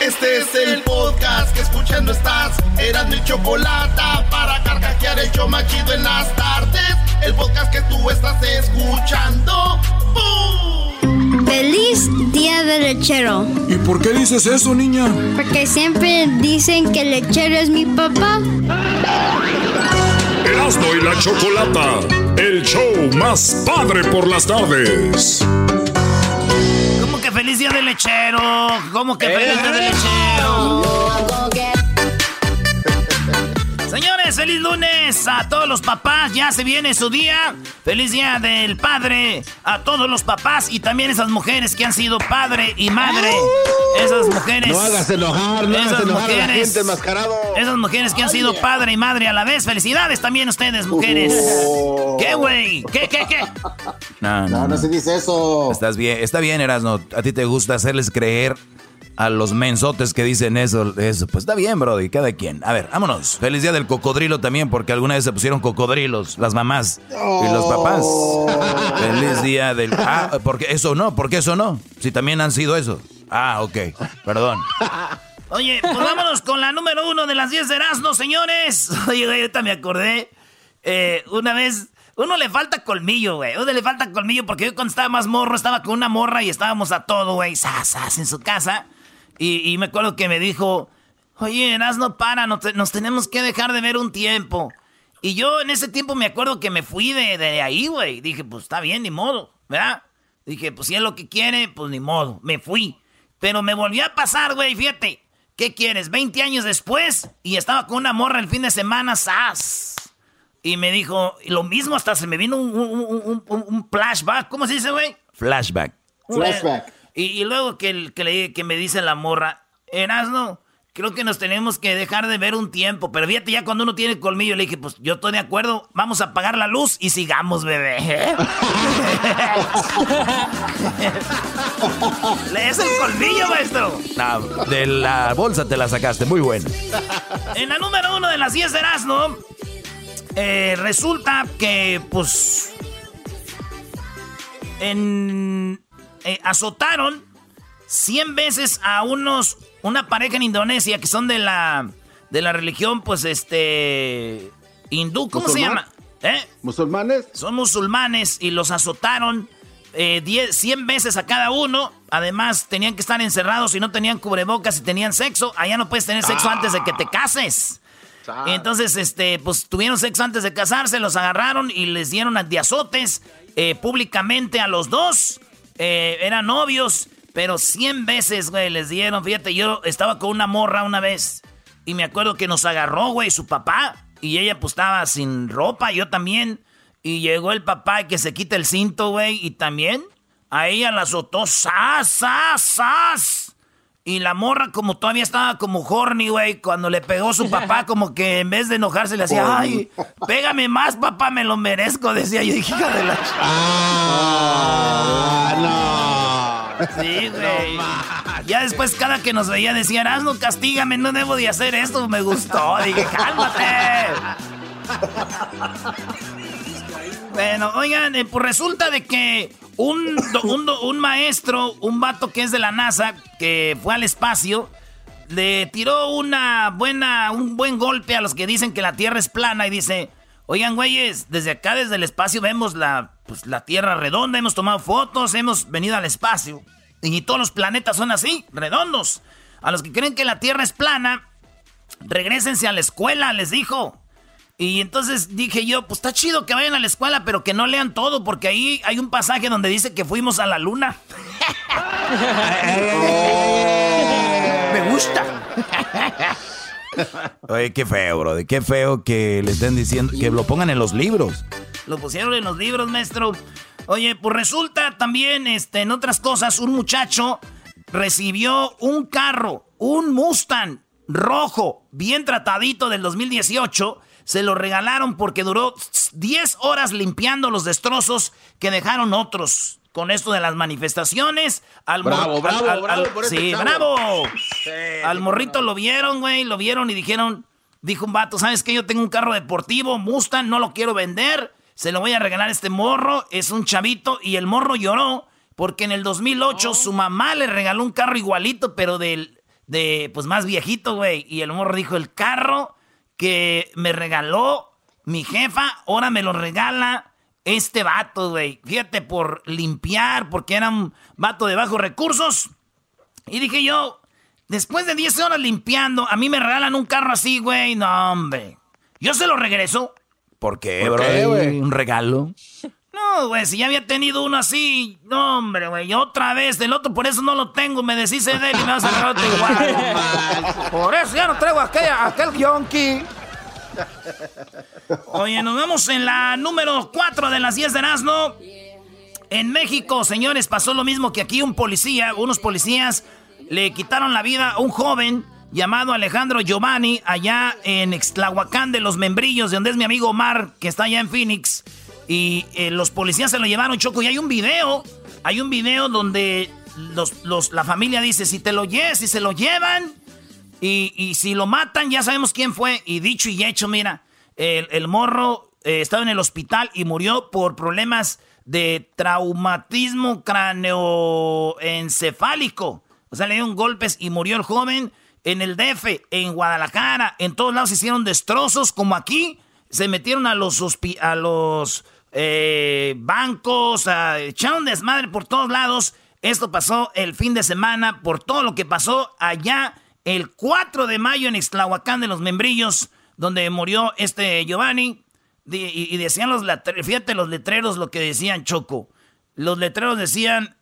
Este es el podcast que escuchando estás. Eran mi chocolate para carcajear el show machido en las tardes. El podcast que tú estás escuchando. ¡Bum! Feliz día del lechero. ¿Y por qué dices eso, niña? Porque siempre dicen que el lechero es mi papá. Erasmo y la Chocolata, el show más padre por las tardes. ¿Cómo que feliz día del lechero? ¿Cómo que feliz día del lechero? Señores, feliz lunes a todos los papás. Ya se viene su día. Feliz día del padre a todos los papás y también esas mujeres que han sido padre y madre. Esas mujeres. No hagas enojar, no hagas esas a la mujeres. gente, enmascarado. Esas mujeres que han sido padre y madre a la vez. Felicidades también ustedes, mujeres. ¿Qué, güey? ¿Qué, qué, qué? No, no, No, no se dice eso. Estás bien, está bien, Erasno. A ti te gusta hacerles creer a los mensotes que dicen eso, eso. Pues está bien, Brody, cada quien. A ver, vámonos. Feliz día del cocodrilo también, porque alguna vez se pusieron cocodrilos, las mamás y los papás. Feliz día del. Ah, porque eso no, porque eso no. Si también han sido eso. Ah, ok, perdón. Oye, pues vámonos con la número uno de las 10 de Erasmo, señores. Oye, güey, ahorita me acordé. eh, una vez, uno le falta colmillo, güey. Uno le falta colmillo porque yo cuando estaba más morro estaba con una morra y estábamos a todo, güey, sas, sas, en su casa. Y, y me acuerdo que me dijo, oye, para, no te- nos tenemos que dejar de ver un tiempo. Y yo en ese tiempo me acuerdo que me fui de, de ahí, güey. Dije, pues está bien, ni modo, ¿verdad? Dije, pues si es lo que quiere, pues ni modo. Me fui. Pero me volvió a pasar, güey, fíjate. ¿Qué quieres? 20 años después y estaba con una morra el fin de semana, ¡zas! Y me dijo, y lo mismo, hasta se me vino un, un- un- un- un flashback. ¿Cómo se dice, güey? Flashback. Flashback. Y, y luego que, el- que, le, que me dice la morra, Erasno, creo que nos tenemos que dejar de ver un tiempo. Pero fíjate, ya cuando uno tiene colmillo, le dije, pues yo estoy de acuerdo, vamos a apagar la luz y sigamos, bebé. ¿Le es el colmillo, maestro? No, de la bolsa te la sacaste, muy bueno. En la número uno de las 10 de Erasmo, eh, resulta que, pues, en, eh, azotaron 100 veces a unos, una pareja en Indonesia que son de la, de la religión, pues, este, hindú, ¿cómo se llama? ¿Eh? ¿Musulmanes? Son musulmanes y los azotaron eh, 10, 100 veces a cada uno. Además, tenían que estar encerrados y no tenían cubrebocas y tenían sexo. Allá no puedes tener sexo antes de que te cases. Entonces, este, pues tuvieron sexo antes de casarse, los agarraron y les dieron de azotes eh, públicamente a los dos. Eh, eran novios, pero 100 veces, güey, les dieron. Fíjate, yo estaba con una morra una vez y me acuerdo que nos agarró, güey, su papá. Y ella pues estaba sin ropa, yo también. Y llegó el papá que se quita el cinto, güey, y también a ella la azotó, ¡sas, sas, sas! Y la morra como todavía estaba como horny, güey, cuando le pegó su papá, como que en vez de enojarse le hacía, ¡ay, pégame más, papá, me lo merezco! Decía yo, dije, hija de la... ch-". Ah, no. Sí, güey. ya después cada que nos veía decía, Erasmo, castígame, no debo de hacer esto, me gustó. Dije, cálmate. bueno, oigan, eh, pues resulta de que un, do- un, do- un maestro, un vato que es de la NASA, que fue al espacio, le tiró una buena, un buen golpe a los que dicen que la Tierra es plana y dice, oigan, güeyes, desde acá, desde el espacio, vemos la, pues, la Tierra redonda, hemos tomado fotos, hemos venido al espacio. Y todos los planetas son así, redondos. A los que creen que la Tierra es plana, regrésense a la escuela, les dijo. Y entonces dije yo, pues está chido que vayan a la escuela, pero que no lean todo, porque ahí hay un pasaje donde dice que fuimos a la luna. Me gusta. Oye, qué feo, Brody, qué feo que le estén diciendo, que lo pongan en los libros. Lo pusieron en los libros, maestro. Oye, pues resulta también, este, en otras cosas, un muchacho recibió un carro, un Mustang rojo, bien tratadito del 2018. Se lo regalaron porque duró 10 horas limpiando los destrozos que dejaron otros. Con esto de las manifestaciones, al Bravo, bravo, al- al- bravo al- por este Sí, bravo. Al morrito lo vieron, güey, lo vieron y dijeron, dijo un vato, ¿sabes qué? Yo tengo un carro deportivo, Mustang, no lo quiero vender, se lo voy a regalar a este morro, es un chavito, y el morro lloró porque en el 2008 su mamá le regaló un carro igualito, pero del, de, pues más viejito, güey. Y el morro dijo, el carro que me regaló mi jefa, ahora me lo regala este vato, güey. Fíjate, por limpiar, porque era un vato de bajos recursos. Y dije yo, después de 10 horas limpiando, a mí me regalan un carro así, güey. No, hombre. Yo se lo regreso. ¿Por qué, bro? ¿Un regalo? No, güey, si ya había tenido uno así. No, hombre, güey. Otra vez, del otro, por eso no lo tengo. Me deshice de él y me vas a otro igual. por eso ya no traigo aquel, aquel yonki. Oye, nos vemos en la número 4 de las 10 de Erasmo. En México, señores, pasó lo mismo que aquí un policía, unos policías le quitaron la vida a un joven llamado Alejandro Giovanni allá en Extlahuacán de los Membrillos, de donde es mi amigo Omar, que está allá en Phoenix. Y eh, los policías se lo llevaron, Choco, y hay un video, hay un video donde los, la familia dice, si te lo llevas, si se lo llevan, y, si lo matan, ya sabemos quién fue. Y dicho y hecho, mira, el, morro eh, estaba en el hospital y murió por problemas de traumatismo craneoencefálico. O sea, le dieron golpes y murió el joven en el DF, en Guadalajara. En todos lados se hicieron destrozos, como aquí. Se metieron a los, a los eh, bancos, a, echaron desmadre por todos lados. Esto pasó el fin de semana por todo lo que pasó allá el 4 de mayo en Ixtlahuacán de los Membrillos, donde murió este Giovanni. Y, decían los letreros, fíjate los letreros lo que decían Choco. Los letreros decían,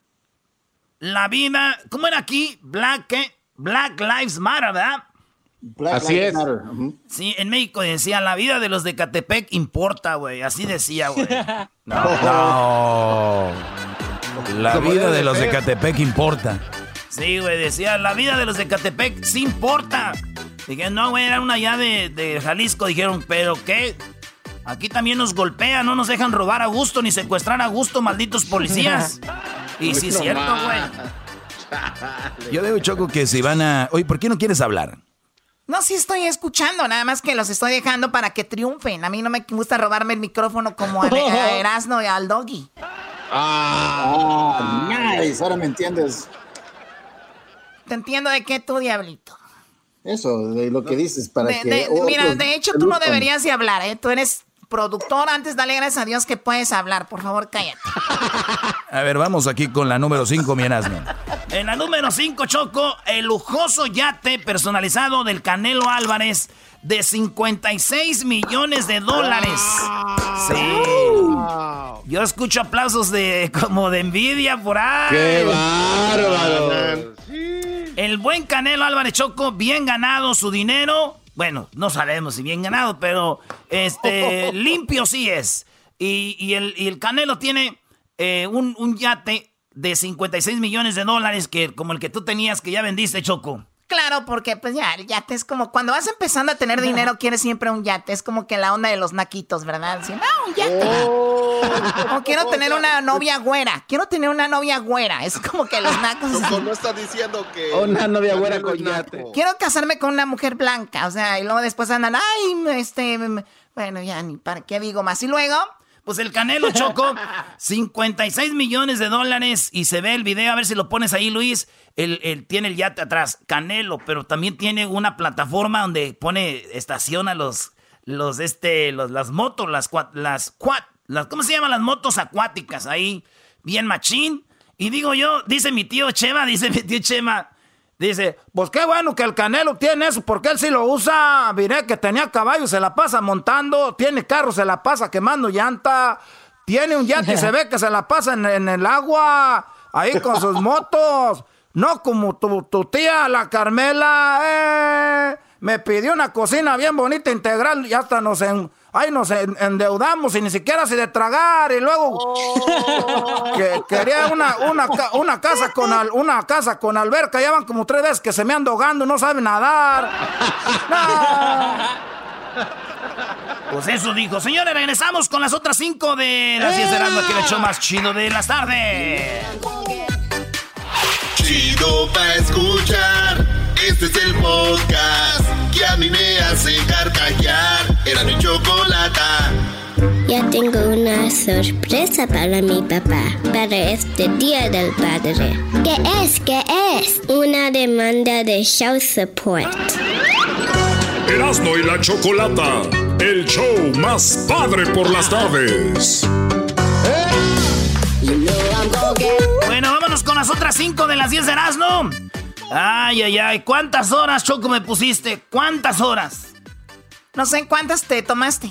la vida, ¿cómo era aquí? Black, Black Lives Matter, ¿verdad? Así es. Sí, en México decía, la vida de los de Catepec importa, güey. Así decía, güey. no, no. La vida de los de Catepec importa. Sí, güey, decía, la vida de los de Catepec sí importa. Dije, no, güey, era una ya de, Jalisco. Dijeron, ¿pero qué? Aquí también nos golpean, no nos dejan robar a gusto ni secuestrar a gusto, malditos policías. y sí es cierto, güey. Yo digo, Choco, que si van a... Oye, ¿por qué no quieres hablar? No, sí estoy escuchando, nada más que los estoy dejando para que triunfen. A mí no me gusta robarme el micrófono como a, Erasno y al Doggy. Ah, nice, ahora me entiendes. Te entiendo de qué tú, diablito. Eso, de lo que dices, para que... mira, de hecho tú no deberías de hablar, ¿eh? Tú eres productor, antes dale gracias a Dios que puedes hablar. Por favor, cállate. A ver, vamos aquí con la número 5, mi En la número 5, Choco, el lujoso yate personalizado del Canelo Álvarez de 56 millones de dólares. Sí. Yo escucho aplausos de como de envidia por ahí. ¡Qué bárbaro! El buen Canelo Álvarez Choco, bien ganado su dinero. Bueno, no sabemos si bien ganado, pero este limpio sí es. Y, el, Canelo tiene eh, un, un yate de 56 millones de dólares que como el que tú tenías que ya vendiste, Choco. Claro, porque pues ya, el yate es como cuando vas empezando a tener dinero, quieres siempre un yate. Es como que la onda de los naquitos, ¿verdad? un yate. Oh. O quiero tener una novia güera. Quiero tener una novia güera. Es como que los nacos. no está diciendo que. Una novia güera con yate. Quiero casarme con una mujer blanca. O sea, y luego después andan, ay, este. Bueno, ya ni para qué digo más. Y luego. Pues el Canelo Choco, 56 millones de dólares y se ve el video, a ver si lo pones ahí, Luis. Él, tiene el yate atrás, Canelo, pero también tiene una plataforma donde pone, estaciona los, los, este, los, las motos, las, las, las, ¿cómo se llaman las motos acuáticas? Ahí, bien machín. Y digo yo, dice mi tío Chema, dice mi tío Chema, Dice, pues qué bueno que el Canelo tiene eso, porque él sí lo usa. Miré que tenía caballo, se la pasa montando. Tiene carro, se la pasa quemando llanta. Tiene un yate, se ve que se la pasa en, el agua, ahí con sus motos. No como tu, tu tía, la Carmela, eh, me pidió una cocina bien bonita, integral, y hasta nos en ay, nos endeudamos y ni siquiera se de tragar y luego oh. que quería una, una, casa con una casa con alberca, ya van como tres veces que se me ando ahogando, no saben nadar. Pues eso dijo. Señores, regresamos con las otras cinco de las 10 de la noche, el hecho más chido de las tardes. Chido pa' escuchar. Este es el podcast que a mí me hace carcajear. Era mi chocolata. Ya tengo una sorpresa para mi papá, para este Día del Padre. ¿Qué es? ¿Qué es? Una demanda de show support. Erasmo y la Chocolata, el show más padre por las tardes. Bueno, vámonos con las otras cinco de las 10 de Erasmo. Ay, ay, ay. ¿Cuántas horas, Choco, me pusiste? ¿Cuántas horas? No sé cuántas te tomaste.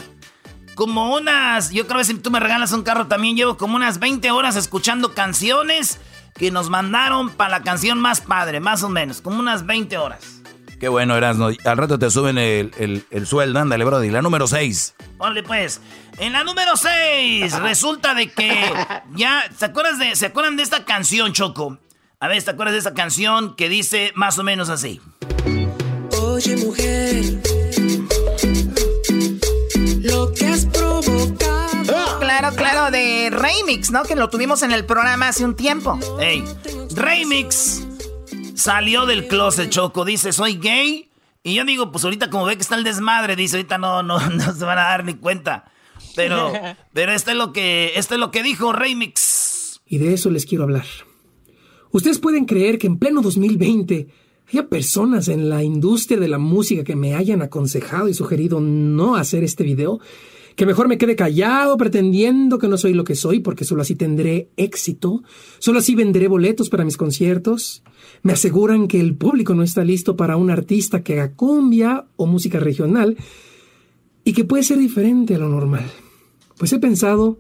Como unas. Yo creo que si tú me regalas un carro también llevo como unas 20 horas escuchando canciones que nos mandaron para la canción más padre, más o menos. Como unas 20 horas. Qué bueno, Erasmo. Al rato te suben el, sueldo. Ándale, Brody. La número 6. Órale, pues. En la número 6 resulta de que ya. ¿se, acuerdas de, ¿Se acuerdan de esta canción, Choco? A ver, ¿te acuerdas de esa canción que dice más o menos así? Oye, mujer. Claro, claro, de Remix, ¿no? Que lo tuvimos en el programa hace un tiempo. Ey, Remix salió del closet, Choco. Dice, soy gay. Y yo digo, pues ahorita como ve que está el desmadre, dice, ahorita no, no, no se van a dar ni cuenta. Pero, pero este es lo que, este es lo que dijo Remix. Y de eso les quiero hablar. Ustedes pueden creer que en pleno 2020 haya personas en la industria de la música que me hayan aconsejado y sugerido no hacer este video, que mejor me quede callado pretendiendo que no soy lo que soy porque solo así tendré éxito, solo así vendré boletos para mis conciertos. Me aseguran que el público no está listo para un artista que haga cumbia o música regional y que puede ser diferente a lo normal. Pues he pensado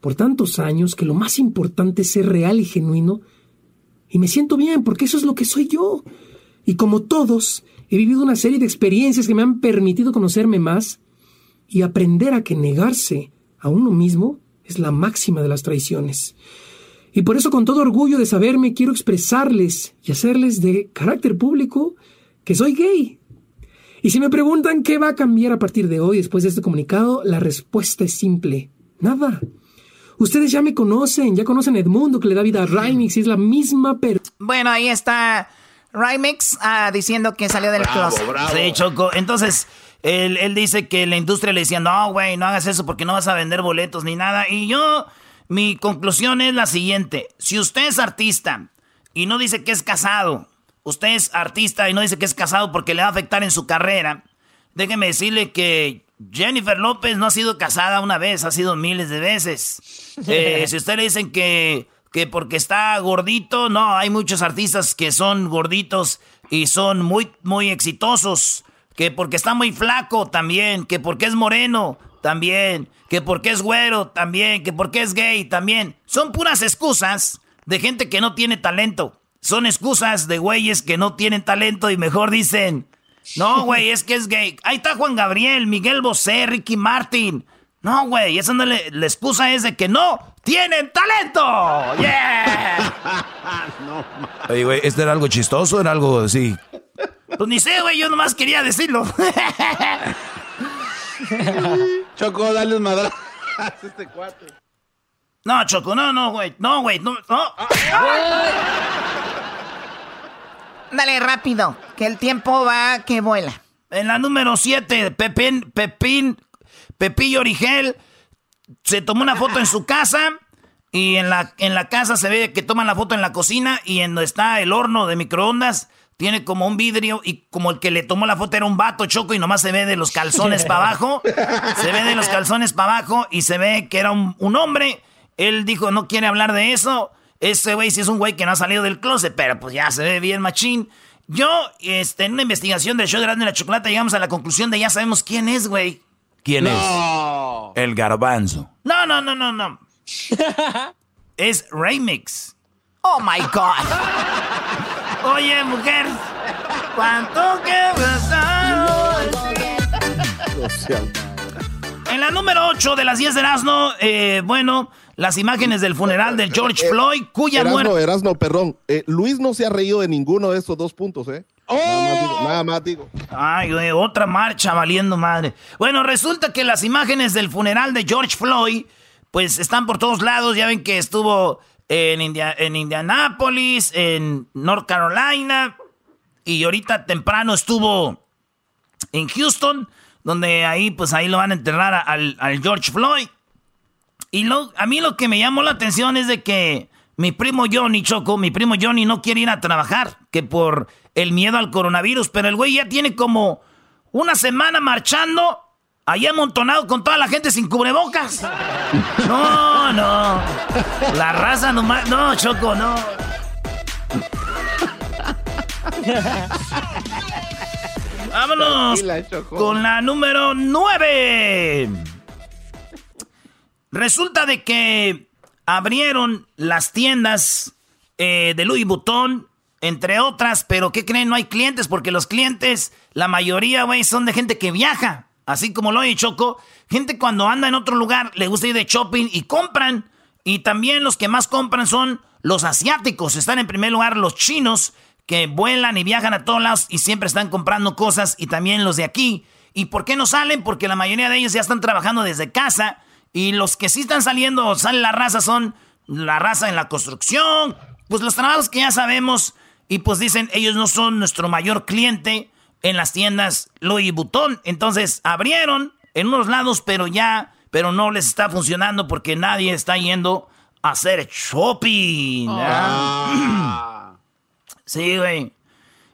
por tantos años que lo más importante es ser real y genuino y me siento bien porque eso es lo que soy yo. Y como todos, he vivido una serie de experiencias que me han permitido conocerme más y aprender a que negarse a uno mismo es la máxima de las traiciones. Y por eso con todo orgullo de saberme quiero expresarles y hacerles de carácter público que soy gay. Y si me preguntan qué va a cambiar a partir de hoy después de este comunicado, la respuesta es simple. Nada. Ustedes ya me conocen, ya conocen a Edmundo que le da vida a Rymix y es la misma persona. Bueno, ahí está Rymix ah, diciendo que salió del closet. Sí, Choco. Entonces, él, dice que la industria le decía, no, güey, no hagas eso porque no vas a vender boletos ni nada. Y yo, mi conclusión es la siguiente. Si usted es artista y no dice que es casado, usted es artista y no dice que es casado porque le va a afectar en su carrera, déjeme decirle que Jennifer López no ha sido casada una vez, ha sido miles de veces. Eh, si usted le dicen que, que porque está gordito, no, hay muchos artistas que son gorditos y son muy, muy exitosos. Que porque está muy flaco también, que porque es moreno también, que porque es güero también, que porque es gay también. Son puras excusas de gente que no tiene talento. Son excusas de güeyes que no tienen talento y mejor dicen, no, güey, es que es gay. Ahí está Juan Gabriel, Miguel Bosé, Ricky Martin. No, güey, esa no le, la excusa es de que no tienen talento. ¡Yeah! no, Oye, güey, ¿este era algo chistoso o era algo así? Pues ni sé, güey, yo nomás quería decirlo. Choco, dale un madrazo este cuate. No, Choco, no, no, güey. No, güey, no. no. Dale rápido, que el tiempo va que vuela. En la número 7, Pepín, Pepín, Pepillo Origel se tomó una foto en su casa y en la, en la casa se ve que toman la foto en la cocina y en donde está el horno de microondas tiene como un vidrio y como el que le tomó la foto era un vato choco y nomás se ve de los calzones para abajo. Se ve de los calzones para abajo y se ve que era un, un hombre. Él dijo no quiere hablar de eso. Ese güey sí es un güey que no ha salido del closet, pero pues ya se ve bien machín. Yo, este, en una investigación del show de Grande la Chocolata, llegamos a la conclusión de ya sabemos quién es, güey. ¿Quién es? El garbanzo. No, no, no, no, no. es Remix. Oh my God. Oye, mujer, ¿cuánto que En la número 8 de las 10 de Erasmo, eh, bueno, las imágenes del funeral de George eh, Floyd, cuya muerte. Erasno, perdón. Eh, Luis no se ha reído de ninguno de estos dos puntos, ¿eh? Nada, más digo, Ay, otra marcha valiendo madre. Bueno, resulta que las imágenes del funeral de George Floyd, pues están por todos lados. Ya ven que estuvo en, India, en Indianápolis, en North Carolina, y ahorita temprano estuvo en Houston donde ahí, pues ahí lo van a enterrar al, al George Floyd. Y lo, a mí lo que me llamó la atención es de que mi primo Johnny Choco, mi primo Johnny no quiere ir a trabajar, que por el miedo al coronavirus, pero el güey ya tiene como una semana marchando, ahí amontonado con toda la gente sin cubrebocas. No, no. La raza nomás, no, Choco, no. Vámonos con la número 9. Resulta de que abrieron las tiendas eh, de Louis Vuitton, entre otras, pero ¿qué creen? No hay clientes porque los clientes, la mayoría, güey, son de gente que viaja. Así como lo he Choco, gente cuando anda en otro lugar le gusta ir de shopping y compran. Y también los que más compran son los asiáticos. Están en primer lugar los chinos que vuelan y viajan a todos lados y siempre están comprando cosas. Y también los de aquí. ¿Y por qué no salen? Porque la mayoría de ellos ya están trabajando desde casa y los que sí están saliendo, sale la raza, son la raza en la construcción, pues los trabajos que ya sabemos. Y pues dicen, ellos no son nuestro mayor cliente en las tiendas Louis Vuitton. Entonces abrieron en unos lados, pero ya, pero no les está funcionando porque nadie está yendo a hacer shopping. Ah. sí, güey.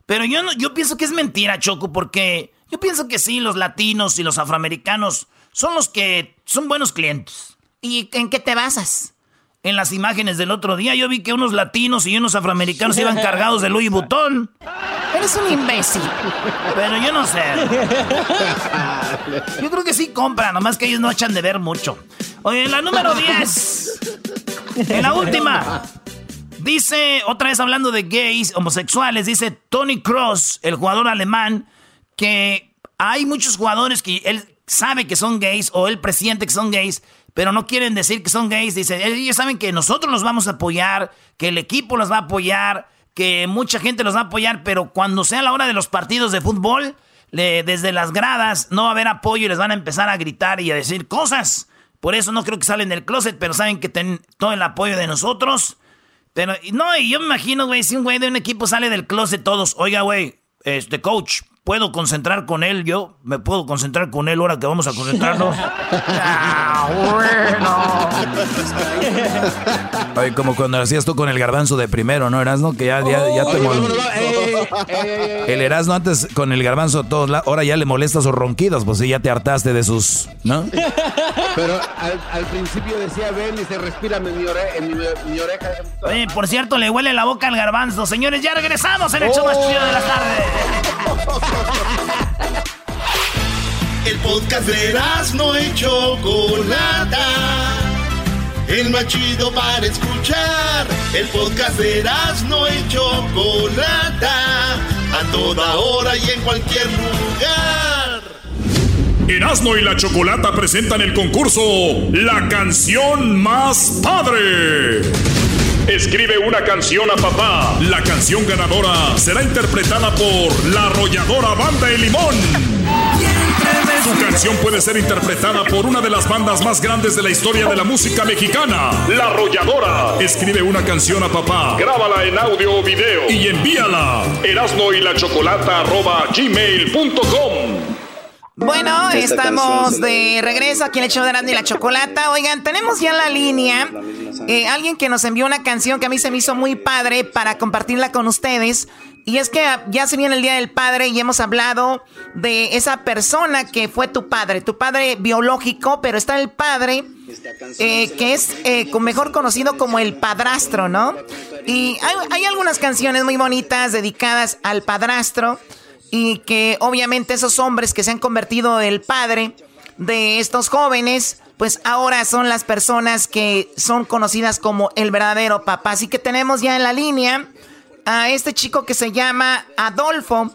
Pero yo, no, yo pienso que es mentira, Choco, porque yo pienso que sí, los latinos y los afroamericanos son los que son buenos clientes. ¿Y en qué te basas? En las imágenes del otro día yo vi que unos latinos y unos afroamericanos iban cargados de Louis Vuitton. Eres un imbécil. Pero yo no sé. Yo creo que sí compran, nomás que ellos no echan de ver mucho. Oye, en la número 10. En la última. Dice, otra vez hablando de gays, homosexuales, dice Tony Cross, el jugador alemán, que hay muchos jugadores que él sabe que son gays o él presiente que son gays, pero no quieren decir que son gays. Dice, ellos saben que nosotros los vamos a apoyar, que el equipo los va a apoyar, que mucha gente los va a apoyar, pero cuando sea la hora de los partidos de fútbol, desde las gradas no va a haber apoyo y les van a empezar a gritar y a decir cosas. Por eso no creo que salen del closet, pero saben que tienen todo el apoyo de nosotros. Pero, no, y yo me imagino, güey, si un güey de un equipo sale del closet todos, oiga, güey, este coach, puedo concentrar con él, yo me puedo concentrar con él ahora que vamos a concentrarnos. ah, bueno. Oye, como cuando hacías tú con el garbanzo de primero, ¿no, Erasno? Que ya, ya, ya te El Erasno antes con el garbanzo todos, ahora ya le molesta sus ronquidos, pues sí, ya te hartaste de sus, ¿no? Pero al, principio decía, ven y se respira en mi, oreja. Oye, por cierto, le huele la boca al garbanzo. Señores, ya regresamos en el show más chido de la tarde. El podcast de no hecho Chocolata. El más chido para escuchar. El podcast de no hecho Chocolata. A toda hora y en cualquier lugar. Erasmo y la Chocolata presentan el concurso La canción más padre. Escribe una canción a papá. La canción ganadora será interpretada por la arrolladora Banda El Limón. Su canción puede ser interpretada por una de las bandas más grandes de la historia de la música mexicana, La Arrolladora. Escribe una canción a papá, grábala en audio o video y envíala. Erasno y la chocolata gmail.com. Bueno, estamos de regreso aquí en el show de Randy y la Chocolata. Oigan, tenemos ya en la línea eh, alguien que nos envió una canción que a mí se me hizo muy padre para compartirla con ustedes. Y es que ya se viene el Día del Padre y hemos hablado de esa persona que fue tu padre, tu padre biológico, pero está el padre eh, que es eh, mejor conocido como el padrastro, ¿no? Y hay, hay algunas canciones muy bonitas dedicadas al padrastro y que obviamente esos hombres que se han convertido el padre de estos jóvenes, pues ahora son las personas que son conocidas como el verdadero papá. Así que tenemos ya en la línea a este chico que se llama Adolfo.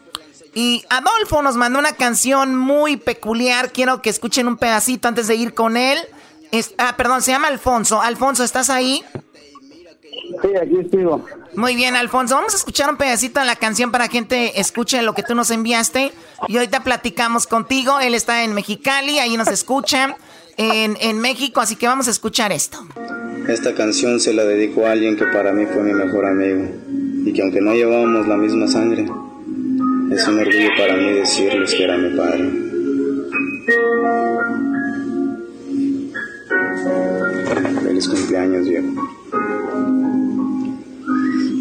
Y Adolfo nos mandó una canción muy peculiar. Quiero que escuchen un pedacito antes de ir con él. ah, perdón, se llama Alfonso. Alfonso, ¿estás ahí? Sí, aquí sigo. Muy bien, Alfonso. Vamos a escuchar un pedacito de la canción para que gente escuche lo que tú nos enviaste. Y ahorita platicamos contigo. Él está en Mexicali, ahí nos escucha, en, en México. Así que vamos a escuchar esto. Esta canción se la dedico a alguien que para mí fue mi mejor amigo. Y que aunque no llevábamos la misma sangre, es un orgullo para mí decirles que era mi padre. Feliz cumpleaños, viejo.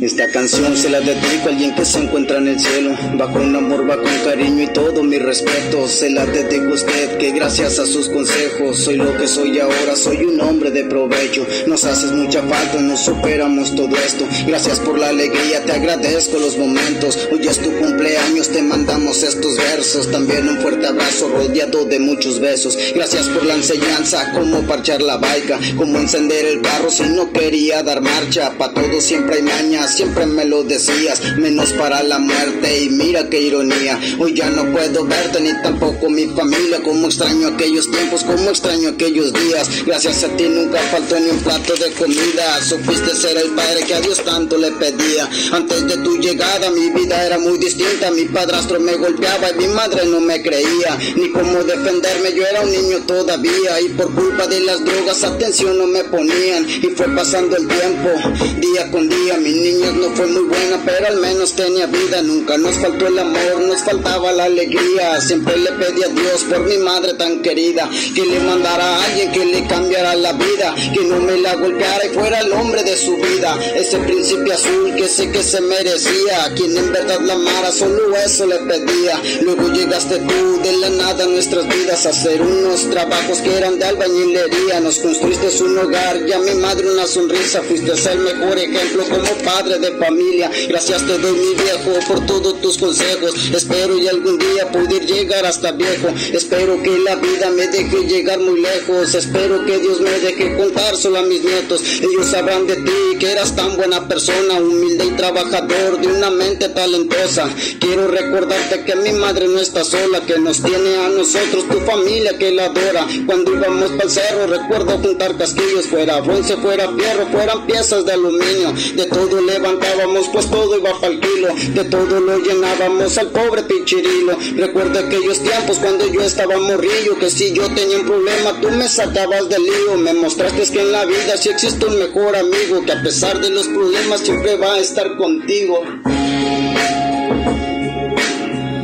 Esta canción se la dedico a alguien que se encuentra en el cielo. Va con amor, va con cariño y todo mi respeto. Se la dedico a usted que gracias a sus consejos soy lo que soy ahora. Soy un hombre de provecho. Nos haces mucha falta, nos superamos todo esto. Gracias por la alegría, te agradezco los momentos. Hoy es tu cumpleaños, te mandamos estos versos. También un fuerte abrazo rodeado de muchos besos. Gracias por la enseñanza, cómo parchar la baica, cómo encender el carro si no quería dar marcha. Pa' todo siempre hay mañas siempre me lo decías, menos para la muerte. Y mira qué ironía, hoy ya no puedo verte ni tampoco mi familia, como extraño aquellos tiempos, como extraño aquellos días, gracias a ti nunca faltó ni un plato de comida, supiste ser el padre que a Dios tanto le pedía, antes de tu llegada mi vida era muy distinta, mi padrastro me golpeaba y mi madre no me creía, ni cómo defenderme, yo era un niño todavía. Y por culpa de las drogas atención no me ponían. Y fue pasando el tiempo, día con día mi niño no fue muy buena, pero al menos tenía vida. Nunca nos faltó el amor, nos faltaba la alegría. Siempre le pedí a Dios por mi madre tan querida, que le mandara a alguien que le cambiara la vida, que no me la golpeara y fuera el hombre de su vida. Ese príncipe azul que sé que se merecía, quien en verdad la amara, solo eso le pedía. Luego llegaste tú de la nada a nuestras vidas a hacer unos trabajos que eran de albañilería. Nos construiste un hogar y a mi madre una sonrisa. Fuiste el mejor ejemplo como padre de familia. Gracias te doy mi viejo por todos tus consejos. Espero y algún día poder llegar hasta viejo. Espero que la vida me deje llegar muy lejos. Espero que Dios me deje contar solo a mis nietos. Ellos sabrán de ti que eras tan buena persona, humilde y trabajador, de una mente talentosa. Quiero recordarte que mi madre no está sola, que nos tiene a nosotros, tu familia que la adora. Cuando íbamos para el cerro, recuerdo juntar casquillos, fuera bronce, fuera fierro, fueran piezas de aluminio. De todo le levantábamos, pues todo iba para el kilo, de todo lo llenábamos al pobre pichirilo. Recuerda aquellos tiempos cuando yo estaba morrillo, que si yo tenía un problema, tú me sacabas del lío. Me mostraste que en la vida sí existe un mejor amigo, que a pesar de los problemas siempre va a estar contigo.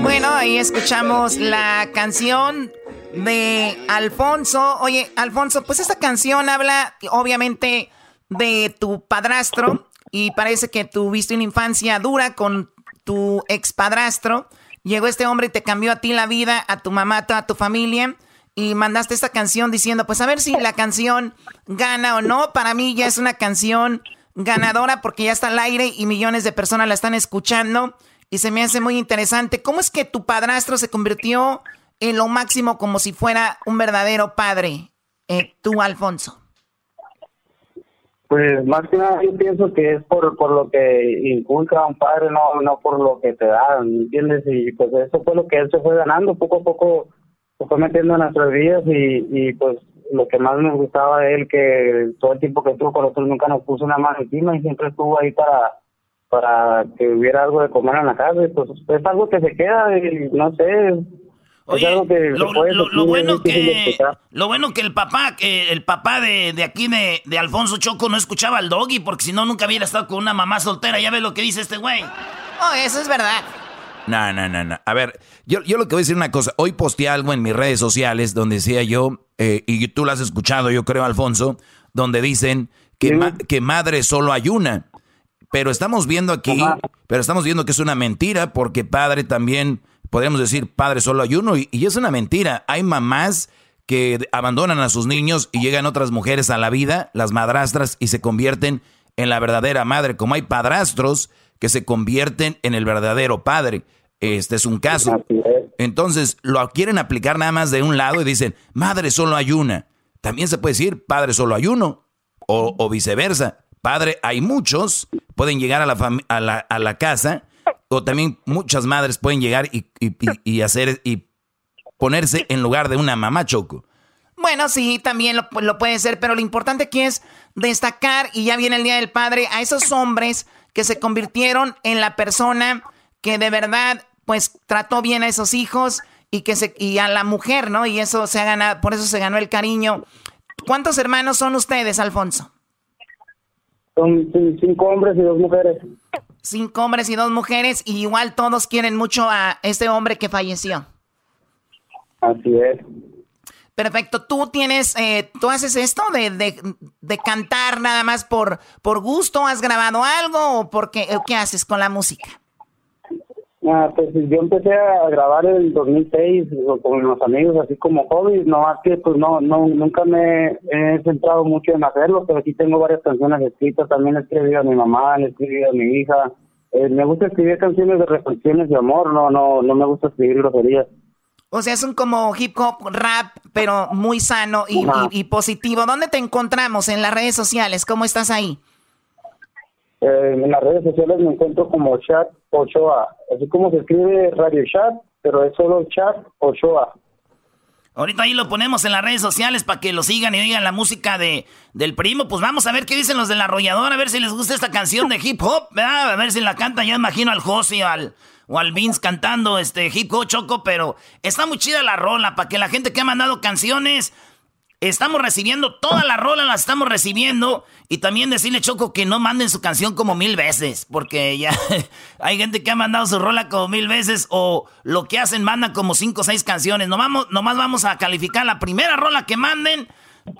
Bueno, ahí escuchamos la canción de Alfonso. Oye, Alfonso, pues esta canción habla obviamente de tu padrastro y parece que tuviste una infancia dura con tu expadrastro. Llegó este hombre y te cambió a ti la vida, a tu mamá, a toda tu familia. Y mandaste esta canción diciendo, pues a ver si la canción gana o no. Para mí ya es una canción ganadora porque ya está al aire y millones de personas la están escuchando. Y se me hace muy interesante. ¿Cómo es que tu padrastro se convirtió en lo máximo como si fuera un verdadero padre? Eh, tú, Alfonso. Pues más que nada yo pienso que es por, por lo que inculca un padre, no, no por lo que te da, ¿entiendes? Y pues eso fue lo que él se fue ganando, poco a poco se fue metiendo en nuestras vidas y, y pues lo que más nos gustaba de él, que todo el tiempo que estuvo con nosotros nunca nos puso una mano encima y siempre estuvo ahí para para que hubiera algo de comer en la casa y pues es algo que se queda y no sé, Oye, lo, bueno que lo bueno que el papá, que el papá de, de aquí de, de, Alfonso Choco no escuchaba al doggy, porque si no nunca hubiera estado con una mamá soltera. Ya ves lo que dice este güey. Oh, eso es verdad. No, no, no, no. A ver, yo, yo lo que voy a decir una cosa. Hoy posteé algo en mis redes sociales donde decía yo, eh, y tú lo has escuchado, yo creo, Alfonso, donde dicen que, que madre solo hay una. Pero estamos viendo aquí, pero estamos viendo que es una mentira porque padre también podríamos decir, padre, solo hay uno, y, es una mentira. Hay mamás que abandonan a sus niños y llegan otras mujeres a la vida, las madrastras, y se convierten en la verdadera madre, como hay padrastros que se convierten en el verdadero padre. Este es un caso. Entonces, lo quieren aplicar nada más de un lado y dicen, madre, solo hay una. También se puede decir, padre, solo hay uno. O, viceversa. Padre, hay muchos. Pueden llegar a la, a la, a la casa o también muchas madres pueden llegar y, y, hacer y ponerse en lugar de una mamá choco. Bueno, sí, también lo, lo, puede ser, pero lo importante aquí es destacar, y ya viene el Día del Padre, a esos hombres que se convirtieron en la persona que de verdad, pues, trató bien a esos hijos y que se, y a la mujer, ¿no? Y eso se ha ganado, por eso se ganó el cariño. ¿Cuántos hermanos son ustedes, Alfonso? Son cinco hombres y dos mujeres cinco hombres y dos mujeres, y igual todos quieren mucho a este hombre que falleció. Así es. Perfecto. ¿Tú tienes, eh, tú haces esto de, de, cantar nada más por, por gusto? ¿Has grabado algo o por qué, qué haces con la música? Ah, pues yo empecé a grabar en el 2006 con los amigos, así como hobby, no más que pues no, no, nunca me he centrado mucho en hacerlo, pero sí tengo varias canciones escritas, también he escribido a mi mamá, he escribido a mi hija, eh, me gusta escribir canciones de reflexiones de amor, no, no, no me gusta escribir groserías. O sea, es un como hip hop rap, pero muy sano y, positivo. ¿Dónde te encontramos? En las redes sociales. ¿Cómo estás ahí? Eh, en las redes sociales me encuentro como Chat Ochoa. Así como se escribe Radio Chat, pero es solo Chat Ochoa. Ahorita ahí lo ponemos en las redes sociales para que lo sigan y oigan la música de, del primo. Pues vamos a ver qué dicen los de la arrolladora, a ver si les gusta esta canción de hip hop, A ver si la canta. Ya imagino al Josi al, o al Vince cantando este hip hop choco, pero está muy chida la rola para que la gente que ha mandado canciones Estamos recibiendo toda la rola, la estamos recibiendo. Y también decirle, Choco, que no manden su canción como mil veces. Porque ya hay gente que ha mandado su rola como mil veces. O lo que hacen, mandan como cinco o seis canciones. No vamos, nomás vamos a calificar la primera rola que manden.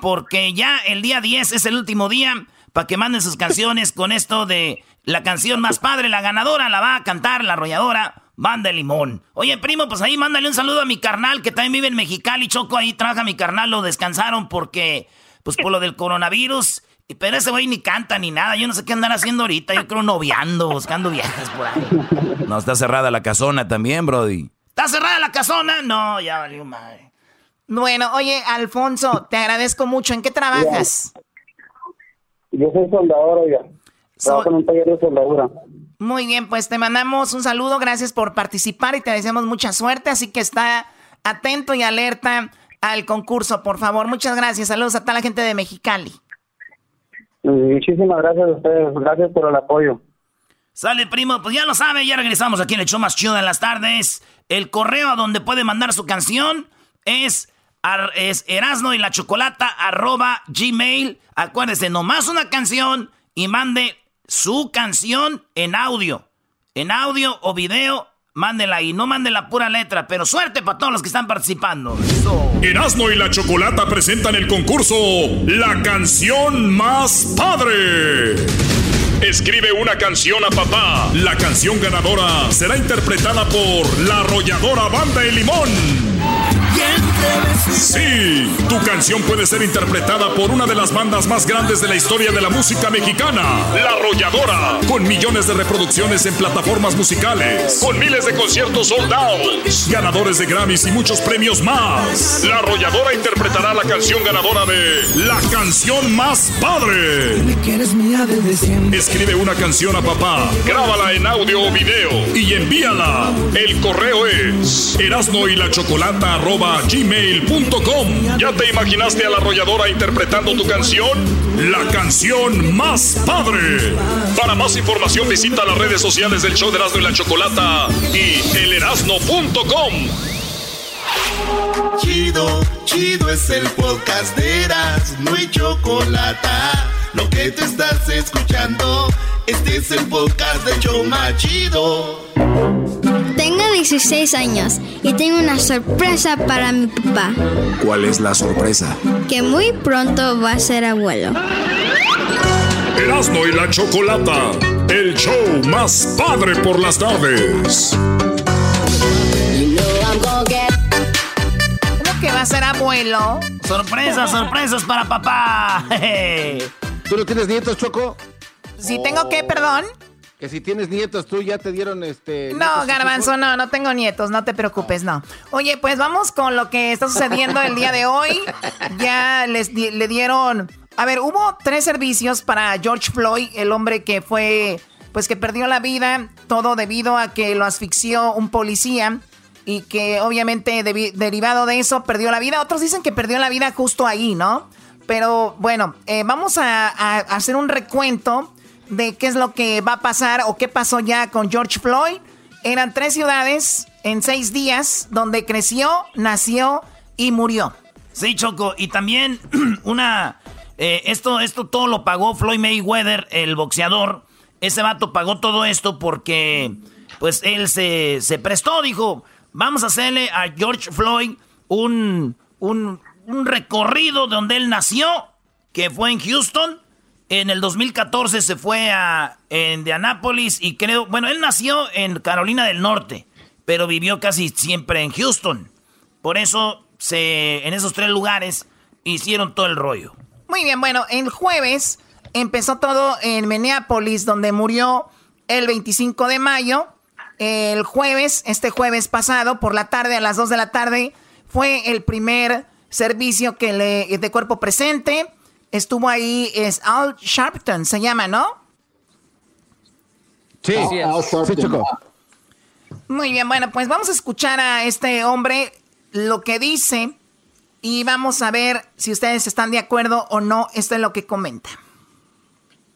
Porque ya el día 10 es el último día. Para que manden sus canciones con esto de la canción más padre. La ganadora la va a cantar la arrolladora. Banda de Limón. Oye, primo, pues ahí mándale un saludo a mi carnal que también vive en Mexicali. Choco, ahí trabaja mi carnal. Lo descansaron porque, pues por lo del coronavirus. Pero ese güey ni canta ni nada. Yo no sé qué andar haciendo ahorita. Yo creo noviando, buscando viejas por ahí. No, está cerrada la casona también, Brody. ¿Está cerrada la casona? No, ya valió madre. Bueno, oye, Alfonso, te agradezco mucho. ¿En qué trabajas? Yo soy soldador, ya. Trabajo en un taller de soldadura. Muy bien, pues te mandamos un saludo, gracias por participar y te deseamos mucha suerte, así que está atento y alerta al concurso, por favor. Muchas gracias, saludos a toda la gente de Mexicali. Muchísimas gracias a ustedes, gracias por el apoyo. Sale, primo, pues ya lo sabe, ya regresamos aquí en el show más chido de las tardes. El correo a donde puede mandar su canción es, es erasno y la chocolata arroba gmail. Acuérdese, nomás una canción y mande su canción en audio. En audio o video, mándela ahí. No mande la pura letra, pero suerte para todos los que están participando. Erasmo y la Chocolata presentan el concurso La canción más padre. Escribe una canción a papá. La canción ganadora será interpretada por la arrolladora Banda de Limón. Sí, tu canción puede ser interpretada por una de las bandas más grandes de la historia de la música mexicana, La Arrolladora, con millones de reproducciones en plataformas musicales, con miles de conciertos sold ganadores de Grammys y muchos premios más. La Arrolladora interpretará la canción ganadora de La canción más padre. Escribe una canción a papá, grábala en audio o video y envíala. El correo es erasno y la chocolata gmail.com. ¿Ya te imaginaste a la arrolladora interpretando tu canción? La canción más padre. Para más información visita las redes sociales del show de Erasmo y la Chocolata y elerasno.com. Chido, chido es el podcast de Erasmo y Chocolata. Lo que te estás escuchando, este es el podcast de Choma Chido. Tengo 16 años y tengo una sorpresa para mi papá. ¿Cuál es la sorpresa? Que muy pronto va a ser abuelo. Erasmo y la Chocolata, el show más padre por las tardes. ¿Cómo que va a ser abuelo? Sorpresas, sorpresas para papá. ¿Tú no tienes nietos, Choco? Si tengo que, perdón. Que si tienes nietos, tú ya te dieron este. No, Garbanzo, no, no tengo nietos, no te preocupes, no. Oye, pues vamos con lo que está sucediendo el día de hoy. Ya les le dieron. A ver, hubo tres servicios para George Floyd, el hombre que fue. Pues que perdió la vida, todo debido a que lo asfixió un policía y que obviamente derivado de eso perdió la vida. Otros dicen que perdió la vida justo ahí, ¿no? Pero bueno, eh, vamos a hacer un recuento de qué es lo que va a pasar o qué pasó ya con George Floyd. Eran tres ciudades en seis días donde creció, nació y murió. Sí, Choco. Y también una... Eh, esto, esto todo lo pagó Floyd Mayweather, el boxeador. Ese vato pagó todo esto porque, pues, él se, se prestó, dijo, vamos a hacerle a George Floyd un, un, un recorrido donde él nació, que fue en Houston. En el 2014 se fue a Indianapolis y creo, bueno, él nació en Carolina del Norte, pero vivió casi siempre en Houston. Por eso se, en esos tres lugares hicieron todo el rollo. Muy bien, bueno, el jueves empezó todo en Minneapolis, donde murió el 25 de mayo. El jueves, este jueves pasado, por la tarde, a las 2 de la tarde, fue el primer servicio que le de cuerpo presente. Estuvo ahí, es Al Sharpton, se llama, ¿no? Sí, sí, Choco. Muy bien, bueno, pues vamos a escuchar a este hombre lo que dice y vamos a ver si ustedes están de acuerdo o no. Esto es lo que comenta.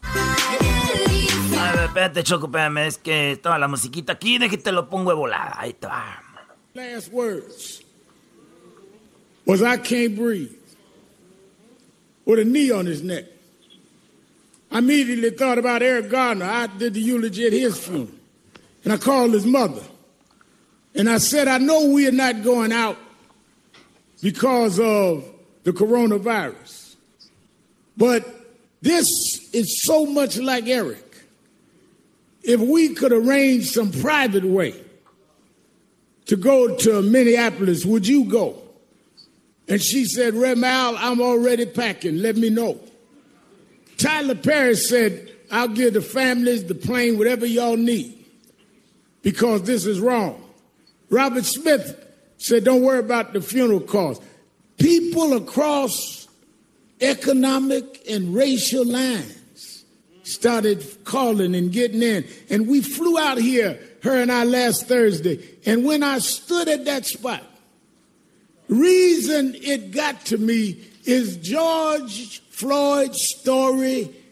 A ver, espérate, Choco, espérame, es que estaba la musiquita aquí, déjate lo pongo de volada. Ahí está. Last words was I can't breathe with a knee on his neck. I immediately thought about Eric Gardner. I did the eulogy at his funeral. And I called his mother. And I said, I know we are not going out because of the coronavirus. But this is so much like Eric. If we could arrange some private way to go to Minneapolis, would you go? And she said, Remal, I'm already packing. Let me know. Tyler Perry said, I'll give the families, the plane, whatever y'all need because this is wrong. Robert Smith said, Don't worry about the funeral costs. People across economic and racial lines started calling and getting in. And we flew out here, her and I, last Thursday. And when I stood at that spot, reason it got to me is George Floyd's story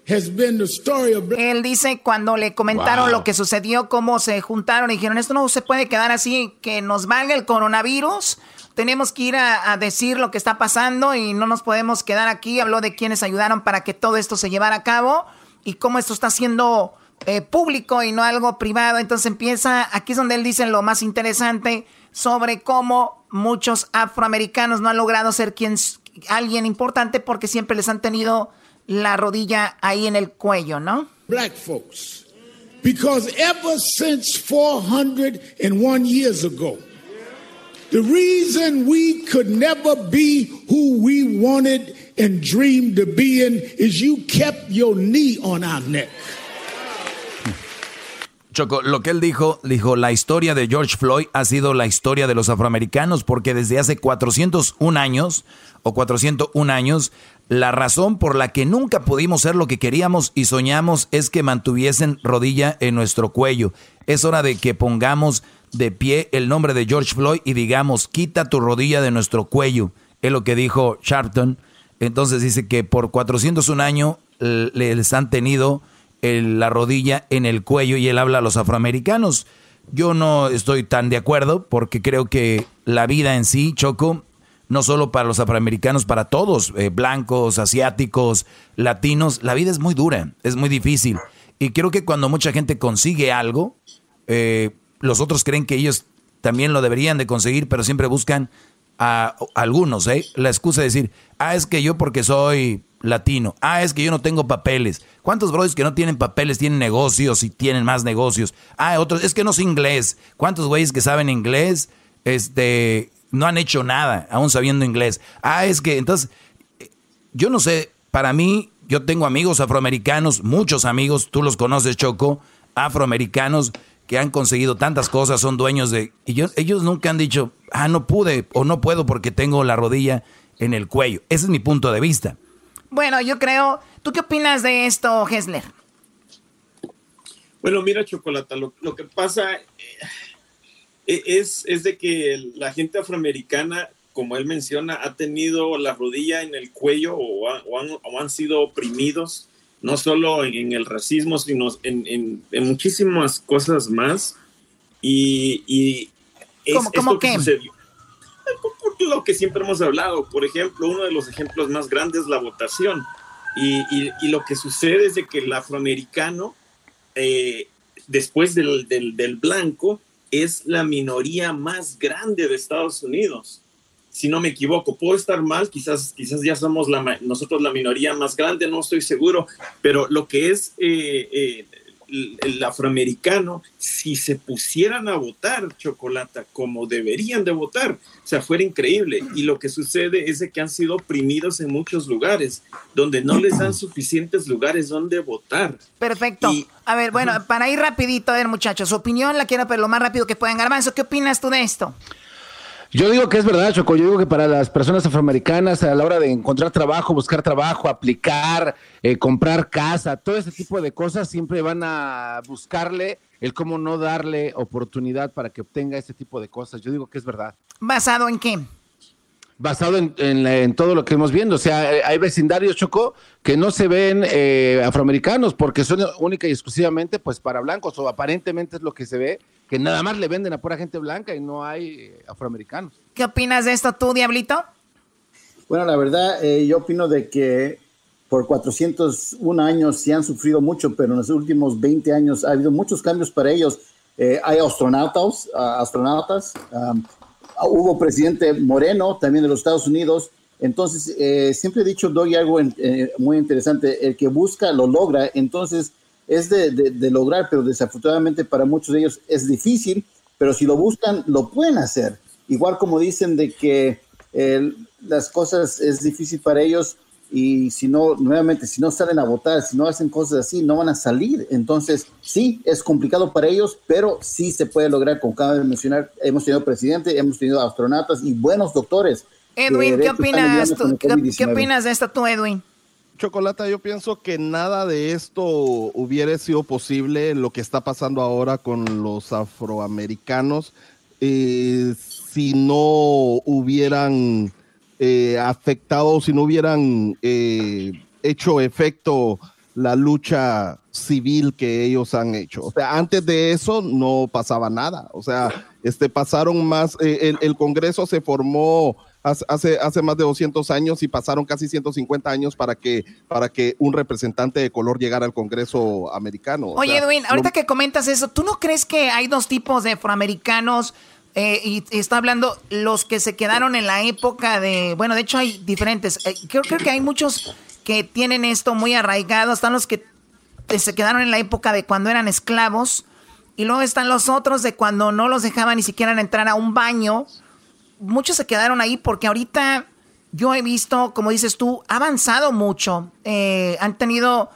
Él dice cuando le comentaron lo que sucedió, cómo se juntaron y dijeron, esto no se puede quedar así, que nos valga el coronavirus, tenemos que ir a, decir lo que está pasando y no nos podemos quedar aquí. Habló de quienes ayudaron para que todo esto se llevara a cabo y cómo esto está siendo eh, público y no algo privado. Entonces empieza, aquí es donde él dice lo más interesante sobre cómo muchos afroamericanos no han logrado ser quien, alguien importante porque siempre les han tenido la rodilla ahí en el cuello, ¿no? Black folks. Because ever since 401 years ago, the reason we could never be who we wanted and dreamed to be in is you kept your knee on our neck. Choco, lo que él dijo, dijo, la historia de George Floyd ha sido la historia de los afroamericanos porque desde hace 401 años o 401 años la razón por la que nunca pudimos ser lo que queríamos y soñamos es que mantuviesen rodilla en nuestro cuello. Es hora de que pongamos de pie el nombre de George Floyd y digamos, quita tu rodilla de nuestro cuello. Es lo que dijo Sharpton. Entonces dice que por 401 años les han tenido la rodilla en el cuello y él habla a los afroamericanos. Yo no estoy tan de acuerdo porque creo que la vida en sí, Choco, no solo para los afroamericanos, para todos, eh, blancos, asiáticos, latinos, la vida es muy dura, es muy difícil. Y creo que cuando mucha gente consigue algo, eh, los otros creen que ellos también lo deberían de conseguir, pero siempre buscan a, algunos, ¿eh? La excusa de decir, ah, es que yo porque soy latino, ah, es que yo no tengo papeles. ¿Cuántos brothers que no tienen papeles tienen negocios y tienen más negocios? Ah, otros, es que no sé inglés. ¿Cuántos güeyes que saben inglés, este, no han hecho nada, aún sabiendo inglés. Ah, es que entonces, yo no sé, para mí, yo tengo amigos afroamericanos, muchos amigos, tú los conoces, Choco, afroamericanos que han conseguido tantas cosas, son dueños de... Y ellos nunca han dicho, ah, no pude o no puedo porque tengo la rodilla en el cuello. Ese es mi punto de vista. Bueno, yo creo... ¿Tú qué opinas de esto, Hessler? Bueno, mira, Chocolata, lo, lo que pasa... Eh, e, es, es de que la gente afroamericana, como él menciona, ha tenido la rodilla en el cuello o, han, sido oprimidos, no solo en, el racismo, sino en, muchísimas cosas más. Y, y es ¿Cómo, que sucedió. Lo que siempre hemos hablado, por ejemplo, uno de los ejemplos más grandes es la votación. Y, lo que sucede es de que el afroamericano, eh, después del blanco, es la minoría más grande de Estados Unidos. si no me equivoco. Puedo estar mal, quizás, quizás ya somos la, nosotros la minoría más grande, no estoy seguro, pero lo que es eh, eh, el, afroamericano, si se pusieran a votar chocolate como deberían de votar, o sea, fuera increíble. Y lo que sucede es de que han sido oprimidos en muchos lugares, donde no les dan suficientes lugares donde votar. Perfecto. a ver, bueno, para ir rapidito, a ver muchachos, su opinión la quiero, pero lo más rápido que puedan. Garbanzo, ¿qué opinas tú de esto? Yo digo que es verdad, Choco. Yo digo que para las personas afroamericanas, a la hora de encontrar trabajo, buscar trabajo, aplicar, eh, comprar casa, todo ese tipo de cosas, siempre van a buscarle el cómo no darle oportunidad para que obtenga ese tipo de cosas. Yo digo que es verdad. ¿Basado en qué? Basado en, todo lo que hemos viendo. O sea, eh, hay vecindarios, Choco, que no se ven eh, afroamericanos porque son única y exclusivamente pues para blancos o aparentemente es lo que se ve, que nada más le venden a pura gente blanca y no hay eh, afroamericanos. ¿Qué opinas de esto tú, Diablito? Bueno, la verdad, yo opino de que por 401 años sí han sufrido mucho, pero en los últimos 20 años ha habido muchos cambios para ellos. hay astronautas, astronautas Ah, hubo presidente Moreno también de los Estados Unidos. Entonces, eh, siempre he dicho, doy algo eh, muy interesante, el que busca lo logra, entonces es de, lograr, pero desafortunadamente para muchos de ellos es difícil, pero si lo buscan, lo pueden hacer. Igual como dicen de que las cosas es difícil para ellos, y si no, nuevamente, si no salen a votar, si no hacen cosas así, no van a salir. Entonces, sí, es complicado para ellos, pero sí se puede lograr, como acaba de mencionar, hemos tenido presidente, hemos tenido astronautas y buenos doctores. Edwin, ¿qué opinas, ¿qué, opinas de esto tú, Edwin? Chocolata, yo pienso que nada de esto hubiera sido posible lo que está pasando ahora con los afroamericanos eh, si no hubieran eh, afectado, si no hubieran eh, hecho efecto la lucha civil que ellos han hecho. O sea, antes de eso no pasaba nada. O sea, este, pasaron más, eh, el, Congreso se formó hace, hace más de 200 años y pasaron casi 150 años para que, para que un representante de color llegara al Congreso americano. Oye, Edwin, ahorita que comentas eso, ¿tú no crees que hay dos tipos de afroamericanos? Eh, y, está hablando los que se quedaron en la época de, bueno, de hecho hay diferentes, eh, creo, creo, que hay muchos que tienen esto muy arraigado, están los que se quedaron en la época de cuando eran esclavos y luego están los otros de cuando no los dejaban ni siquiera entrar a un baño. Muchos se quedaron ahí porque ahorita yo he visto, como dices tú, ha avanzado mucho, eh, han tenido,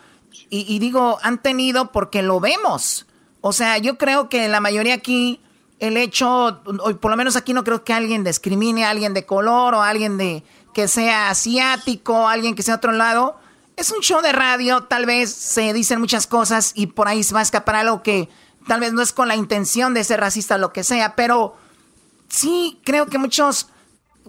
y digo, han tenido porque lo vemos. O sea, yo creo que la mayoría aquí el hecho, por lo menos aquí no creo que alguien discrimine a alguien de color o a alguien de que sea asiático, alguien que sea de otro lado. Es un show de radio, tal vez se dicen muchas cosas y por ahí se va a escapar algo que tal vez no es con la intención de ser racista o lo que sea, pero sí creo que muchos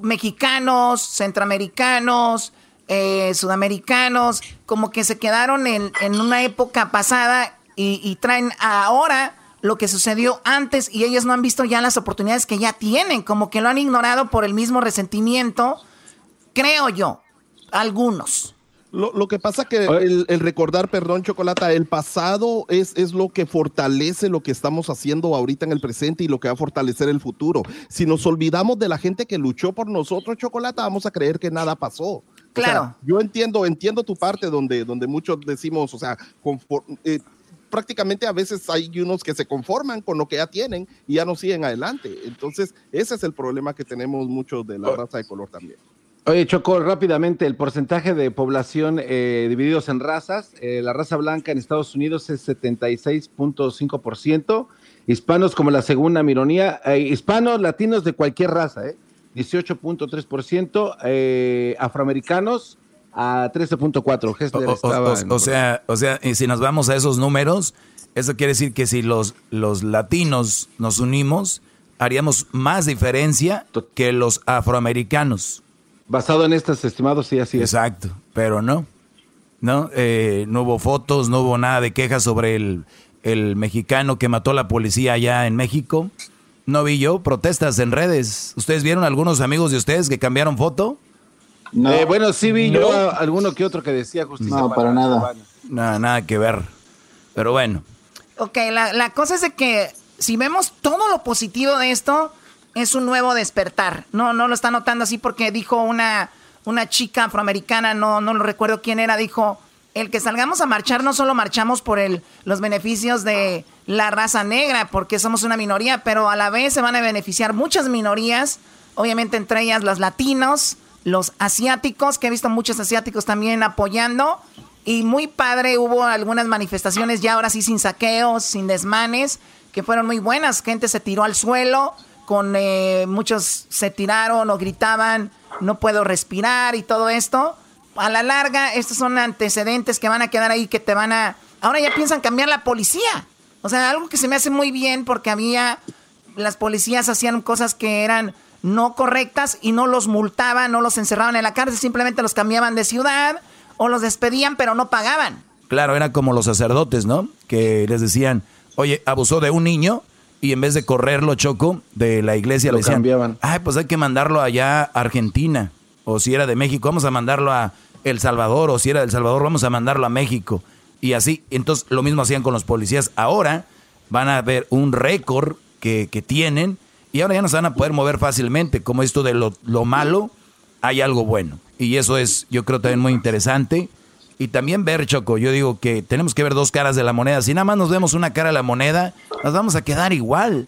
mexicanos, centroamericanos, eh, sudamericanos, como que se quedaron en, una época pasada y, y traen ahora lo que sucedió antes y ellos no han visto ya las oportunidades que ya tienen, como que lo han ignorado por el mismo resentimiento, creo yo, algunos. Lo, que pasa que el, recordar, perdón, Chocolata, el pasado es, es lo que fortalece lo que estamos haciendo ahorita en el presente y lo que va a fortalecer el futuro. Si nos olvidamos de la gente que luchó por nosotros, Chocolata, vamos a creer que nada pasó. Claro. yo entiendo, entiendo tu parte donde, donde muchos decimos, o sea, eh, prácticamente a veces hay unos que se conforman con lo que ya tienen y ya no siguen adelante. Entonces, ese es el problema que tenemos muchos de la oh. raza de color también. Oye, Choco, rápidamente, el porcentaje de población eh, divididos en razas, eh, la raza blanca en Estados Unidos es 76.5%, hispanos como la segunda minoría, eh, hispanos, latinos de cualquier raza, eh, 18.3%, afroamericanos a 13.4. O, sea, o sea, y si nos vamos a esos números, eso quiere decir que si los, los latinos nos unimos, haríamos más diferencia que los afroamericanos. Basado en estos estimados, sí, así es. Exacto, pero no. No, eh, no hubo fotos, no hubo nada de quejas sobre el, el mexicano que mató a la policía allá en México. No vi yo protestas en redes. ¿Ustedes vieron algunos amigos de ustedes que cambiaron foto? Eh, bueno, sí vi yo alguno que otro que decía justicia. No, para, nada. Nada, nada que ver. Pero bueno. Ok, la, cosa es de que si vemos todo lo positivo de esto, es un nuevo despertar. No, no lo está notando así porque dijo una, una chica afroamericana, no, no lo recuerdo quién era, dijo, el que salgamos a marchar no solo marchamos por el, los beneficios de la raza negra, porque somos una minoría, pero a la vez se van a beneficiar muchas minorías, obviamente entre ellas los latinos, los asiáticos, que he visto muchos asiáticos también apoyando. Y muy padre, hubo algunas manifestaciones ya ahora sí sin saqueos, sin desmanes, que fueron muy buenas. Gente se tiró al suelo, con eh, muchos se tiraron o gritaban, no puedo respirar y todo esto a la larga, estos son antecedentes que van a quedar ahí, que te van a... Ahora ya piensan cambiar la policía. O sea, algo que se me hace muy bien porque había... Las policías hacían cosas que eran no correctas y no los multaban, no los encerraban en la cárcel, simplemente los cambiaban de ciudad o los despedían, pero no pagaban. Claro, era como los sacerdotes, ¿no? Que les decían, oye, abusó de un niño y en vez de correrlo, Choco, de la iglesia, lo le decían, cambiaban. ay, pues hay que mandarlo allá a Argentina. O si era de México, vamos a mandarlo a el Salvador o si era del Salvador vamos a mandarlo a México. Y así, entonces lo mismo hacían con los policías. Ahora van a ver un récord que, tienen y ahora ya no se van a poder mover fácilmente. Como esto de lo, lo malo, hay algo bueno. Y eso es, yo creo, también muy interesante. Y también ver, Choco, yo digo que tenemos que ver dos caras de la moneda. Si nada más nos vemos una cara de la moneda, nos vamos a quedar igual.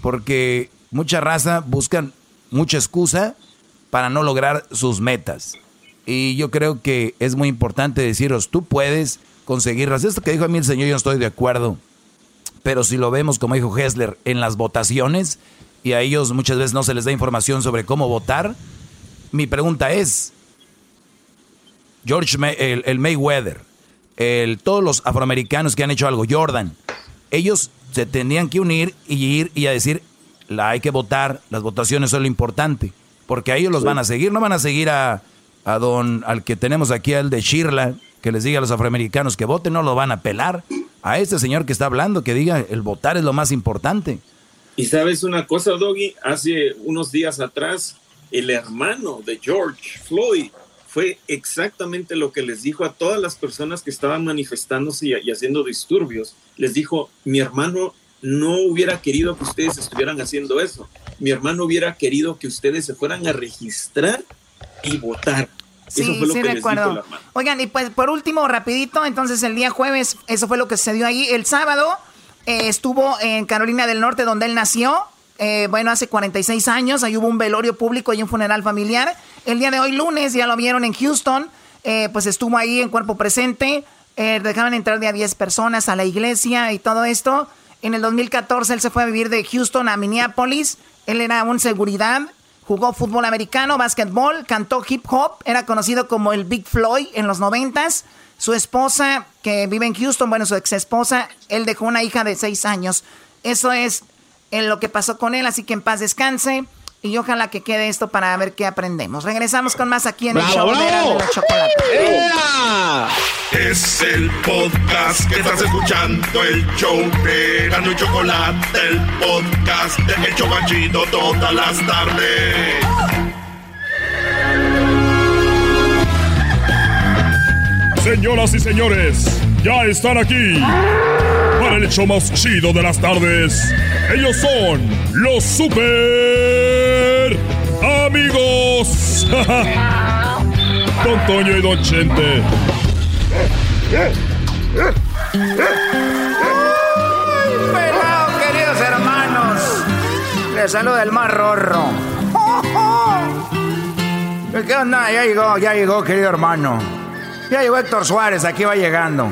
Porque mucha raza buscan mucha excusa para no lograr sus metas. Y yo creo que es muy importante deciros, tú puedes conseguirlas. Esto que dijo a mí el señor, yo no estoy de acuerdo. Pero si lo vemos, como dijo Hessler, en las votaciones, y a ellos muchas veces no se les da información sobre cómo votar, mi pregunta es, George el, Mayweather, el, todos los afroamericanos que han hecho algo, Jordan, ellos se tendrían que unir y ir y a decir, la hay que votar, las votaciones son lo importante, porque a ellos los van a seguir, no van a seguir a a don, al que tenemos aquí, al de Shirla, que les diga a los afroamericanos que voten, no lo van a pelar. A este señor que está hablando, que diga, el votar es lo más importante. Y sabes una cosa, Doggy, hace unos días atrás, el hermano de George Floyd fue exactamente lo que les dijo a todas las personas que estaban manifestándose y, y haciendo disturbios. Les dijo, mi hermano no hubiera querido que ustedes estuvieran haciendo eso. Mi hermano hubiera querido que ustedes se fueran a registrar y votar. Sí, eso fue lo sí, que recuerdo. Oigan, y pues por último, rapidito, entonces el día jueves, eso fue lo que sucedió ahí. El sábado eh, estuvo en Carolina del Norte, donde él nació. Eh, bueno, hace 46 años, ahí hubo un velorio público y un funeral familiar. El día de hoy, lunes, ya lo vieron en Houston, eh, pues estuvo ahí en cuerpo presente. dejaban entrar de a 10 personas a la iglesia y todo esto. En el 2014 él se fue a vivir de Houston a Minneapolis. Él era un seguridad Jugó fútbol americano, básquetbol, cantó hip hop, era conocido como el Big Floyd en los noventas. Su esposa, que vive en Houston, bueno, su ex esposa, él dejó una hija de seis años. Eso es en lo que pasó con él, así que en paz descanse. Y ojalá que quede esto para ver qué aprendemos. Regresamos con más aquí en el show de, la chocolate. Es el podcast que estás escuchando, el show de y Chocolate, el podcast de El Chocachito todas las tardes. Señoras y señores, ya están aquí para el hecho más chido de las tardes. Ellos son los super amigos. Don Toño y Don Chente. ¡Pelado, queridos hermanos! Les saluda el más rorro. ¿Qué onda? Ya llegó, ya llegó, querido hermano. Ya llegó Héctor Suárez, aquí va llegando.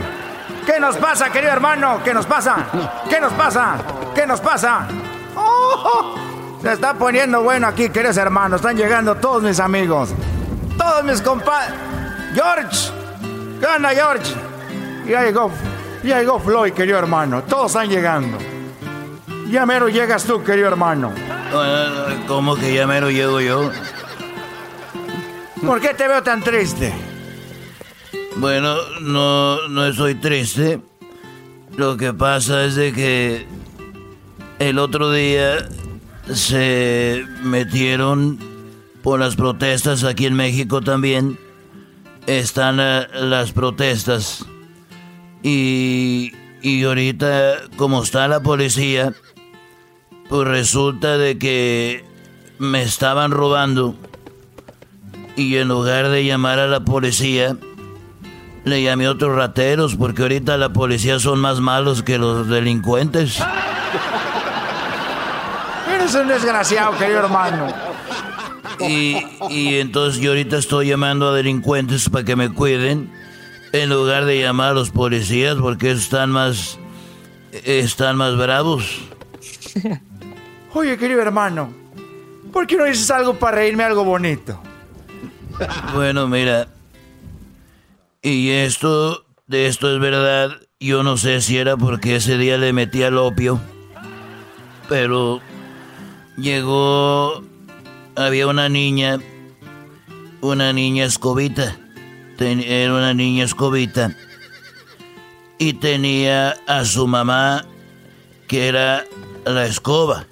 ¿Qué nos pasa, querido hermano? ¿Qué nos pasa? ¿Qué nos pasa? ¿Qué nos pasa? ¡Oh! Se está poniendo bueno aquí, queridos hermanos. Están llegando todos mis amigos. Todos mis compadres. George. ¿Qué onda, George? Ya llegó. Ya llegó Floyd, querido hermano. Todos están llegando. Ya mero llegas tú, querido hermano. ¿Cómo que ya mero llego yo? ¿Por qué te veo tan triste? Bueno, no, no estoy triste. Lo que pasa es de que el otro día se metieron por las protestas aquí en México también. Están eh, las protestas. Y, y ahorita, como está la policía, pues resulta de que me estaban robando y en lugar de llamar a la policía, le llamé a otros rateros porque ahorita la policía son más malos que los delincuentes. Eres un desgraciado, querido hermano. Y, y entonces yo ahorita estoy llamando a delincuentes para que me cuiden en lugar de llamar a los policías porque están más están más bravos. Oye, querido hermano, ¿por qué no dices algo para reírme algo bonito? Bueno, mira. Y esto, de esto es verdad. Yo no sé si era porque ese día le metí al opio. Pero llegó. Había una niña. Una niña escobita. era una niña escobita. Y tenía a su mamá, que era la escoba.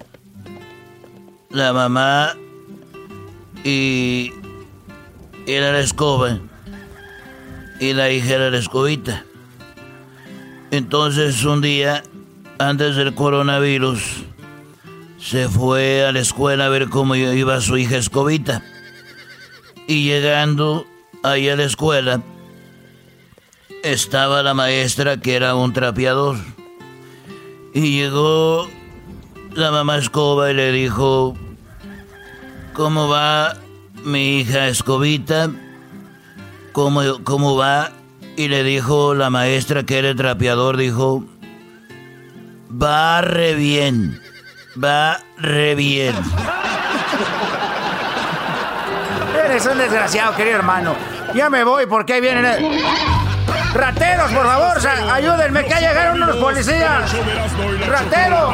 La mamá y era la escoba y la hija era la escobita. Entonces un día, antes del coronavirus, se fue a la escuela a ver cómo iba su hija escobita. Y llegando ahí a la escuela, estaba la maestra que era un trapeador. Y llegó la mamá escoba y le dijo, ¿cómo va mi hija Escobita, ¿cómo, cómo va? Y le dijo la maestra que era el trapeador, dijo, va re bien, va re bien. Eres un desgraciado, querido hermano. Ya me voy porque ahí vienen... ¡Rateros, por favor! ¡Ayúdenme que llegaron unos policías! ¡Ratero!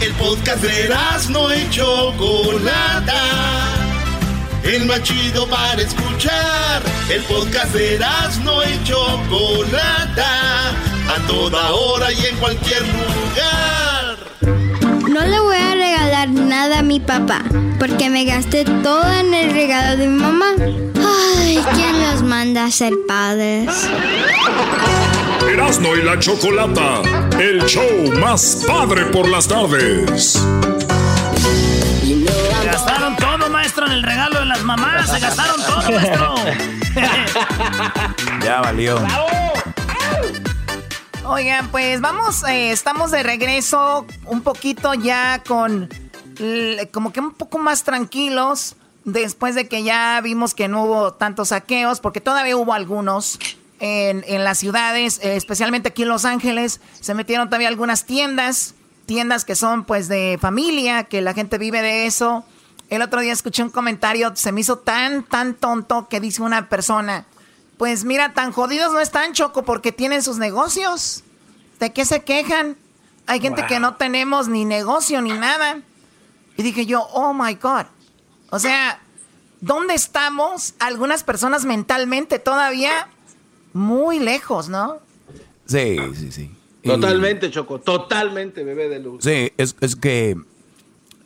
El podcast de no y Chocolata. El más chido para escuchar. El podcast de no y Chocolata. A toda hora y en cualquier lugar. No le voy a regalar nada a mi papá, porque me gasté todo en el regalo de mi mamá. Ay, ¿quién los manda a ser padres? Erasmo y la Chocolata, el show más padre por las tardes. Se gastaron todo, maestro, en el regalo de las mamás. Se gastaron todo, maestro. ya valió. Oigan, pues vamos, eh, estamos de regreso un poquito ya con como que un poco más tranquilos después de que ya vimos que no hubo tantos saqueos, porque todavía hubo algunos en, en las ciudades, eh, especialmente aquí en Los Ángeles, se metieron todavía algunas tiendas, tiendas que son pues de familia, que la gente vive de eso. El otro día escuché un comentario, se me hizo tan, tan tonto que dice una persona, pues mira, tan jodidos no están, Choco, porque tienen sus negocios. ¿De qué se quejan? Hay gente que no tenemos ni negocio ni nada. Y dije yo, oh my God. O sea, ¿dónde estamos algunas personas mentalmente todavía? Muy lejos, ¿no? Sí, sí, sí. Totalmente, Choco, totalmente, bebé de luz. Sí, es, es que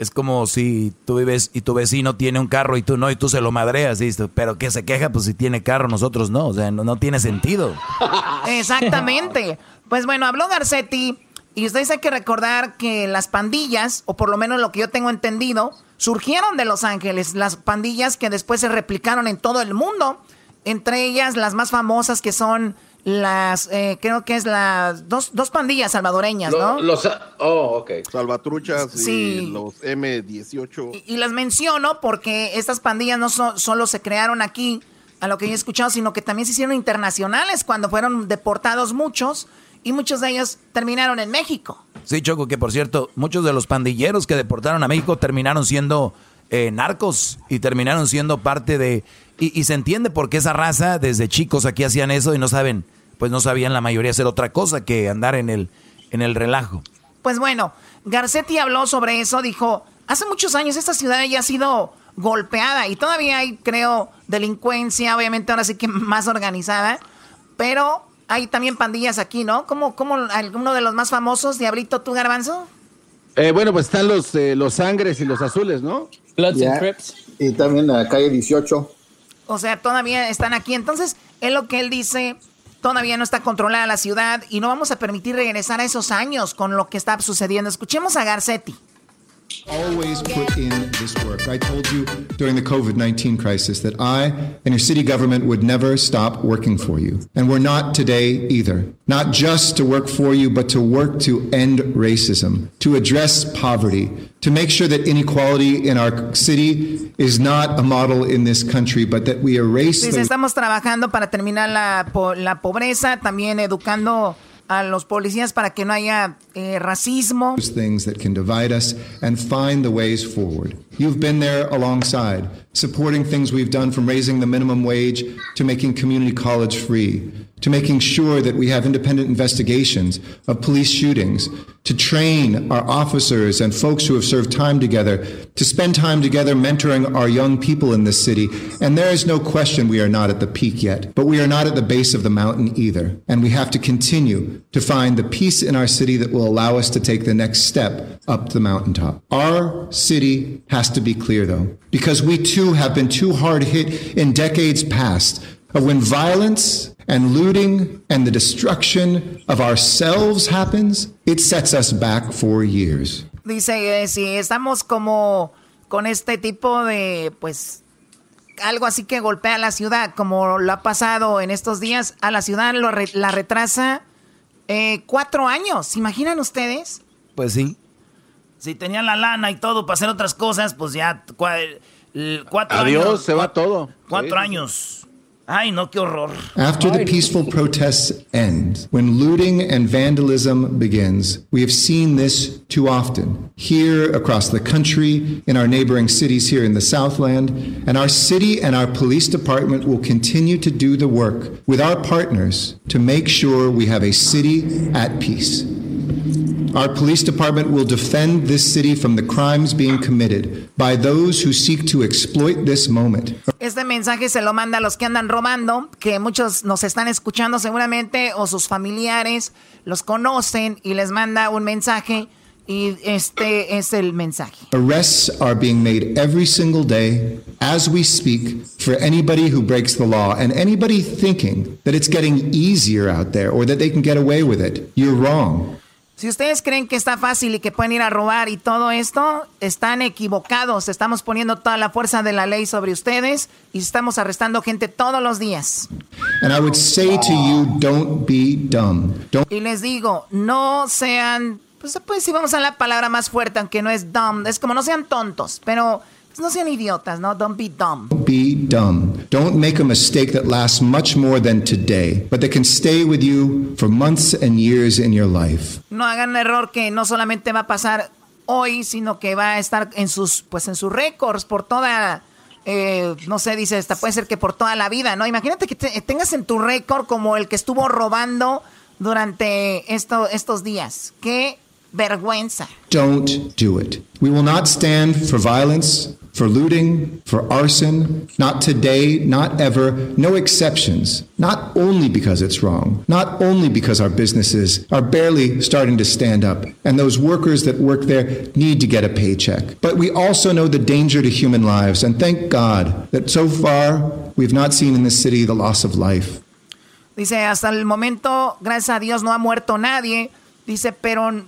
es como si tú vives y tu vecino tiene un carro y tú no, y tú se lo madreas, pero que se queja, pues si tiene carro, nosotros no, o sea, no, no tiene sentido. Exactamente. Pues bueno, habló Garcetti y ustedes hay que recordar que las pandillas, o por lo menos lo que yo tengo entendido, surgieron de Los Ángeles, las pandillas que después se replicaron en todo el mundo, entre ellas las más famosas que son las, eh, creo que es las dos, dos pandillas salvadoreñas, ¿no? Los, oh, ok. Salvatruchas y los M18. Y, las menciono porque estas pandillas no solo se crearon aquí, a lo que yo he escuchado, sino que también se hicieron internacionales cuando fueron deportados muchos y muchos de ellos terminaron en México. Sí, Choco, que por cierto, muchos de los pandilleros que deportaron a México terminaron siendo eh, narcos y terminaron siendo parte de y, se entiende por qué esa raza desde chicos aquí hacían eso y no saben, pues no sabían la mayoría hacer otra cosa que andar en el, en el relajo. Pues bueno, Garcetti habló sobre eso, dijo, hace muchos años esta ciudad ya ha sido golpeada y todavía hay, creo, delincuencia, obviamente ahora sí que más organizada, pero hay también pandillas aquí, ¿no? ¿Cómo, cómo alguno de los más famosos, Diablito, tú, Garbanzo? Eh, bueno, pues están los, eh, los sangres y los azules, ¿no? Bloods and Crips. Y también la calle 18. O sea, todavía están aquí. Entonces, es lo que él dice. Todavía no está controlada la ciudad y no vamos a permitir regresar a esos años con lo que está sucediendo. Escuchemos a Garcetti. Always put in this work. I told you during the COVID 19 crisis that I and your city government would never stop working for you. And we're not today either. Not just to work for you, but to work to end racism, to address poverty, to make sure that inequality in our city is not a model in this country, but that we erase. Dice, estamos trabajando para terminar la, po la pobreza, también educando a los policías para que no haya eh, racismo. Things that can divide us and find the ways forward. You've been there alongside, supporting things we've done from raising the minimum wage to making community college free, to making sure that we have independent investigations of police shootings, to train our officers and folks who have served time together, to spend time together mentoring our young people in this city. And there is no question we are not at the peak yet, but we are not at the base of the mountain either. And we have to continue to find the peace in our city that will allow us to take the next step up the mountaintop. Our city has to be clear though, because we too have been too hard hit in decades past of when violence and looting and the destruction of ourselves happens, it sets us back for years. Dice, eh, si estamos como con este tipo de, pues, algo así que golpea a la ciudad, como lo ha pasado en estos días, a la ciudad lo re la retrasa eh, cuatro años. ¿Se imaginan ustedes? Pues sí. Si tenían la lana y todo para hacer otras cosas, pues ya Eh, cuatro Adiós, años. se va todo. Cuatro sí. años. Ay, no, qué horror. After the peaceful protests end, when looting and vandalism begins, we have seen this too often. Here across the country, in our neighboring cities here in the Southland, and our city and our police department will continue to do the work with our partners to make sure we have a city at peace. Our police department will defend this city from the crimes being committed by those who seek to exploit this moment. Este mensaje se lo manda a los que andan robando, que muchos nos están escuchando seguramente o sus familiares los conocen y les manda un mensaje y este es el mensaje. Arrests are being made every single day as we speak for anybody who breaks the law and anybody thinking that it's getting easier out there or that they can get away with it. You're wrong. Si ustedes creen que está fácil y que pueden ir a robar y todo esto, están equivocados. Estamos poniendo toda la fuerza de la ley sobre ustedes y estamos arrestando gente todos los días. And I would say to you, don't be dumb. Don't y les digo, no sean, pues, pues si vamos a la palabra más fuerte, aunque no es dumb, es como no sean tontos, pero no sean idiotas, ¿no? Don't be dumb. Be dumb. Don't make a mistake that lasts much more than today, but that can stay with you for months and years in your life. No hagan un error que no solamente va a pasar hoy, sino que va a estar en sus, pues en sus récords por toda, eh, no sé, dice, esta puede ser que por toda la vida, ¿no? Imagínate que te, tengas en tu récord como el que estuvo robando durante esto, estos días. ¿Qué vergüenza. Don't do it. We will not stand for violence, for looting, for arson. Not today, not ever. No exceptions. Not only because it's wrong, not only because our businesses are barely starting to stand up and those workers that work there need to get a paycheck. But we also know the danger to human lives. And thank God that so far we've not seen in this city the loss of life. Dice, hasta el momento, gracias a Dios, no ha muerto nadie. Dice, pero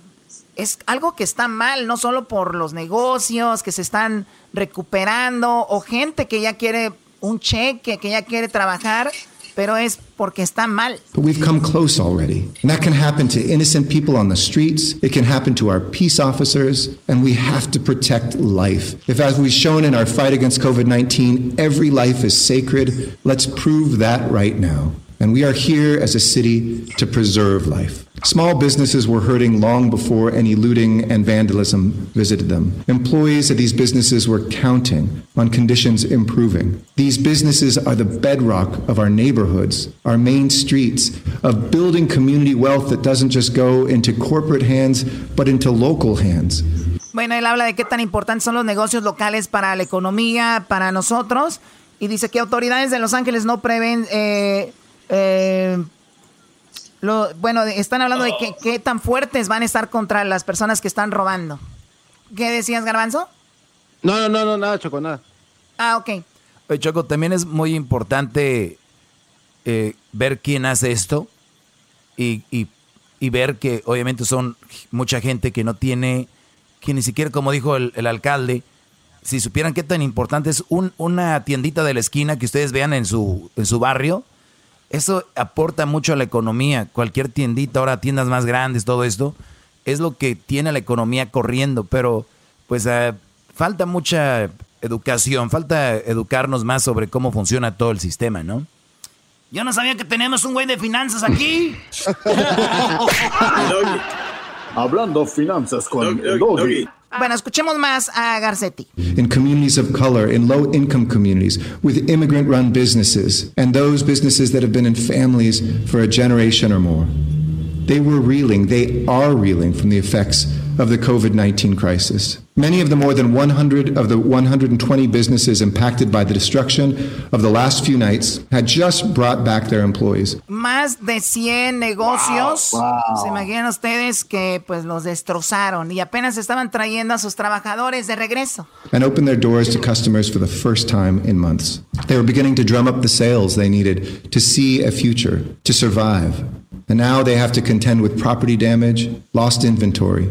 es algo que está mal, no solo por los negocios que se están recuperando o gente que ya quiere un cheque, que ya quiere trabajar, pero es porque está mal. But we've come close already. And that can happen to innocent people on the streets. It can happen to our peace officers. And we have to protect life. If, as we've shown in our fight against COVID 19, every life is sacred, let's prove that right now. And we are here as a city to preserve life. Small businesses were hurting long before any looting and vandalism visited them. Employees of these businesses were counting on conditions improving. These businesses are the bedrock of our neighborhoods, our main streets, of building community wealth that doesn't just go into corporate hands, but into local hands. Bueno, él habla de qué tan importantes son los negocios locales para la economía, para nosotros, y dice que autoridades de Los Ángeles no prevén eh, eh, lo, bueno, están hablando de qué, qué tan fuertes van a estar contra las personas que están robando. ¿Qué decías, Garbanzo? No, no, no, no, nada, Choco, nada. Ah, ok. Oye, Choco, también es muy importante eh, ver quién hace esto y, y, y, ver que obviamente son mucha gente que no tiene, que ni siquiera, como dijo el, el alcalde, si supieran qué tan importante es un, una tiendita de la esquina que ustedes vean en su, en su barrio, eso aporta mucho a la economía. Cualquier tiendita, ahora tiendas más grandes, todo esto, es lo que tiene la economía corriendo, pero pues eh, falta mucha educación, falta educarnos más sobre cómo funciona todo el sistema, ¿no? Yo no sabía que tenemos un güey de finanzas aquí. Hablando finanzas con Doggy. Ah. Bueno, escuchemos más a Garcetti. In communities of color, in low income communities, with immigrant run businesses, and those businesses that have been in families for a generation or more. They were reeling, they are reeling from the effects of the COVID 19 crisis. Many of the more than 100 of the 120 businesses impacted by the destruction of the last few nights had just brought back their employees. Más de 100 negocios. Wow, wow. Se imaginan ustedes que pues los destrozaron y apenas estaban trayendo a sus trabajadores de regreso. And opened their doors to customers for the first time in months. They were beginning to drum up the sales they needed to see a future, to survive. And now they have to contend with property damage, lost inventory,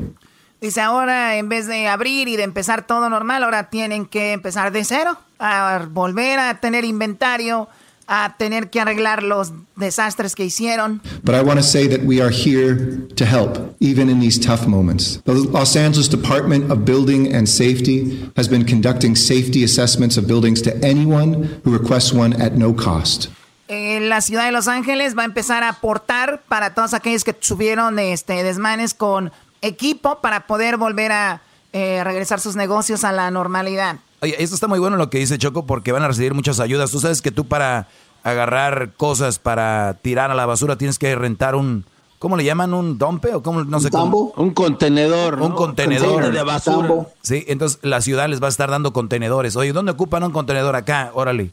Dice, ahora en vez de abrir y de empezar todo normal, ahora tienen que empezar de cero, a volver a tener inventario, a tener que arreglar los desastres que hicieron. But I want to say that we are here to help, even in these tough moments. The Los Angeles Department of Building and Safety has been conducting safety assessments of buildings to anyone who requests one at no cost. Eh, la ciudad de Los Ángeles va a empezar a aportar para todos aquellos que tuvieron este, desmanes con equipo para poder volver a eh, regresar sus negocios a la normalidad. Oye, esto está muy bueno lo que dice Choco porque van a recibir muchas ayudas. Tú sabes que tú para agarrar cosas para tirar a la basura tienes que rentar un, ¿cómo le llaman? ¿Un dompe? ¿O cómo? No sé cómo. Un contenedor. Un contenedor. de basura. Sí, entonces la ciudad les va a estar dando contenedores. Oye, ¿dónde ocupan un contenedor acá? Órale.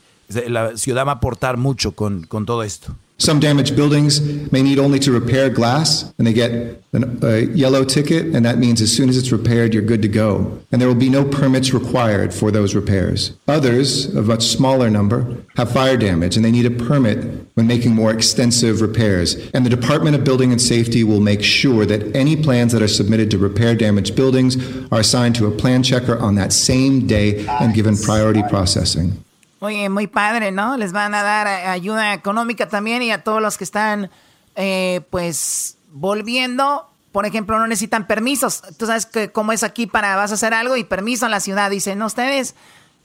La ciudad va a aportar mucho con, con todo esto. Some damaged buildings may need only to repair glass, and they get a yellow ticket, and that means as soon as it's repaired, you're good to go. And there will be no permits required for those repairs. Others, a much smaller number, have fire damage, and they need a permit when making more extensive repairs. And the Department of Building and Safety will make sure that any plans that are submitted to repair damaged buildings are assigned to a plan checker on that same day and given priority processing. Oye, muy padre, ¿no? Les van a dar ayuda económica también y a todos los que están, eh, pues, volviendo. Por ejemplo, no necesitan permisos. Tú sabes que cómo es aquí para vas a hacer algo y permiso en la ciudad. Dicen, ustedes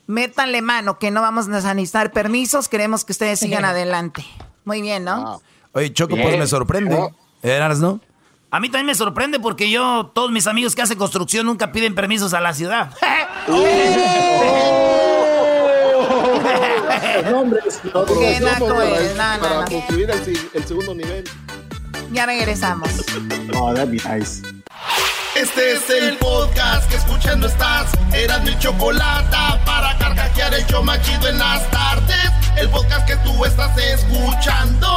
métanle mano, que no vamos a necesitar permisos, queremos que ustedes sigan adelante. Muy bien, ¿no? Oye, Choco, pues me sorprende. ¿Eras, no? A mí también me sorprende porque yo, todos mis amigos que hacen construcción nunca piden permisos a la ciudad. nombres. No, Qué naco es. No, no, para no. construir el, el, segundo nivel. Ya regresamos. Oh, that'd be nice. Este es el podcast que escuchando estás. Eran mi chocolate para carcajear el show machido en las tardes. El podcast que tú estás escuchando.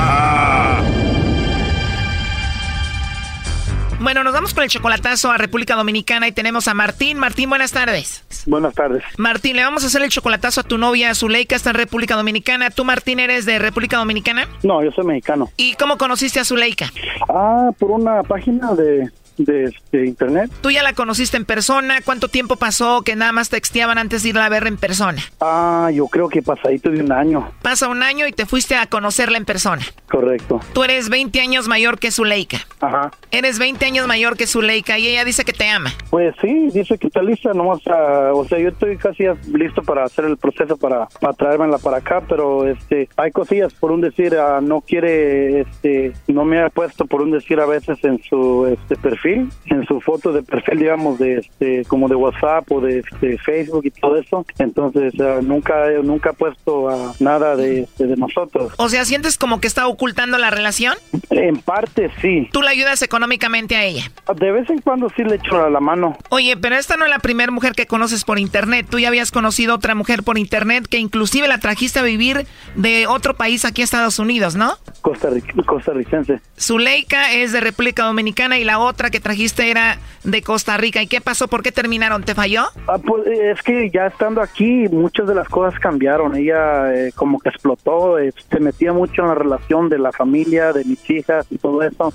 Bueno, nos vamos con el chocolatazo a República Dominicana y tenemos a Martín. Martín, buenas tardes. Buenas tardes. Martín, le vamos a hacer el chocolatazo a tu novia Zuleika, está en República Dominicana. ¿Tú, Martín, eres de República Dominicana? No, yo soy mexicano. ¿Y cómo conociste a Zuleika? Ah, por una página de, de, de internet. ¿Tú ya la conociste en persona? ¿Cuánto tiempo pasó que nada más texteaban antes de irla a ver en persona? Ah, yo creo que pasadito de un año. Pasa un año y te fuiste a conocerla en persona. Correcto. Tú eres 20 años mayor que Zuleika. Ajá. Eres 20 años mayor que Zuleika y ella dice que te ama. Pues sí, dice que está lista, nomás, ah, o sea, yo estoy casi listo para hacer el proceso para, para traérmela para acá, pero este, hay cosillas, por un decir, ah, no quiere, este, no me ha puesto por un decir a veces en su este perfil perfil, en su foto de perfil, digamos, de este, como de WhatsApp o de este, Facebook y todo eso. Entonces, eh, nunca, nunca ha puesto a nada de, este, de nosotros. O sea, ¿sientes como que está ocultando la relación? En parte, sí. ¿Tú le ayudas económicamente a ella? De vez en cuando sí le echo la mano. Oye, pero esta no es la primera mujer que conoces por internet. Tú ya habías conocido otra mujer por internet que inclusive la trajiste a vivir de otro país aquí a Estados Unidos, ¿no? Costa costarricense. Zuleika es de República Dominicana y la otra que trajiste era de Costa Rica. ¿Y qué pasó? ¿Por qué terminaron? ¿Te falló? Ah, pues es que ya estando aquí muchas de las cosas cambiaron. Ella eh, como que explotó, eh, se metía mucho en la relación de la familia, de mis hijas y todo eso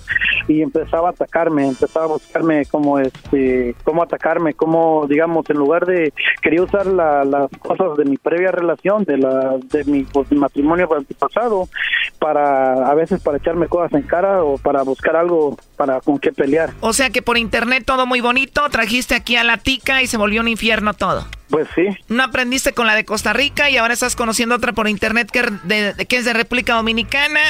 y empezaba a atacarme, empezaba a buscarme como este, cómo atacarme, como digamos en lugar de quería usar las cosas de mi previa relación, de la de mi pues, matrimonio pasado para a veces para echarme cosas en cara o para buscar algo para con qué pelear. O sea que por internet todo muy bonito, trajiste aquí a la tica y se volvió un infierno todo. Pues sí. No aprendiste con la de Costa Rica y ahora estás conociendo otra por internet que, que es de República Dominicana.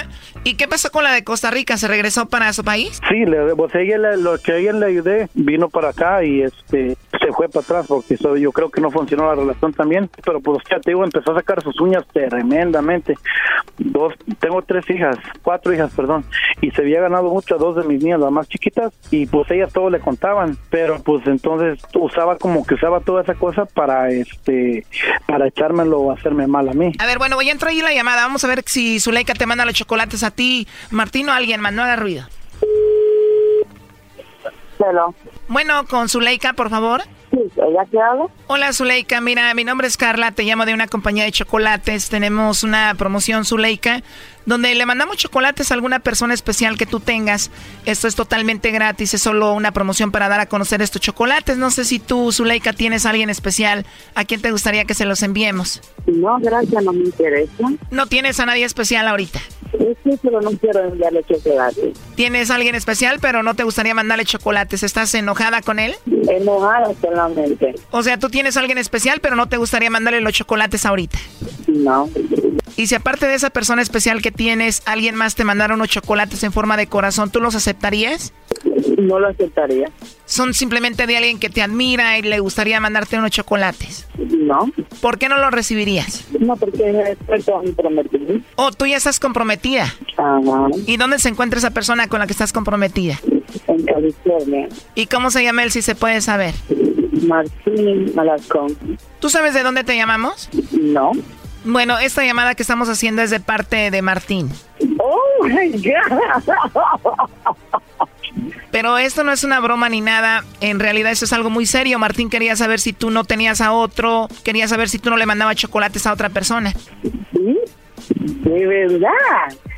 ¿Y qué pasó con la de Costa Rica? ¿Se regresó para su país? Sí, le, pues ella, lo que ella le ayudé vino para acá y este se fue para atrás porque yo creo que no funcionó la relación también. Pero pues ya te digo, empezó a sacar sus uñas tremendamente. Dos, tengo tres hijas, cuatro hijas, perdón. Y se había ganado mucho a dos de mis niñas, las más chiquitas. Y pues ellas todo le contaban. Pero pues entonces usaba como que usaba toda esa cosa para para este para echármelo o hacerme mal a mí. A ver, bueno, voy a entrar ahí la llamada. Vamos a ver si Zuleika te manda los chocolates a ti, Martín o alguien más. No haga ruido. Hello. Bueno, con Zuleika, por favor. Sí, ¿ella qué habla? Hola, Zuleika. Mira, mi nombre es Carla. Te llamo de una compañía de chocolates. Tenemos una promoción, Zuleika, donde le mandamos chocolates a alguna persona especial que tú tengas. Esto es totalmente gratis, es solo una promoción para dar a conocer estos chocolates. No sé si tú, Zuleika, tienes a alguien especial a quien te gustaría que se los enviemos. No, gracias, no me interesa. ¿No tienes a nadie especial ahorita? Sí, pero no quiero enviarle chocolates. ¿Tienes a alguien especial, pero no te gustaría mandarle chocolates? ¿Estás enojada con él? Enojada solamente. O sea, tú tienes a alguien especial, pero no te gustaría mandarle los chocolates ahorita. No. Y si aparte de esa persona especial que tienes, alguien más te mandara unos chocolates en forma de corazón, ¿tú los aceptarías? No lo aceptaría. ¿Son simplemente de alguien que te admira y le gustaría mandarte unos chocolates? No. ¿Por qué no los recibirías? No, porque estoy comprometida. Oh, tú ya estás comprometida. Ajá. ¿Y dónde se encuentra esa persona con la que estás comprometida? En California. ¿Y cómo se llama él, si se puede saber? Martín Alarcón. ¿Tú sabes de dónde te llamamos? No. Bueno, esta llamada que estamos haciendo es de parte de Martín. Oh my God. Pero esto no es una broma ni nada. En realidad eso es algo muy serio. Martín quería saber si tú no tenías a otro. Quería saber si tú no le mandabas chocolates a otra persona. ¿Sí? ¿De verdad?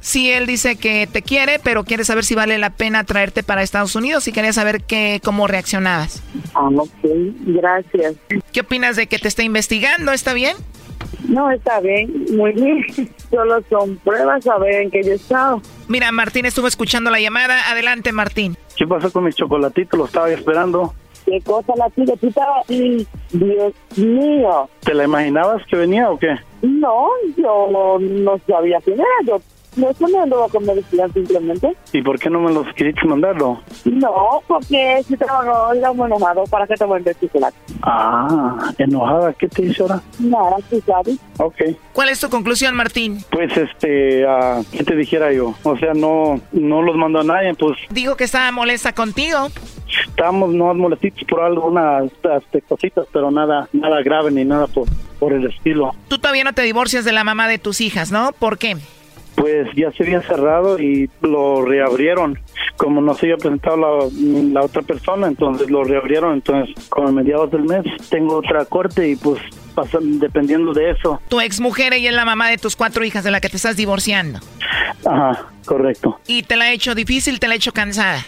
Sí, él dice que te quiere, pero quiere saber si vale la pena traerte para Estados Unidos y quería saber qué, cómo reaccionabas. Ah, ok. Gracias. ¿Qué opinas de que te esté investigando? ¿Está bien? No, está bien, muy bien. Solo son pruebas a ver en qué yo he estado. Mira, Martín estuvo escuchando la llamada. Adelante, Martín. ¿Qué pasó con mis chocolatitos? Lo estaba esperando. ¿Qué cosa la estabas... Dios mío. ¿Te la imaginabas que venía o qué? No, yo no sabía quién era. Yo no, eso no lo con medicina simplemente. ¿Y por qué no me los quisiste mandarlo? No, porque si trabajo muy enojado, ¿para qué te voy a chocolate? Ah, enojada, ¿qué te hizo ahora? Nada, tú sabes. Ok. ¿Cuál es tu conclusión, Martín? Pues, este, uh, ¿qué te dijera yo? O sea, no, no los mandó a nadie, pues. Digo que estaba molesta contigo. Estábamos no molestitos por algunas este, cositas, pero nada, nada grave ni nada por, por el estilo. Tú todavía no te divorcias de la mamá de tus hijas, ¿no? ¿Por qué? Pues ya se había cerrado y lo reabrieron. Como no se había presentado la, la otra persona, entonces lo reabrieron. Entonces, como a mediados del mes, tengo otra corte y pues pasan, dependiendo de eso. Tu ex mujer, ella es la mamá de tus cuatro hijas de la que te estás divorciando. Ajá, correcto. ¿Y te la ha hecho difícil, te la ha hecho cansada?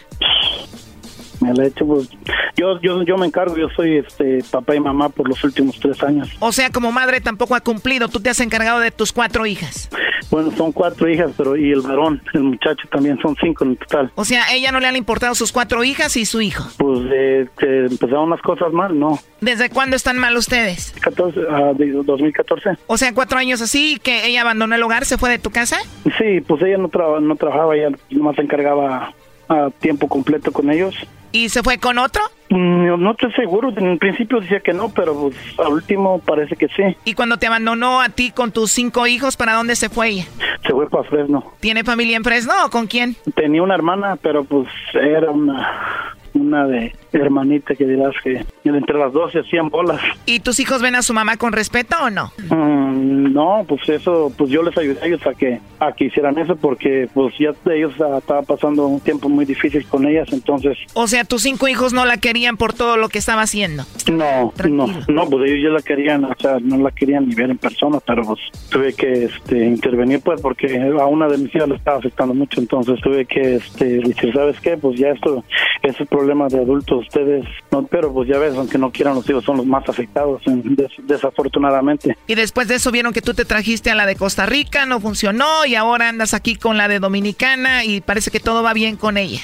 Me la he hecho, pues, yo, yo, yo me encargo, yo soy este papá y mamá por los últimos tres años. O sea, como madre tampoco ha cumplido, tú te has encargado de tus cuatro hijas. Bueno, son cuatro hijas, pero y el varón, el muchacho también, son cinco en total. O sea, ¿a ella no le han importado sus cuatro hijas y su hijo? Pues eh, que empezaron las cosas mal, ¿no? ¿Desde cuándo están mal ustedes? 14, uh, de 2014. O sea, cuatro años así, que ella abandonó el hogar, se fue de tu casa. Sí, pues ella no, traba, no trabajaba, ella nomás se encargaba a tiempo completo con ellos. ¿Y se fue con otro? Mm, No, estoy seguro, en principio decía que no, pero pues, al último parece que sí. ¿Y cuando te abandonó a ti con tus cinco hijos, para dónde se fue ella? Se fue para Fresno. ¿Tiene familia en Fresno o con quién? Tenía una hermana, pero pues era una, una de hermanita que dirás que entre las dos se hacían bolas. ¿Y tus hijos ven a su mamá con respeto o no? Mm, no, pues eso, pues yo les ayudé a ellos a que, a que hicieran eso porque pues ya ellos ah, estaban pasando un tiempo muy difícil con ellas, entonces O sea, tus cinco hijos no la querían por todo lo que estaba haciendo. no, no, no, pues ellos ya la querían, o sea, no la querían ni ver en persona, pero pues tuve que este, intervenir pues porque a una de mis hijas le estaba afectando mucho, entonces tuve que este, decir, ¿sabes qué? Pues ya esto es el problema de adultos, ustedes, no, pero pues ya ves, aunque no quieran los hijos son los más afectados, en- des- desafortunadamente. Y después de eso vieron que tú te trajiste a la de Costa Rica, no funcionó y ahora andas aquí con la de Dominicana y parece que todo va bien con ella.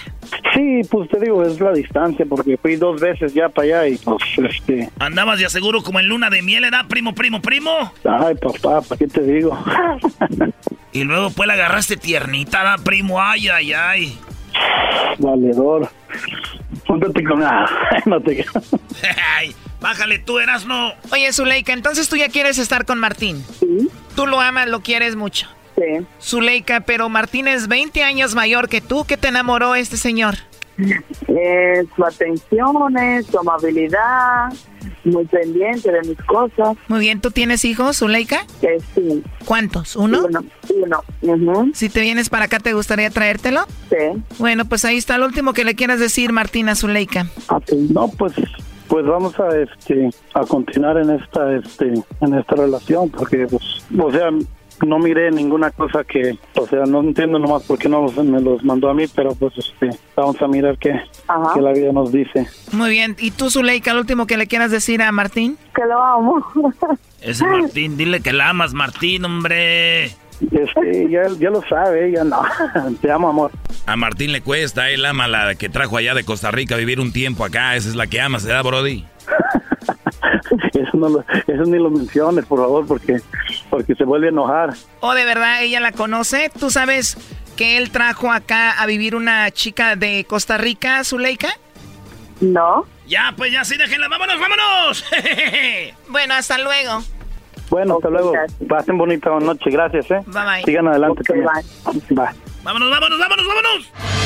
Sí, pues te digo, es la distancia, porque fui dos veces ya para allá y pues, este... Andabas de aseguro como en luna de miel, ¿era primo, primo, primo? Ay, papá, ¿para qué te digo? Y luego pues la agarraste tiernita, ¿da, primo? Ay, ay, ay. Valedor. Júntate con nada, no te Ay, bájale tú, Erasno. Oye, Zuleika, entonces tú ya quieres estar con Martín. Sí. Tú lo amas, lo quieres mucho. Sí. Zuleika, pero Martín es 20 años mayor que tú. ¿Qué te enamoró este señor? Eh, su atención, su amabilidad, muy pendiente de mis cosas. Muy bien, ¿tú tienes hijos, Zuleika? Eh, sí. ¿Cuántos? ¿Uno? Uno. Uno. Si te vienes para acá, ¿te gustaría traértelo? Sí. Bueno, pues ahí está lo último que le quieras decir, Martín, a Zuleika. No, pues pues vamos a este a continuar en esta este en esta relación porque pues o sea no miré ninguna cosa que o sea no entiendo nomás por qué no los- me los mandó a mí pero pues este vamos a mirar qué, Ajá. qué la vida nos dice Muy bien. ¿Y tú, Zuleika, lo último que le quieras decir a Martín? Que lo amo. Ese Martín, dile que la amas, Martín, hombre. este ya, ya lo sabe ella no te amo amor A Martín le cuesta, él ama la que trajo allá de Costa Rica a vivir un tiempo acá. Esa es la que ama, ¿se da, Brody? eso no lo, eso ni lo menciones por favor porque porque se vuelve a enojar ¿O de verdad ella la conoce? ¿Tú sabes que él trajo acá a vivir una chica de Costa Rica, Zuleika? No. Ya, pues ya sí, déjenla. ¡Vámonos, vámonos! bueno, hasta luego. bueno hasta luego pasen bonita noche gracias eh Bye, bye. sigan adelante también bye. ¡Vámonos, vámonos, vámonos, vámonos!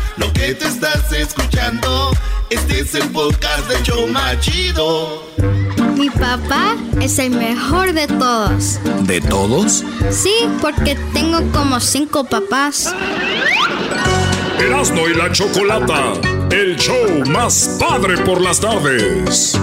Lo que te estás escuchando, este es el podcast de Choma Chido. Mi papá es el mejor de todos. ¿De todos? Sí, porque tengo como cinco papás. Erasno y la chocolata. El show más padre por las tardes.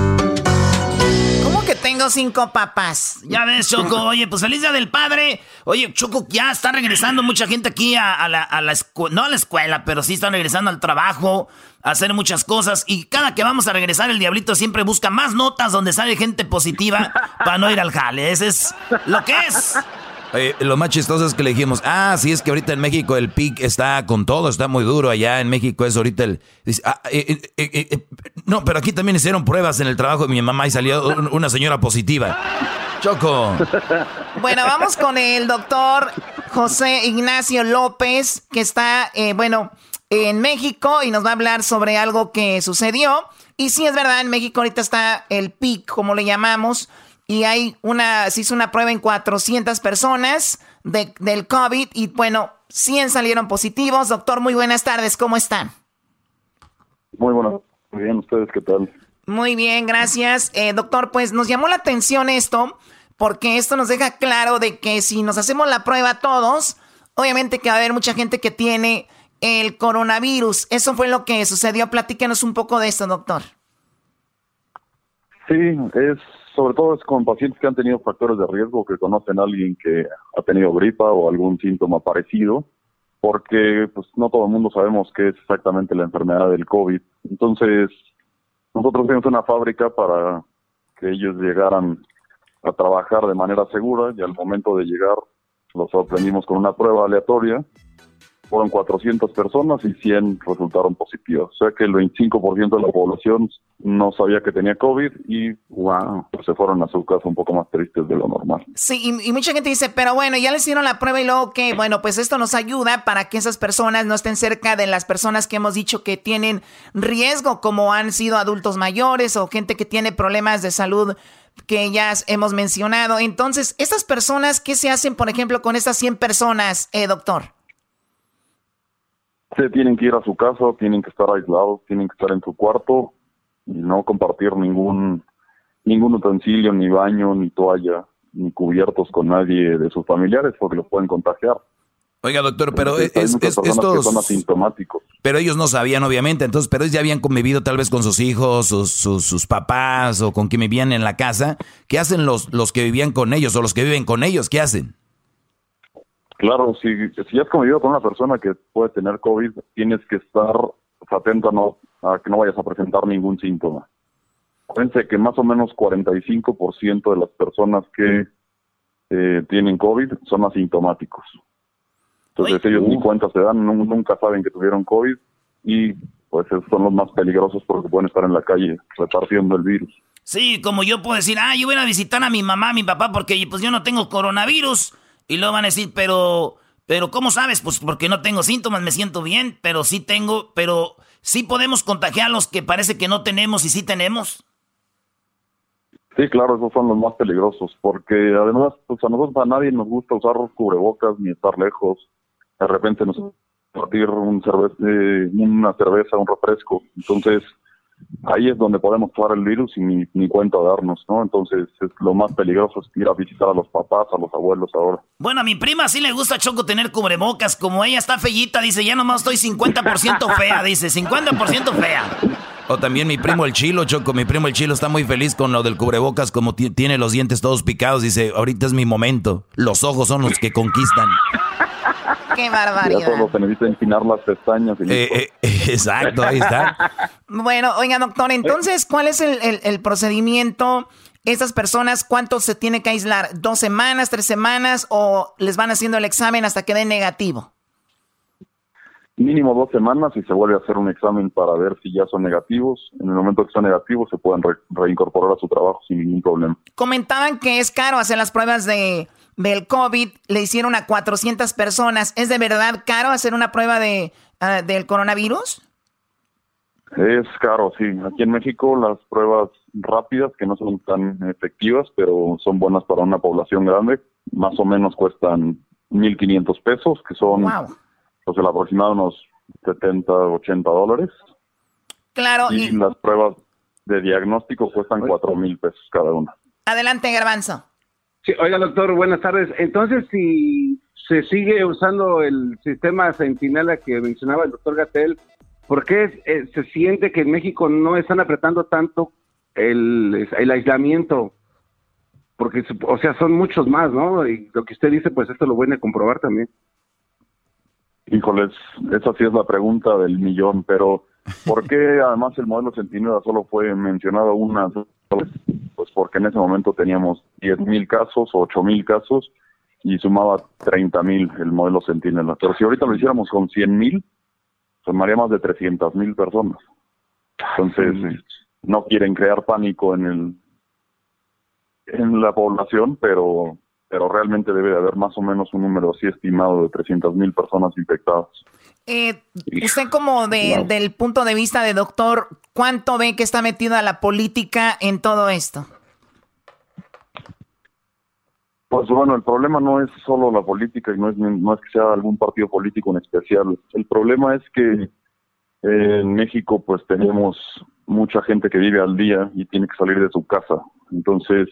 ¿Cómo que tengo cinco papás? Ya ves, Choco. Oye, pues feliz día del padre. Oye, Choco, ya está regresando mucha gente aquí a, a la, a la escuela. No a la escuela, pero sí están regresando al trabajo, a hacer muchas cosas. Y cada que vamos a regresar, el Diablito siempre busca más notas donde sale gente positiva para no ir al jale. Ese es lo que es. Lo más chistoso es que le dijimos, ah, sí, es que ahorita en México el PIC está con todo, está muy duro. Allá en México es ahorita el... ah, eh, eh, eh, no, pero aquí también hicieron pruebas en el trabajo de mi mamá y salió un- una señora positiva. Choco. Bueno, vamos con el doctor José Ignacio López, que está, bueno, en México y nos va a hablar sobre algo que sucedió. Y sí, es verdad, en México ahorita está el PIC, como le llamamos, y hay una, se hizo una prueba en 400 personas de- del COVID y bueno, 100 salieron positivos. Doctor, muy buenas tardes, ¿cómo están? Muy bueno. Muy bien, ¿ustedes qué tal? Muy bien, gracias. Eh, doctor, pues nos llamó la atención esto, porque esto nos deja claro de que si nos hacemos la prueba todos, obviamente que va a haber mucha gente que tiene el coronavirus. Eso fue lo que sucedió. Platícanos un poco de esto, doctor. Sí, es sobre todo es con pacientes que han tenido factores de riesgo, que conocen a alguien que ha tenido gripa o algún síntoma parecido. porque pues no todo el mundo sabemos qué es exactamente la enfermedad del COVID. Entonces, nosotros tenemos una fábrica para que ellos llegaran a trabajar de manera segura y al momento de llegar los sorprendimos con una prueba aleatoria fueron 400 personas y 100 resultaron positivos. O sea que el 25% de la población no sabía que tenía COVID y wow, pues se fueron a su casa un poco más tristes de lo normal. Sí, y, mucha gente dice, pero bueno, ya les hicieron la prueba y luego que, bueno, pues esto nos ayuda para que esas personas no estén cerca de las personas que hemos dicho que tienen riesgo, como han sido adultos mayores o gente que tiene problemas de salud que ya hemos mencionado. Entonces, estas personas, ¿qué se hacen, por ejemplo, con estas 100 personas, eh, doctor? Se tienen que ir a su casa, tienen que estar aislados, tienen que estar en su cuarto y no compartir ningún ningún utensilio, ni baño, ni toalla, ni cubiertos con nadie de sus familiares porque los pueden contagiar. Oiga, doctor, pero es, estos... son asintomáticos. Pero ellos no sabían, obviamente, entonces, pero ellos ya habían convivido tal vez con sus hijos, sus, sus, papás o con quien vivían en la casa. ¿Qué hacen los, los que vivían con ellos o los que viven con ellos? ¿Qué hacen? Claro, si, si has convivido con una persona que puede tener COVID, tienes que estar atento a, no, a que no vayas a presentar ningún síntoma. Fíjense que más o menos 45% de las personas que eh, tienen COVID son asintomáticos. Entonces ellos ni cuenta se dan, nunca saben que tuvieron COVID y pues esos son los más peligrosos porque pueden estar en la calle repartiendo el virus. Sí, como yo puedo decir, ah, yo voy a visitar a mi mamá, a mi papá, porque pues yo no tengo coronavirus. Y luego van a decir, pero, pero ¿cómo sabes? Pues porque no tengo síntomas, me siento bien, pero sí tengo, pero sí podemos contagiar a los que parece que no tenemos y sí tenemos. Sí, claro, esos son los más peligrosos, porque además, pues a nosotros a nadie nos gusta usar cubrebocas ni estar lejos. De repente nos partir un eh, una cerveza, un refresco. Entonces, ahí es donde podemos tomar el virus y ni, ni cuenta darnos, ¿no? Entonces, es lo más peligroso es ir a visitar a los papás, a los abuelos ahora. Bueno, a mi prima sí le gusta Choco tener cubrebocas. Como ella está fellita, dice, ya nomás estoy 50% fea, dice, 50% fea. O también mi primo el Chilo, Choco, mi primo el Chilo está muy feliz con lo del cubrebocas, como tiene los dientes todos picados, dice, ahorita es mi momento, los ojos son los que conquistan. Qué barbaridad. Ya solo se necesita empinar las pestañas. Eh, eh, exacto, ahí está. bueno, oiga, doctor, entonces, ¿cuál es el, procedimiento? Estas personas, ¿cuánto se tiene que aislar? ¿Dos semanas, tres semanas o les van haciendo el examen hasta que den negativo? Mínimo dos semanas y se vuelve a hacer un examen para ver si ya son negativos. En el momento que son negativos se pueden reincorporar a su trabajo sin ningún problema. Comentaban que es caro hacer las pruebas de del COVID le hicieron a 400 personas. ¿Es de verdad caro hacer una prueba de, ah, del coronavirus? Es caro, sí. Aquí en México las pruebas rápidas, que no son tan efectivas, pero son buenas para una población grande, más o menos cuestan 1.500 pesos, que son pues, el aproximado unos 70, 80 dólares. Claro. Y, las pruebas de diagnóstico cuestan 4.000 pesos cada una. Adelante, Garbanzo oiga, doctor, buenas tardes. Entonces, si se sigue usando el sistema Centinela que mencionaba el doctor Gatel, ¿por qué eh, se siente que en México no están apretando tanto el, aislamiento? Porque, o sea, son muchos más, ¿no? Y lo que usted dice, pues esto lo voy a comprobar también. Híjoles, esa sí es la pregunta del millón, pero ¿por qué además el modelo Centinela solo fue mencionado una pues porque en ese momento teníamos 10.000 casos o 8.000 casos y sumaba 30.000 el modelo Centinela. Pero si ahorita lo hiciéramos con 100.000, sumaría más de 300.000 personas. Entonces, no quieren crear pánico en el en la población, pero pero realmente debe de haber más o menos un número así estimado de 300.000 personas infectadas. Eh, usted como del punto de vista de doctor, ¿cuánto ve que está metida la política en todo esto? Pues bueno, el problema no es solo la política y no es, no que sea algún partido político en especial. El problema es que en México pues tenemos mucha gente que vive al día y tiene que salir de su casa. Entonces,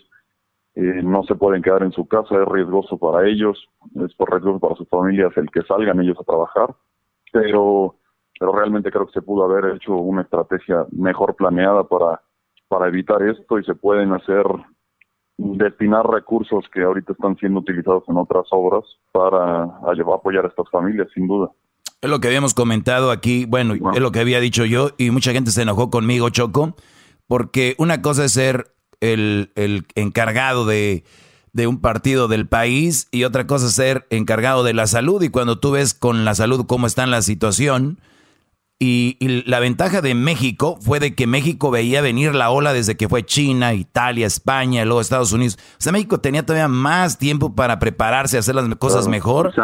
eh, no se pueden quedar en su casa, es riesgoso para ellos, es por riesgo para sus familias el que salgan ellos a trabajar pero, pero realmente creo que se pudo haber hecho una estrategia mejor planeada para, para evitar esto y se pueden hacer destinar recursos que ahorita están siendo utilizados en otras obras para apoyar a estas familias, sin duda. Es lo que habíamos comentado aquí, bueno, es lo que había dicho yo y mucha gente se enojó conmigo, Choco, porque una cosa es ser el, encargado de, de un partido del país y otra cosa es ser encargado de la salud y cuando tú ves con la salud cómo está la situación, y, la ventaja de México fue de que México veía venir la ola desde que fue China, Italia, España, luego Estados Unidos. O sea, México tenía todavía más tiempo para prepararse, hacer las cosas mejor.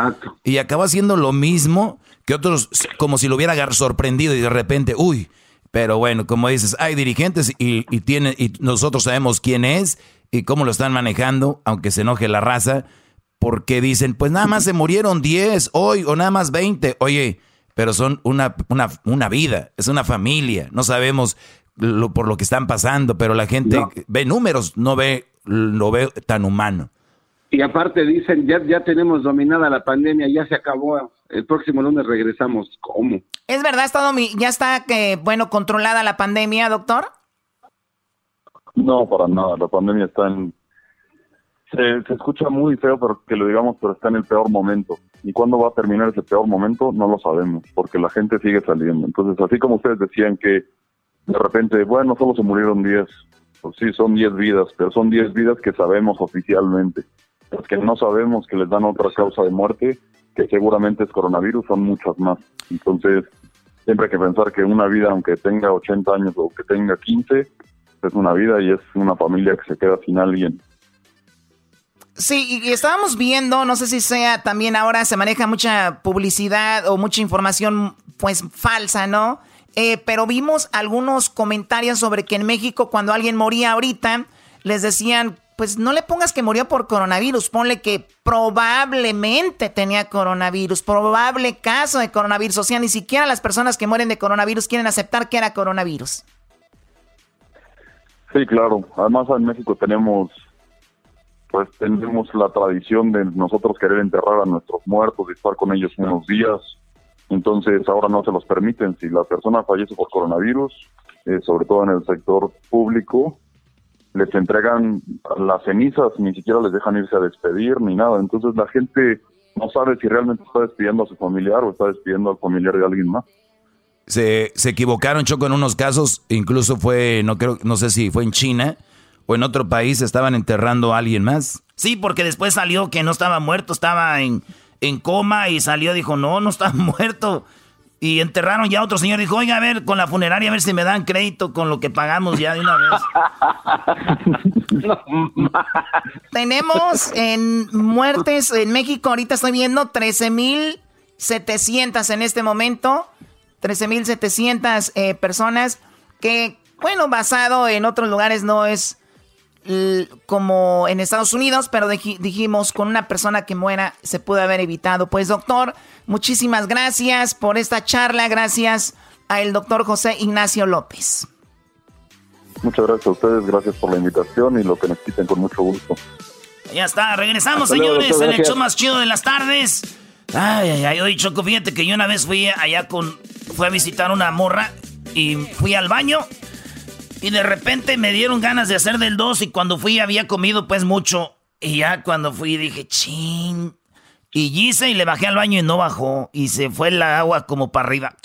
Y acabó haciendo lo mismo que otros, como si lo hubiera sorprendido y de repente, uy. Pero bueno, como dices, hay dirigentes y, y, tiene, y nosotros sabemos quién es y cómo lo están manejando, aunque se enoje la raza, porque dicen, pues nada más se murieron 10 hoy o nada más 20. Oye, pero son una, una, una vida, es una familia. No sabemos lo, por lo que están pasando, pero la gente ve números, no ve, lo ve tan humano. Y aparte dicen, ya, ya tenemos dominada la pandemia, ya se acabó, el próximo lunes regresamos. ¿Cómo? ¿Es verdad, está ya está, que, bueno, controlada la pandemia, doctor? No, para nada, la pandemia está en... Se, se escucha muy feo pero que lo digamos, pero está en el peor momento. ¿Y cuándo va a terminar ese peor momento? No lo sabemos, porque la gente sigue saliendo. Entonces, así como ustedes decían que de repente, bueno, solo se murieron 10, pues sí, son 10 vidas, pero son 10 vidas que sabemos oficialmente. Las que no sabemos que les dan otra causa de muerte, que seguramente es coronavirus, son muchas más. Entonces, siempre hay que pensar que una vida, aunque tenga 80 años o que tenga 15, es una vida y es una familia que se queda sin alguien. Sí, y estábamos viendo, no sé si sea también ahora se maneja mucha publicidad o mucha información pues falsa, ¿no? Eh, pero vimos algunos comentarios sobre que en México cuando alguien moría ahorita, les decían, pues no le pongas que murió por coronavirus, ponle que probablemente tenía coronavirus, probable caso de coronavirus, o sea, ni siquiera las personas que mueren de coronavirus quieren aceptar que era coronavirus. Sí, claro. Además en México tenemos pues tenemos la tradición de nosotros querer enterrar a nuestros muertos y estar con ellos unos días. Entonces ahora no se los permiten. Si la persona fallece por coronavirus, eh, sobre todo en el sector público, les entregan las cenizas, ni siquiera les dejan irse a despedir ni nada. Entonces la gente no sabe si realmente está despidiendo a su familiar o está despidiendo al familiar de alguien más. Se, se equivocaron, Choco, en unos casos, incluso fue, no creo, no sé si fue en China, o en otro país estaban enterrando a alguien más. Sí, porque después salió que no estaba muerto, estaba en, en coma y salió, dijo, no, no está muerto. Y enterraron ya a otro señor, dijo, oiga, a ver, con la funeraria, a ver si me dan crédito con lo que pagamos ya de una vez. Tenemos en muertes en México, ahorita estoy viendo 13.700 en este momento, 13.700 eh, personas que, bueno, basado en otros lugares no es como en Estados Unidos, pero dijimos con una persona que muera se puede haber evitado. Pues doctor, muchísimas gracias por esta charla, gracias al doctor José Ignacio López. Muchas gracias a ustedes, gracias por la invitación y lo que necesiten con mucho gusto. Ya está, regresamos señores en el show más chido de las tardes. Ay, ay, ay, oye Choco, fíjate que yo una vez fui allá con, fui a visitar una morra y fui al baño y de repente me dieron ganas de hacer del 2 y cuando fui había comido pues mucho. Y ya cuando fui dije, ching. Y hice y le bajé al baño y no bajó. Y se fue la agua como para arriba.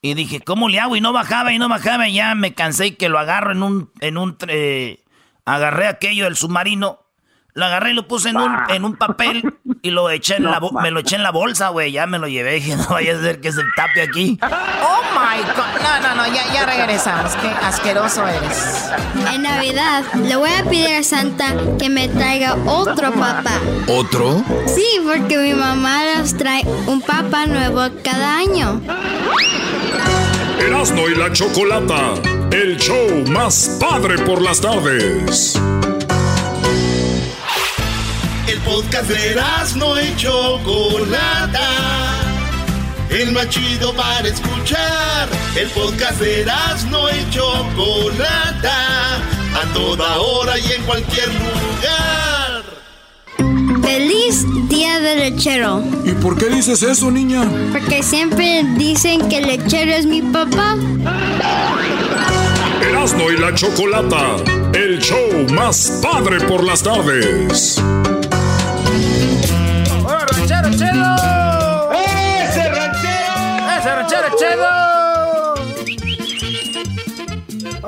Y dije, ¿cómo le hago? Y no bajaba y no bajaba. Y ya me cansé y que lo agarro en un... En un agarré aquello del submarino lo agarré y lo puse en un, en un papel y lo eché en la me lo eché en la bolsa, güey. Ya me lo llevé. Dije, no vaya a ser que se tape aquí. Oh my God. No, no, no, ya, ya regresamos. Qué asqueroso eres. En Navidad le voy a pedir a Santa que me traiga otro papá. ¿Otro? Sí, porque mi mamá nos trae un papá nuevo cada año. Erasmo y la Chocolata, el show más padre por las tardes. El podcast de no y Chocolata. El más chido para escuchar. El podcast de no y Chocolata. A toda hora y en cualquier lugar. ¡Feliz Día del Lechero! ¿Y por qué dices eso, niña? Porque siempre dicen que el lechero es mi papá. Erasmo y la Chocolata el show más padre por las tardes.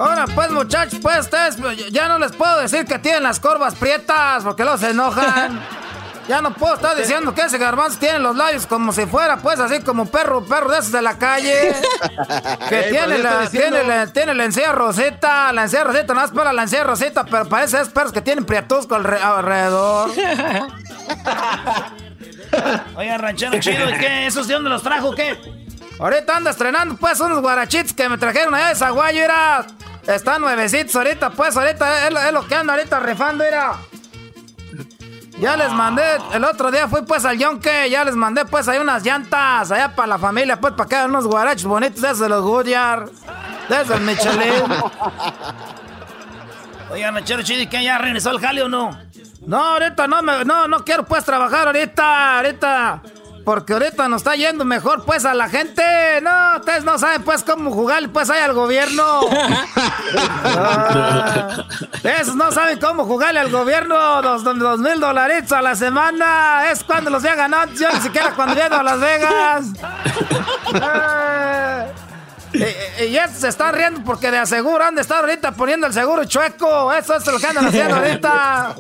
Ahora pues muchachos, pues ustedes ya no les puedo decir que tienen las corvas prietas porque los enojan. Ya no puedo estar diciendo que ese garbanzo tiene los labios como si fuera, pues, así como perro, perro de esos de la calle. que Ey, tiene, la, tiene, la, tiene la encía rosita, la encía rosita, nada más para la encía rosita, pero parece esos perros que tienen prietusco alre- alrededor. Oiga, ranchero chido, ¿y qué? ¿Esos de dónde los trajo qué? Ahorita anda estrenando, pues, unos guarachitos que me trajeron allá de Zaguayo, mira. Están nuevecitos ahorita, pues, ahorita es, lo- es lo que anda ahorita rifando, mira. Ya les mandé, el otro día fui pues al Yonke, ya les mandé pues ahí unas llantas, allá para la familia, pues para que hagan unos guarachos bonitos de esos de los Goodyear, de esos Michelin. Oiga, ranchero chido, ¿y qué? ¿Ya regresó al jale o no? No, ahorita no, me, no, no quiero pues trabajar ahorita, ahorita. Porque ahorita nos está yendo mejor pues a la gente. No, ustedes no saben pues cómo jugar pues ahí al gobierno. Ah, esos no saben cómo jugarle al gobierno dos, dos- mil dolaritos a la semana. Es cuando los había ganado, yo ni siquiera cuando llego a Las Vegas. Ah, y, y- y estos se están riendo porque de aseguro han de estar ahorita poniendo el seguro chueco. Eso es lo que andan haciendo ahorita.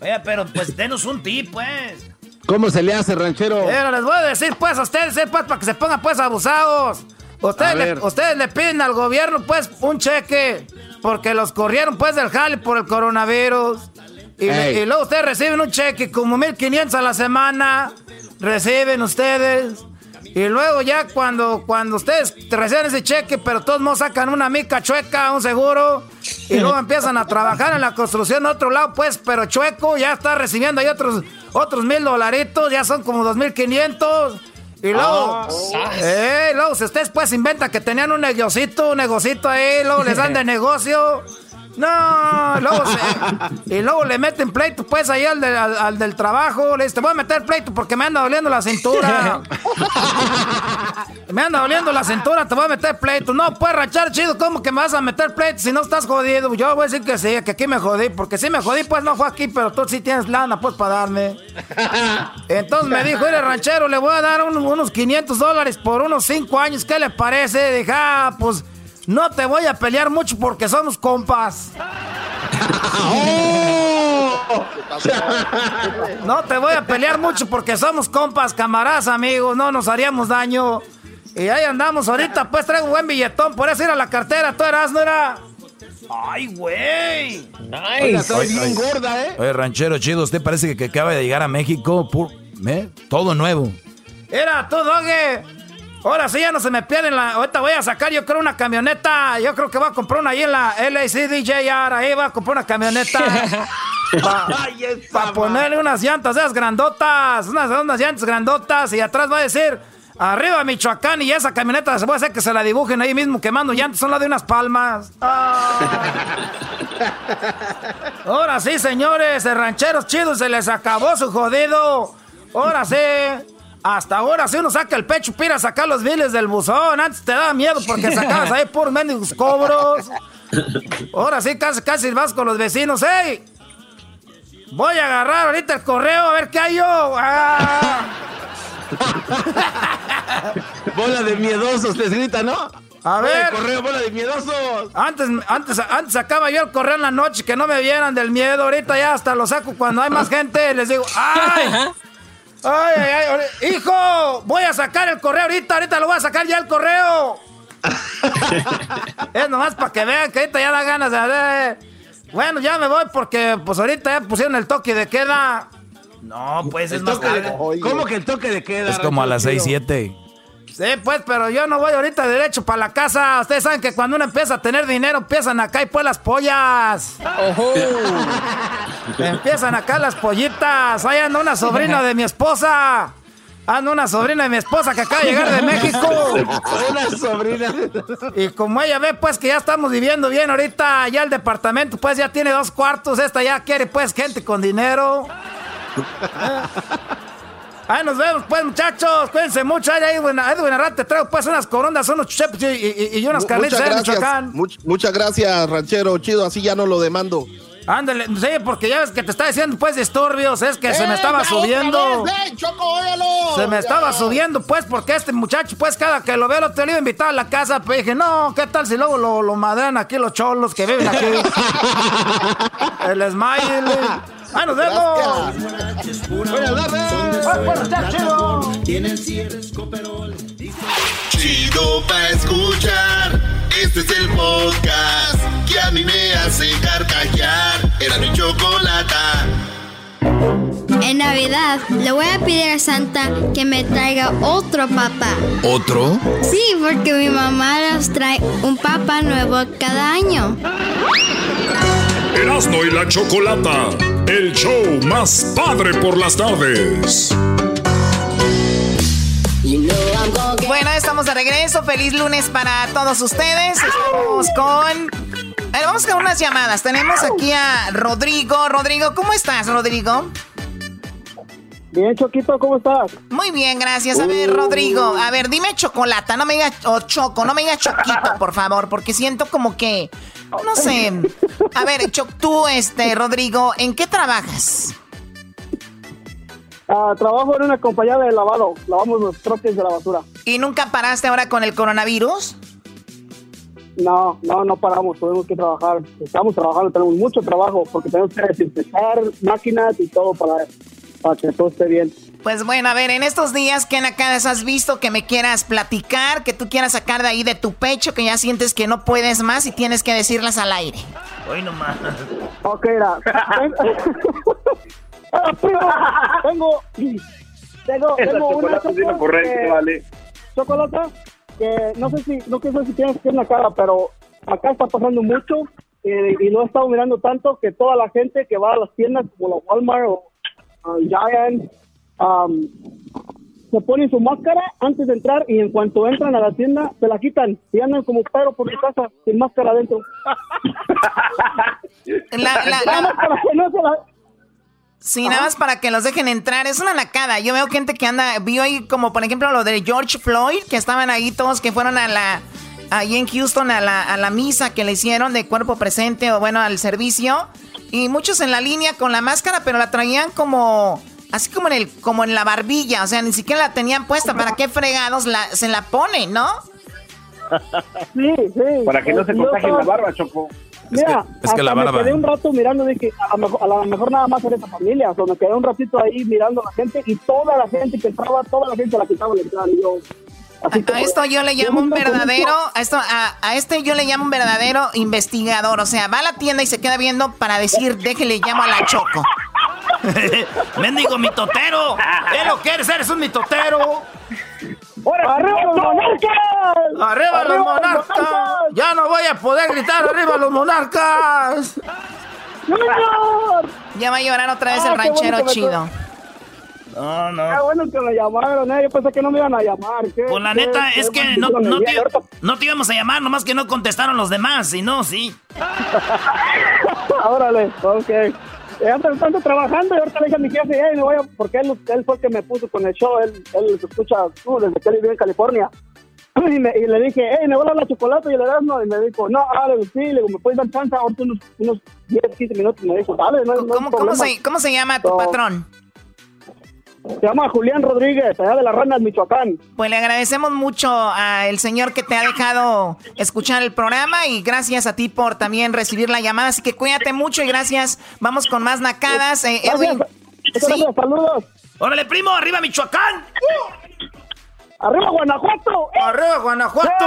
Oiga, pero pues denos un tip, pues. ¿Cómo se le hace, ranchero? Pero les voy a decir pues a ustedes, eh, pues, para que se pongan pues abusados. Ustedes le, ustedes le piden al gobierno pues un cheque porque los corrieron pues del jale por el coronavirus. Y, le- Ey. y luego ustedes reciben un cheque como 1500 a la semana. Reciben ustedes. Y luego ya cuando, cuando ustedes reciben ese cheque, pero todos modos sacan una mica chueca, un seguro, y luego empiezan a trabajar en la construcción en otro lado, pues, pero chueco, ya está recibiendo ahí otros, otros mil dolaritos, ya son como dos mil quinientos. Y luego, Ah, eh, luego si ustedes pues inventan que tenían un negocito, un negocito ahí, luego les dan de negocio. No, luego se- y luego le meten pleito pues ahí al, del- al- al del trabajo. Le dice, te voy a meter pleito porque me anda doliendo la cintura. me anda doliendo la cintura, te voy a meter pleito. No, pues rachar chido, ¿cómo que me vas a meter pleito si no estás jodido? Yo voy a decir que sí, que aquí me jodí, porque si me jodí, pues no fue aquí, pero tú sí tienes lana pues para darme. Entonces me dijo, mire ranchero, le voy a dar un- unos 500 dólares por unos 5 años, ¿qué le parece? Dije, ah, pues no te voy a pelear mucho porque somos compas. No te voy a pelear mucho porque somos compas, camaradas, amigos, no nos haríamos daño. Y ahí andamos ahorita, pues traigo buen billetón, por eso ir a la cartera, tú eras, no era. ¡Ay, güey! Oiga, estoy bien Oye, gorda, ¿eh? Oye, ranchero chido, usted parece que, que acaba de llegar a México, pur- ¿eh? todo nuevo. Era tú, Doge. Ahora sí ya no se me pierden la. Ahorita voy a sacar, yo creo, una camioneta. Yo creo que voy a comprar una ahí en la LACDJR. Ahí voy a comprar una camioneta. Para ponerle unas llantas esas grandotas. Unas, unas llantas grandotas. Y atrás va a decir. Arriba Michoacán y esa camioneta se puede hacer que se la dibujen ahí mismo quemando llantas, son las de unas palmas. Ahora sí, señores, el rancheros chidos se les acabó su jodido. Ahora sí. Hasta ahora sí uno saca el pecho para sacar los biles del buzón. Antes te daba miedo porque sacabas ahí por mendigos cobros. Ahora sí casi casi vas con los vecinos. ¡Ey! Voy a agarrar ahorita el correo a ver qué hay yo. Ah. Bola de miedosos, te grita, ¿no? A Bola ver. de correo, bola de miedosos. Antes, antes, antes sacaba yo el correo en la noche que no me vieran del miedo. Ahorita ya hasta lo saco cuando hay más gente. Les digo, ¡ay! ¡Ay, ay, ay! ¡Hijo! Voy a sacar el correo ahorita. Ahorita lo voy a sacar ya el correo. es nomás para que vean que ahorita ya da ganas de... Bueno, ya me voy porque pues ahorita ya pusieron el toque de queda. No, pues es El más toque de- tarde. ¿Cómo que el toque de queda? Es como a las ranchero 6, chido? 7. Sí, pues, pero yo no voy ahorita derecho para la casa. Ustedes saben que cuando uno empieza a tener dinero, empiezan acá y pues las pollas. Empiezan acá las pollitas. Ahí anda una sobrina de mi esposa. Anda una sobrina de mi esposa que acaba de llegar de México. Una sobrina. Y como ella ve, pues, que ya estamos viviendo bien ahorita, ya el departamento, pues, ya tiene dos cuartos. Esta ya quiere, pues, gente con dinero. Eh. Ahí nos vemos, pues, muchachos. Cuídense mucho. Ahí, buena, ahí buena rata. Te traigo, pues, unas corondas, unos chepes y, y, unas carnitas de Michoacán. muchas gracias, ranchero. Chido, así ya no lo demando. Ándale, sí, porque ya ves que te está diciendo pues disturbios, es que se me estaba subiendo. se me estaba subiendo pues porque este muchacho pues cada que lo veo lo te iba a invitar a la casa, pues dije, no, ¿qué tal si luego lo, lo madrean aquí los cholos que viven aquí? El smile. ¡Ah, nos vemos! Chido para escuchar. Este es el podcast que a mí me hace carcajear. Era mi chocolata. En Navidad le voy a pedir a Santa que me traiga otro papá. ¿Otro? Sí, porque mi mamá nos trae un papá nuevo cada año. Erasmo y la Chocolata, el show más padre por las tardes. Bueno, estamos de regreso. Feliz lunes para todos ustedes. Estamos con. A ver, vamos con unas llamadas. Tenemos aquí a Rodrigo. Rodrigo, ¿cómo estás, Rodrigo? Bien, Choquito, ¿cómo estás? Muy bien, gracias. A ver, Rodrigo, a ver, dime chocolata, no me digas, o choco, no me digas choquito, por favor, porque siento como que, no sé. A ver, tú, este, Rodrigo, ¿en qué trabajas? Ah, trabajo en una compañía de lavado, lavamos los troques de la basura. ¿Y nunca paraste ahora con el coronavirus? No, no, no paramos, tenemos que trabajar. Estamos trabajando, tenemos mucho trabajo porque tenemos que desinfectar máquinas y todo para para que todo esté bien. Pues bueno, a ver, en estos días, ¿qué nacadas has visto que me quieras platicar, que tú quieras sacar de ahí de tu pecho, que ya sientes que no puedes más y tienes que decirlas al aire? Hoy nomás. Ok, era. tengo, tengo, tengo una chocolate, vale. chocolate que no sé si, no sé si tienes que en cara, pero acá está pasando mucho eh, y no he estado mirando tanto que toda la gente que va a las tiendas como la Walmart o Giant, um, se ponen su máscara antes de entrar y en cuanto entran a la tienda se la quitan y andan como perro por su casa sin máscara adentro. La, la, Sí, nada más para que los dejen entrar. Es una nacada. Yo veo gente que anda, vio ahí como por ejemplo lo de George Floyd, que estaban ahí todos que fueron a la, ahí en Houston a la, a la misa que le hicieron de cuerpo presente o bueno, al servicio. Y muchos en la línea con la máscara, pero la traían como así como en el como en la barbilla, o sea, ni siquiera la tenían puesta, ¿para qué fregados la, se la ponen, no? Sí, sí. Para que no se contagien la barba, Choco. Mira, es que, la barba... me quedé un rato mirando, dije, a lo, mejor, a lo mejor nada más era esa familia, o sea, me quedé un ratito ahí mirando a la gente y toda la gente que entraba, toda la gente la quitaba la entrada y yo... A, esto yo le llamo un verdadero, a, esto, a, este yo le llamo un verdadero investigador. O sea, va a la tienda y se queda viendo para decir, déjele llamo a la Choco. ¡Mendigo mitotero! ¿Qué lo quieres? ¡Eres un mitotero! ¡Arriba los monarcas! ¡Arriba, los monarcas! ¡Ya no voy a poder gritar ¡Arriba los monarcas! Ya va a llorar otra vez el ah, ranchero chido. No, no. Qué bueno que me llamaron, ¿eh? Yo pensé que no me iban a llamar. pues la neta es que no, no, te, no, te, íbamos a llamar, nomás que no contestaron los demás, si no, sí. Órale, ok. Ya tanto trabajando y ahorita le dije a mi jefe, hey, me voy a... porque él, él fue el que me puso con el show, él, él escucha uh, desde que él vive en California. Y, me, y, le dije, hey, me voy a la chocolate y le das, no, y me dijo, no, dale, sí, le digo, ¿me puedes dar chance ahorita unos, unos 10, 15 minutos? Y me dijo, dale, no, ¿Cómo, no ¿cómo, se, ¿Cómo se llama tu patrón? Se llama Julián Rodríguez, allá de las Ranas, Michoacán. Pues le agradecemos mucho al señor que te ha dejado escuchar el programa y gracias a ti por también recibir la llamada. Así que cuídate mucho y gracias. Vamos con más nacadas. Eh, Edwin. saludos. Órale, primo, arriba Michoacán. ¡Arriba Guanajuato! ¡Arriba Guanajuato!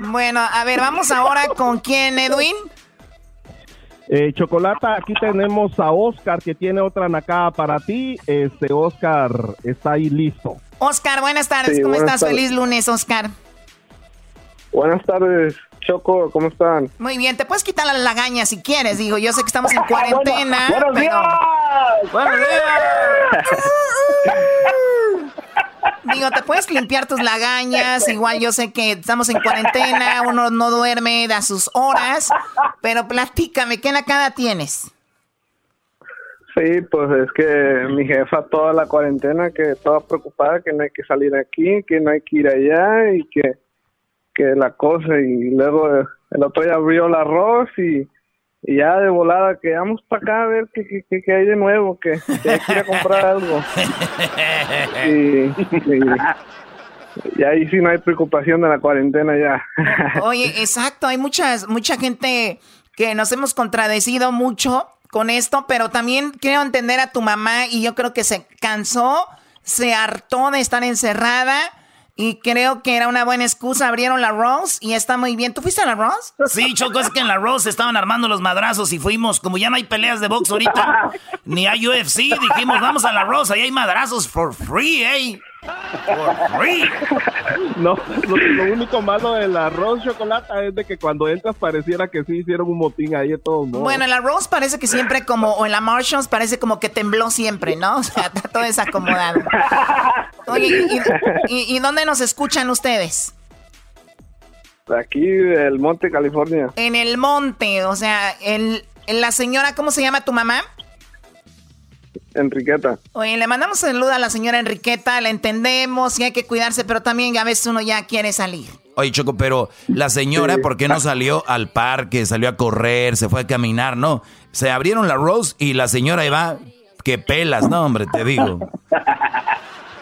Bueno, a ver, vamos ahora con quién, Edwin. Eh, Chocolata, aquí tenemos a Oscar que tiene otra nacada para ti. Este Oscar está ahí listo. Oscar, buenas tardes. ¿Cómo estás? Feliz lunes, Oscar. Buenas tardes, Choco. ¿Cómo están? Muy bien. Te puedes quitar la lagaña si quieres. Digo, yo sé que estamos en cuarentena. ¡Buenos días! ¡Buenos días! Digo, te puedes limpiar tus lagañas. Igual yo sé que estamos en cuarentena, uno no duerme a sus horas. Pero platícame, ¿qué nacada tienes? Sí, pues es que mi jefa toda la cuarentena que estaba preocupada que no hay que salir aquí, que no hay que ir allá y que, que la cosa y luego el otro día abrió el arroz y, y ya de volada que vamos para acá a ver qué, qué, qué hay de nuevo, que, que hay que ir a comprar algo. Y, y, y ahí sí no hay preocupación de la cuarentena ya. Oye, exacto, hay muchas, mucha gente que nos hemos contradecido mucho con esto, pero también quiero entender a tu mamá y yo creo que se cansó, se hartó de estar encerrada y creo que era una buena excusa. Abrieron la Rose y está muy bien. ¿Tú fuiste a la Rose? Sí, Choco, es que en la Rose estaban armando los madrazos y fuimos. Como ya no hay peleas de box ahorita, ni hay UFC, dijimos, vamos a la Rose, ahí hay madrazos for free, eh. No, lo, lo único malo del arroz chocolate es de que cuando entras pareciera que sí hicieron un motín ahí de todos modos. Bueno, en la Rose parece que siempre como, o en la Marshalls parece como que tembló siempre, ¿no? O sea, está todo desacomodado. Oye, ¿y, y, y dónde nos escuchan ustedes? De aquí, del Monte, California. En el monte, o sea, el, la señora, ¿cómo se llama tu mamá? Enriqueta. Oye, le mandamos saludo a la señora Enriqueta, la entendemos y hay que cuidarse, pero también a veces uno ya quiere salir. Oye, Choco, pero la señora, ¿por qué no salió al parque, salió a correr, se fue a caminar? No, se abrieron la Rose y la señora iba, que pelas, no, hombre, te digo.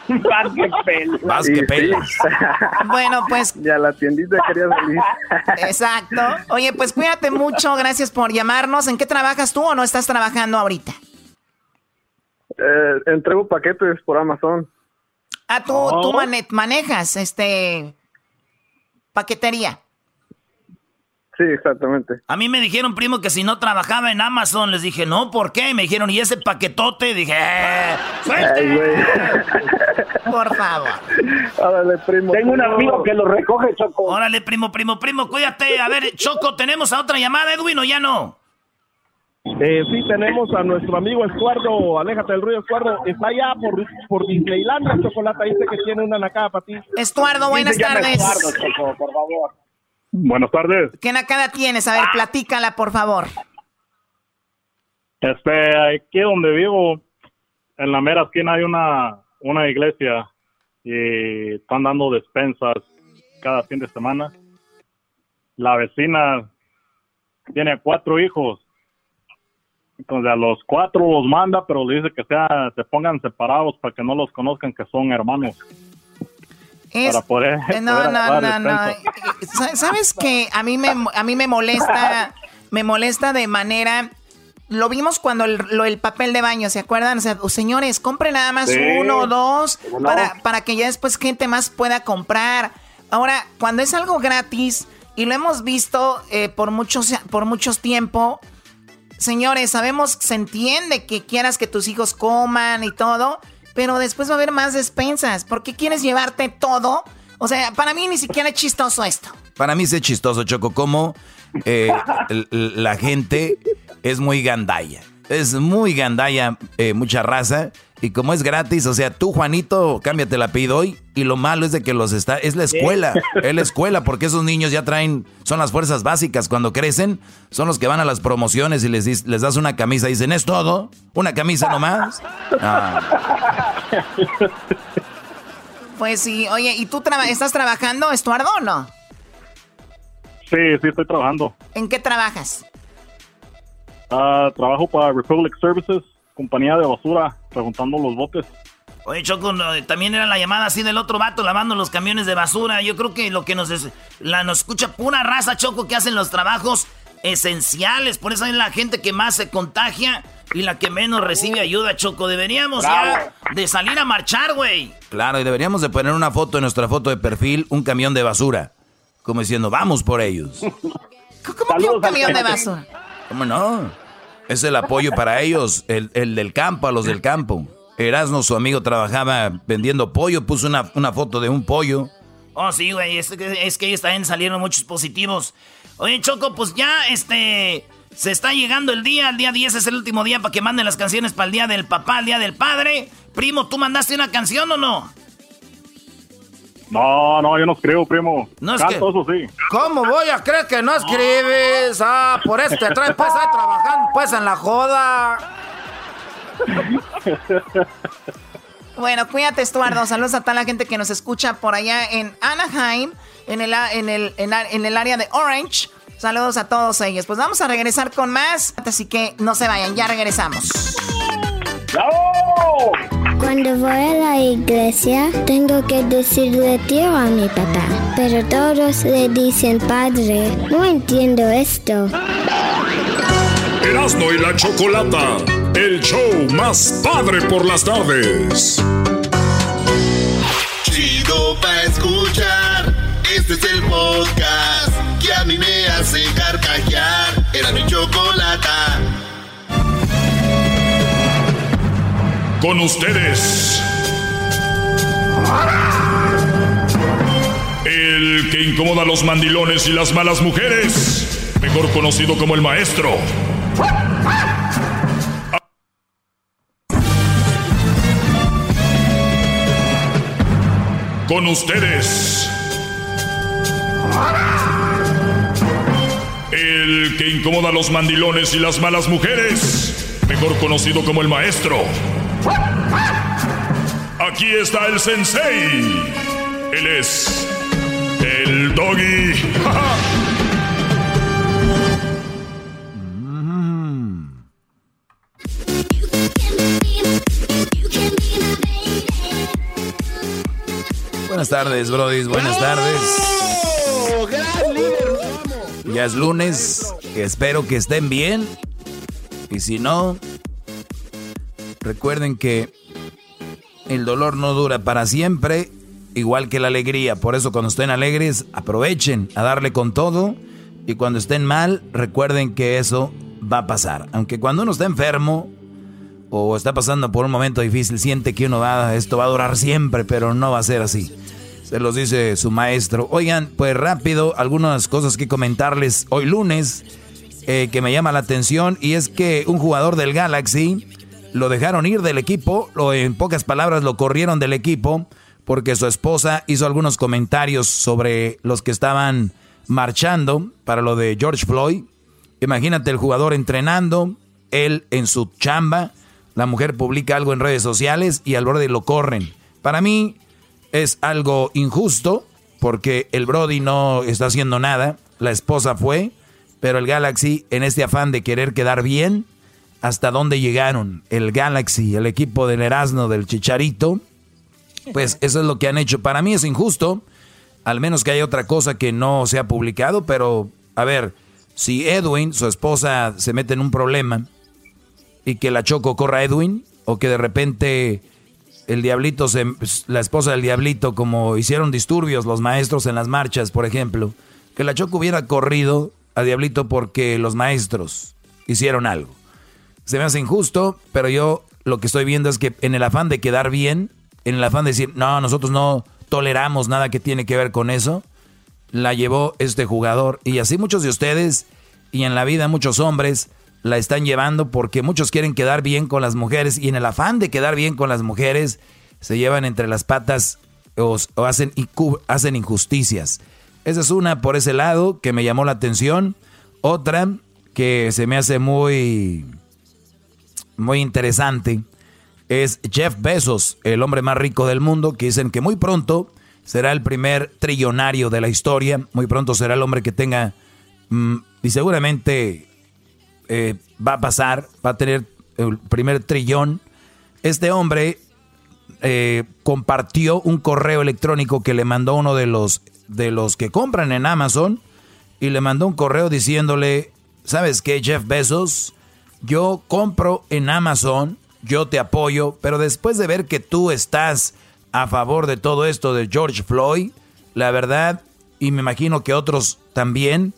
Más que pelas. Más que pelas. Bueno, pues. Ya la tiendita quería salir. Exacto. Oye, pues cuídate mucho, gracias por llamarnos. ¿En qué trabajas tú o no estás trabajando ahorita? Eh, entrego paquetes por Amazon. Ah, tú, tú mane- manejas este paquetería. Sí, exactamente. A mí me dijeron, primo, que si no trabajaba en Amazon, les dije, no, ¿por qué? Me dijeron, ¿y ese paquetote? Dije, ¡eh! Ay, güey. Por favor. Órale, primo. Tengo un amigo que lo recoge, Choco. Órale, primo, primo, primo, cuídate. A ver, Choco, ¿tenemos a otra llamada, Edwin, o ya no? Eh, sí, tenemos a nuestro amigo Escuardo, aléjate del ruido, Escuardo, está allá por, por Disneylandia, Chocolata, dice que tiene una nacada para ti. Estuardo, buenas tardes. por favor. Buenas tardes. ¿Qué nacada tienes? A ver, platícala, por favor. Este, aquí donde vivo, en la mera esquina hay una, una iglesia y están dando despensas cada fin de semana. La vecina tiene cuatro hijos. Entonces a los cuatro los manda, pero le dice que sea, se pongan separados para que no los conozcan que son hermanos. Es- Para poder, Eh, No, poder no, no, no. Sa- ¿Sabes que A mí me, a mí me molesta, me molesta de manera... Lo vimos cuando el, lo, el papel de baño, ¿se acuerdan? O sea, oh, señores, compren nada más Sí. uno o dos para, para que ya después gente más pueda comprar. Ahora, cuando es algo gratis, y lo hemos visto eh, por, muchos, por muchos tiempo, señores, sabemos, se entiende que quieras que tus hijos coman y todo, pero después va a haber más despensas. ¿Por qué quieres llevarte todo? O sea, para mí ni siquiera es chistoso esto. Para mí es chistoso, Choco, como eh, la gente es muy gandalla. Es muy gandalla, eh, mucha raza. Y como es gratis, o sea, tú, Juanito, cámbiate el apellido hoy. Y lo malo es de que los está. Es la escuela. Es la escuela, porque esos niños ya traen. Son las fuerzas básicas. Cuando crecen, son los que van a las promociones y les, les das una camisa. Dicen, ¿es todo? ¿Una camisa nomás? Ah. Pues sí, oye, ¿y tú traba- estás trabajando, Estuardo, o no? Sí, sí, estoy trabajando. ¿En qué trabajas? Ah, trabajo para Republic Services, compañía de basura, preguntando los botes. Oye, Choco, también era la llamada así del otro vato lavando los camiones de basura. Yo creo que lo que nos, es- la, nos escucha pura raza, Choco, que hacen los trabajos esenciales. Por eso es la gente que más se contagia y la que menos recibe ayuda, Choco. Deberíamos ya de salir a marchar, güey. Claro, y deberíamos de poner una foto en nuestra foto de perfil, un camión de basura. Como diciendo, vamos por ellos. ¿Cómo que un camión de basura? ¿Cómo no? Es el apoyo para ellos, el, el del campo, a los del campo. Erasmo, su amigo, trabajaba vendiendo pollo, puso una, una foto de un pollo. Oh, sí, güey, es que, es que ellos también salieron muchos positivos. Oye, Choco, pues ya, este, se está llegando el día, el día 10 es el último día para que manden las canciones para el día del papá, el día del padre. Primo, ¿tú mandaste una canción o no? No, no, yo no escribo, primo. No es Canto, que- eso sí. ¿Cómo voy a creer que no escribes? Ah, por eso te traes pues ahí trabajando pues en la joda. Bueno, cuídate, Estuardo. Saludos a toda la gente que nos escucha por allá en Anaheim, en el, en el, en, el área de Orange. Saludos a todos ellos. Pues vamos a regresar con más, así que no se vayan, ya regresamos. Cuando voy a la iglesia, tengo que decirle tío a mi papá, pero todos le dicen padre. No entiendo esto. Erasmo y la Chocolata, el show más padre por las tardes. Chido pa' escuchar, este es el podcast que a mí me hace carcajear. Era mi chocolata. Con ustedes. El que incomoda a los mandilones y las malas mujeres, mejor conocido como el maestro. Con ustedes. El que incomoda a los mandilones y las malas mujeres, mejor conocido como el maestro. Aquí está el sensei. Él es el doggy. Buenas tardes, Brody. Buenas tardes. Ya es lunes. Espero que estén bien. Y si no, recuerden que el dolor no dura para siempre, igual que la alegría. Por eso cuando estén alegres, aprovechen a darle con todo. Y cuando estén mal, recuerden que eso va a pasar. Aunque cuando uno está enfermo o está pasando por un momento difícil, siente que uno va, esto va a durar siempre, pero no va a ser así. Se los dice su maestro. Oigan, pues rápido, algunas cosas que comentarles hoy lunes eh, que me llama la atención y es que un jugador del Galaxy lo dejaron ir del equipo, o en pocas palabras lo corrieron del equipo porque su esposa hizo algunos comentarios sobre los que estaban marchando para lo de George Floyd. Imagínate el jugador entrenando, él en su chamba, la mujer publica algo en redes sociales y al borde lo corren. Para mí, es algo injusto porque el Brody no está haciendo nada, la esposa fue, pero el Galaxy en este afán de querer quedar bien, hasta dónde llegaron el Galaxy, el equipo del Erasmo, del Chicharito, pues eso es lo que han hecho. Para mí es injusto, al menos que haya otra cosa que no se ha publicado, pero a ver, si Edwin, su esposa, se mete en un problema y que la Choco corra a Edwin, o que de repente el diablito, se, la esposa del diablito, como hicieron disturbios los maestros en las marchas, por ejemplo, que la Choco hubiera corrido a diablito porque los maestros hicieron algo. Se me hace injusto, pero yo lo que estoy viendo es que en el afán de quedar bien, en el afán de decir, no, nosotros no toleramos nada que tiene que ver con eso, la llevó este jugador. Y así muchos de ustedes, y en la vida muchos hombres, la están llevando porque muchos quieren quedar bien con las mujeres y en el afán de quedar bien con las mujeres se llevan entre las patas o, hacen, hacen injusticias. Esa es una por ese lado que me llamó la atención. Otra que se me hace muy, muy interesante es Jeff Bezos, el hombre más rico del mundo, que dicen que muy pronto será el primer trillonario de la historia. Muy pronto será el hombre que tenga, mm, y seguramente eh, va a pasar, va a tener el primer trillón. Este hombre eh, compartió un correo electrónico que le mandó uno de los, de los que compran en Amazon y le mandó un correo diciéndole, ¿sabes qué, Jeff Bezos? Yo compro en Amazon, yo te apoyo, pero después de ver que tú estás a favor de todo esto de George Floyd, la verdad, y me imagino que otros también,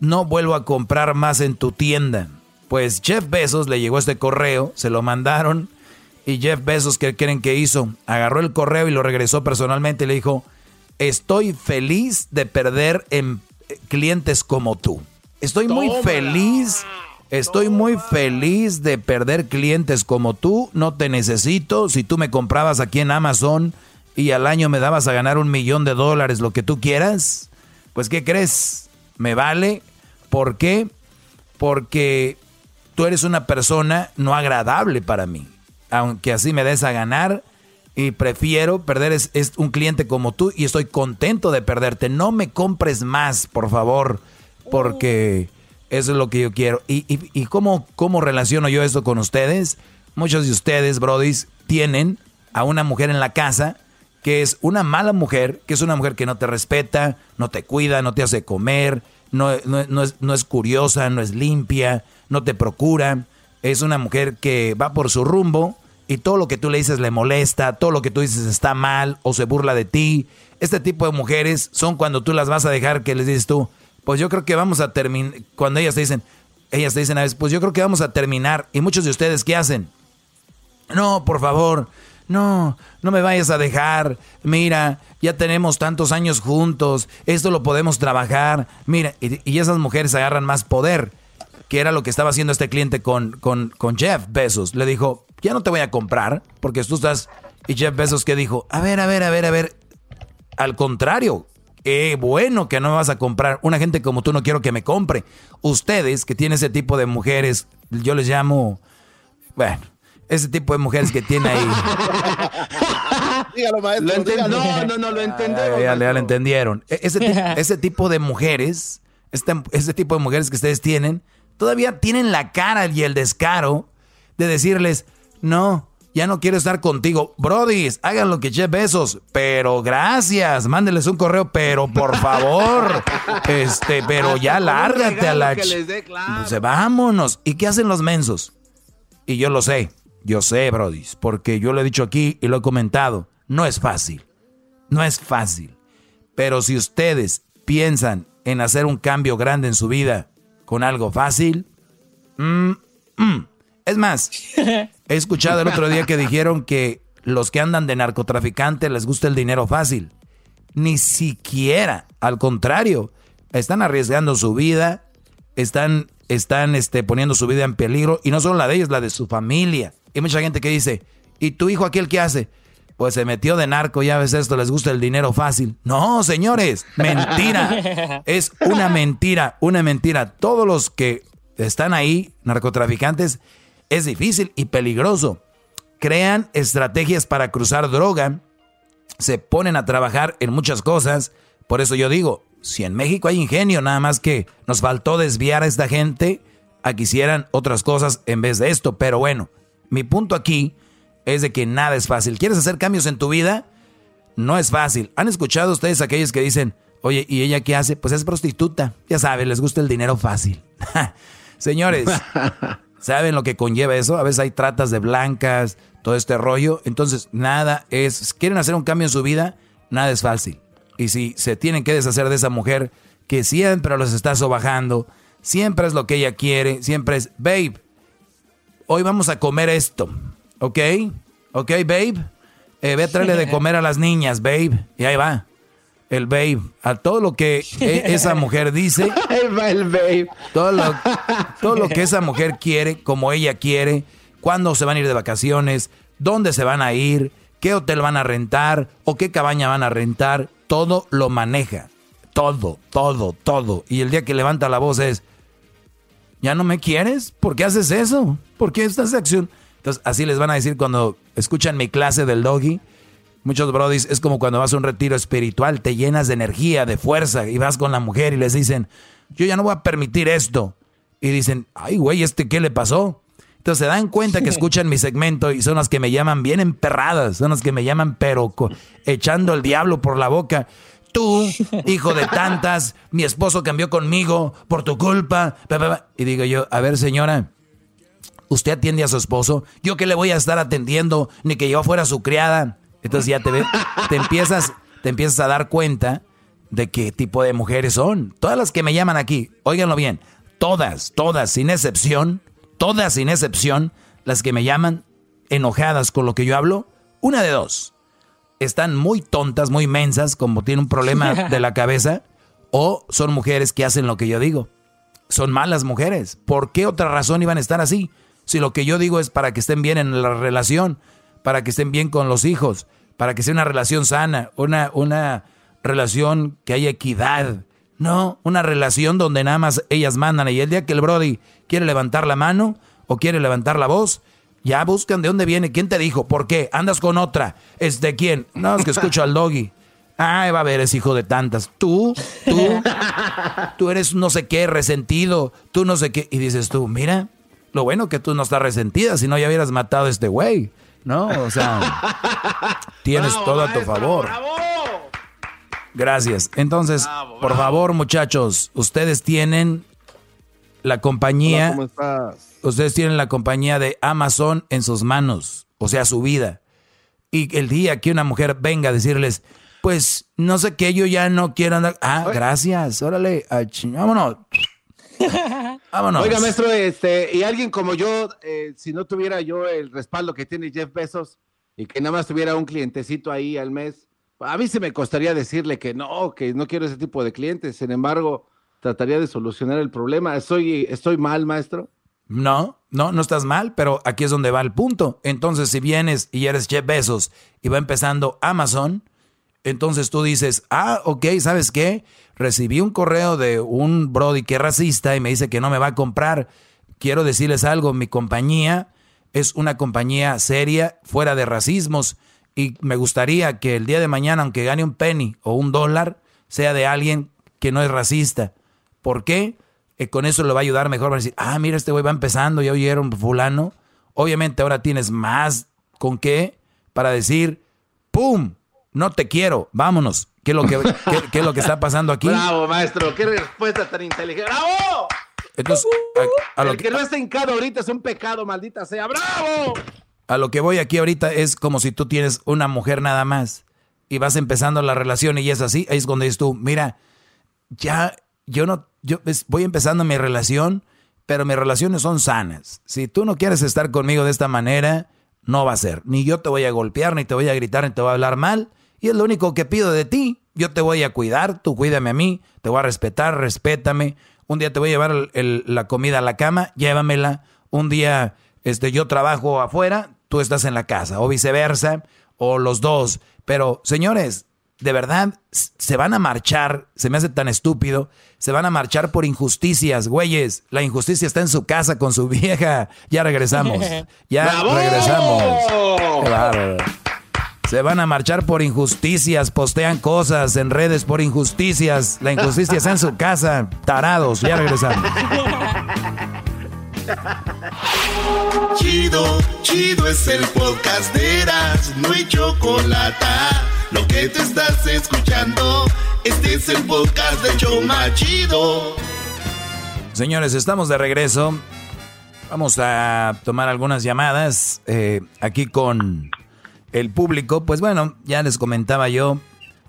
no vuelvo a comprar más en tu tienda. Pues Jeff Bezos le llegó este correo, se lo mandaron y Jeff Bezos, ¿qué creen que hizo? Agarró el correo y lo regresó personalmente y le dijo, estoy feliz de perder en clientes como tú. Estoy muy feliz, estoy muy feliz de perder clientes como tú, no te necesito, si tú me comprabas aquí en Amazon y al año me dabas a ganar un millón de dólares, lo que tú quieras, pues ¿qué crees? Me vale, ¿por qué? Porque tú eres una persona no agradable para mí. Aunque así me des a ganar y prefiero perder es, un cliente como tú y estoy contento de perderte. No me compres más, por favor, porque eso es lo que yo quiero. ¿Y, y, cómo, cómo relaciono yo esto con ustedes? Muchos de ustedes, brodis, tienen a una mujer en la casa que es una mala mujer, que es una mujer que no te respeta, no te cuida, no te hace comer, no, no, es, no es curiosa, no es limpia, no te procura. Es una mujer que va por su rumbo y todo lo que tú le dices le molesta, todo lo que tú dices está mal o se burla de ti. Este tipo de mujeres son cuando tú las vas a dejar que les dices tú, pues yo creo que vamos a terminar, cuando ellas te dicen, ellas te dicen a veces, pues yo creo que vamos a terminar. Y muchos de ustedes, ¿qué hacen? No, por favor, no, no me vayas a dejar. Mira, ya tenemos tantos años juntos. Esto lo podemos trabajar. Mira, y, esas mujeres agarran más poder, que era lo que estaba haciendo este cliente con, con, con Jeff Bezos. Le dijo, ya no te voy a comprar porque tú estás... Y Jeff Bezos que dijo, a ver, a ver, a ver, a ver. Al contrario, qué bueno que no me vas a comprar. Una gente como tú no quiero que me compre. Ustedes que tienen ese tipo de mujeres, yo les llamo... Bueno, ese tipo de mujeres que tiene ahí. dígalo, maestro. No, no, no, lo entendieron. ya, ya, lo entendieron. E, ese, ese tipo de mujeres, este, ese tipo de mujeres que ustedes tienen, todavía tienen la cara y el descaro de decirles, no, ya no quiero estar contigo. Brodis, hagan lo que Jeff Besos, pero gracias, mándenles un correo, pero por favor, este, pero ya lárgate a la... Pues, vámonos. ¿Y qué hacen los mensos? Y yo lo sé. Yo sé, Brody, porque yo lo he dicho aquí y lo he comentado. No es fácil. No es fácil. Pero si ustedes piensan en hacer un cambio grande en su vida con algo fácil, mm, mm. Es más, he escuchado el otro día que dijeron que los que andan de narcotraficante les gusta el dinero fácil. Ni siquiera, al contrario, están arriesgando su vida, están, están este, poniendo su vida en peligro, y no solo la de ellos, la de su familia. Hay mucha gente que dice, ¿y tu hijo aquel qué hace? Pues se metió de narco, ya ves esto, les gusta el dinero fácil. No, señores, mentira. es una mentira, una mentira. Todos los que están ahí, narcotraficantes, es difícil y peligroso. Crean estrategias para cruzar droga, se ponen a trabajar en muchas cosas. Por eso yo digo, si en México hay ingenio, nada más que nos faltó desviar a esta gente a que hicieran otras cosas en vez de esto. Pero bueno, mi punto aquí es de que nada es fácil. ¿Quieres hacer cambios en tu vida? No es fácil. ¿Han escuchado ustedes aquellos que dicen, oye, ¿y ella qué hace? Pues es prostituta. Ya saben, les gusta el dinero fácil. Señores, ¿saben lo que conlleva eso? A veces hay tratas de blancas, todo este rollo. Entonces, nada es, quieren hacer un cambio en su vida, nada es fácil. Y si se tienen que deshacer de esa mujer que siempre los está sobajando, siempre es lo que ella quiere, siempre es, babe, hoy vamos a comer esto, ¿ok? ¿Ok, babe? Eh, ve a traerle de comer a las niñas, babe. Y ahí va. El babe. A todo lo que e, esa mujer dice. ahí va el babe. Todo lo, todo lo que esa mujer quiere, como ella quiere, cuándo se van a ir de vacaciones, dónde se van a ir, qué hotel van a rentar o qué cabaña van a rentar. Todo lo maneja. Todo, todo, todo. Y el día que levanta la voz es, ¿Ya no me quieres? ¿Por qué haces eso? ¿Por qué esta acción? Entonces, así les van a decir cuando escuchan mi clase del doggy. Muchos brodis es como cuando vas a un retiro espiritual, te llenas de energía, de fuerza, y vas con la mujer y les dicen, yo ya no voy a permitir esto. Y dicen, ay, güey, ¿este qué le pasó? Entonces se dan cuenta que escuchan mi segmento y son las que me llaman bien emperradas, son las que me llaman pero echando el diablo por la boca. Tú, hijo de tantas, mi esposo cambió conmigo por tu culpa. Y digo yo, a ver señora, ¿usted atiende a su esposo? ¿Yo qué le voy a estar atendiendo? Ni que yo fuera su criada. Entonces ya te, te, empiezas, te empiezas a dar cuenta de qué tipo de mujeres son. Todas las que me llaman aquí, óiganlo bien, todas, todas, sin excepción, todas sin excepción, las que me llaman enojadas con lo que yo hablo, una de dos están muy tontas, muy mensas, como tienen un problema de la cabeza, o son mujeres que hacen lo que yo digo. Son malas mujeres. ¿Por qué otra razón iban a estar así? Si lo que yo digo es para que estén bien en la relación, para que estén bien con los hijos, para que sea una relación sana, una, una relación que haya equidad. No, una relación donde nada más ellas mandan. Y el día que el Brody quiere levantar la mano o quiere levantar la voz, ya buscan de dónde viene, quién te dijo, por qué, andas con otra, es de quién, no, es que escucho al doggy. Ay, va a ver, es hijo de tantas. Tú, tú, tú eres no sé qué, resentido, tú no sé qué. Y dices tú, mira, lo bueno que tú no estás resentida, si no ya hubieras matado a este güey, ¿no? O sea, tienes todo a tu favor. Gracias. Entonces, por favor, muchachos, ustedes tienen la compañía. ¿Cómo estás? Ustedes tienen la compañía de Amazon en sus manos, o sea, su vida. Y el día que una mujer venga a decirles, pues no sé qué, yo ya no quiero andar. Ah, gracias, órale, vámonos. Vámonos. Oiga, maestro, este, y alguien como yo, eh, si no tuviera yo el respaldo que tiene Jeff Bezos y que nada más tuviera un clientecito ahí al mes, a mí se me costaría decirle que no, que no quiero ese tipo de clientes. Sin embargo, trataría de solucionar el problema. ¿Estoy, estoy mal, maestro? No, no, no estás mal, pero aquí es donde va el punto. Entonces, si vienes y eres Jeff Bezos y va empezando Amazon, entonces tú dices, ah, ok, ¿sabes qué? Recibí un correo de un Brody que es racista y me dice que no me va a comprar. Quiero decirles algo, mi compañía es una compañía seria, fuera de racismos, y me gustaría que el día de mañana, aunque gane un penny o un dólar, sea de alguien que no es racista. ¿Por qué? Eh, con eso le va a ayudar mejor. Va decir, ah, mira, este güey va empezando, ya oyeron fulano. Obviamente ahora tienes más con qué para decir, ¡pum! No te quiero, vámonos. ¿Qué es lo que, qué, es lo que está pasando aquí? Bravo, maestro, qué respuesta tan inteligente. ¡Bravo! Entonces, a, lo El que, no está hincado ahorita es un pecado, maldita sea. ¡Bravo! A lo que voy aquí ahorita es como si tú tienes una mujer nada más y vas empezando la relación y es así. Ahí es cuando dices tú, mira, ya yo no, yo voy empezando mi relación, pero mis relaciones son sanas. Si tú no quieres estar conmigo de esta manera, no va a ser. Ni yo te voy a golpear, ni te voy a gritar, ni te voy a hablar mal. Y es lo único que pido de ti. Yo te voy a cuidar, tú cuídame a mí, te voy a respetar, respétame. Un día te voy a llevar la comida a la cama, llévamela. Un día este, yo trabajo afuera, tú estás en la casa, o viceversa, o los dos. Pero, señores, de verdad, se van a marchar, se me hace tan estúpido, se van a marchar por injusticias, güeyes. La injusticia está en su casa con su vieja. Ya regresamos. Ya regresamos. Claro. Se van a marchar por injusticias, postean cosas en redes por injusticias. La injusticia está en su casa. Tarados, ya regresamos. Chido, chido es el podcast de Eras, no hay chocolate. Lo que te estás escuchando, este es el podcast de Choma Chido. Señores, estamos de regreso. Vamos a tomar algunas llamadas eh, aquí con el público, pues bueno, ya les comentaba yo,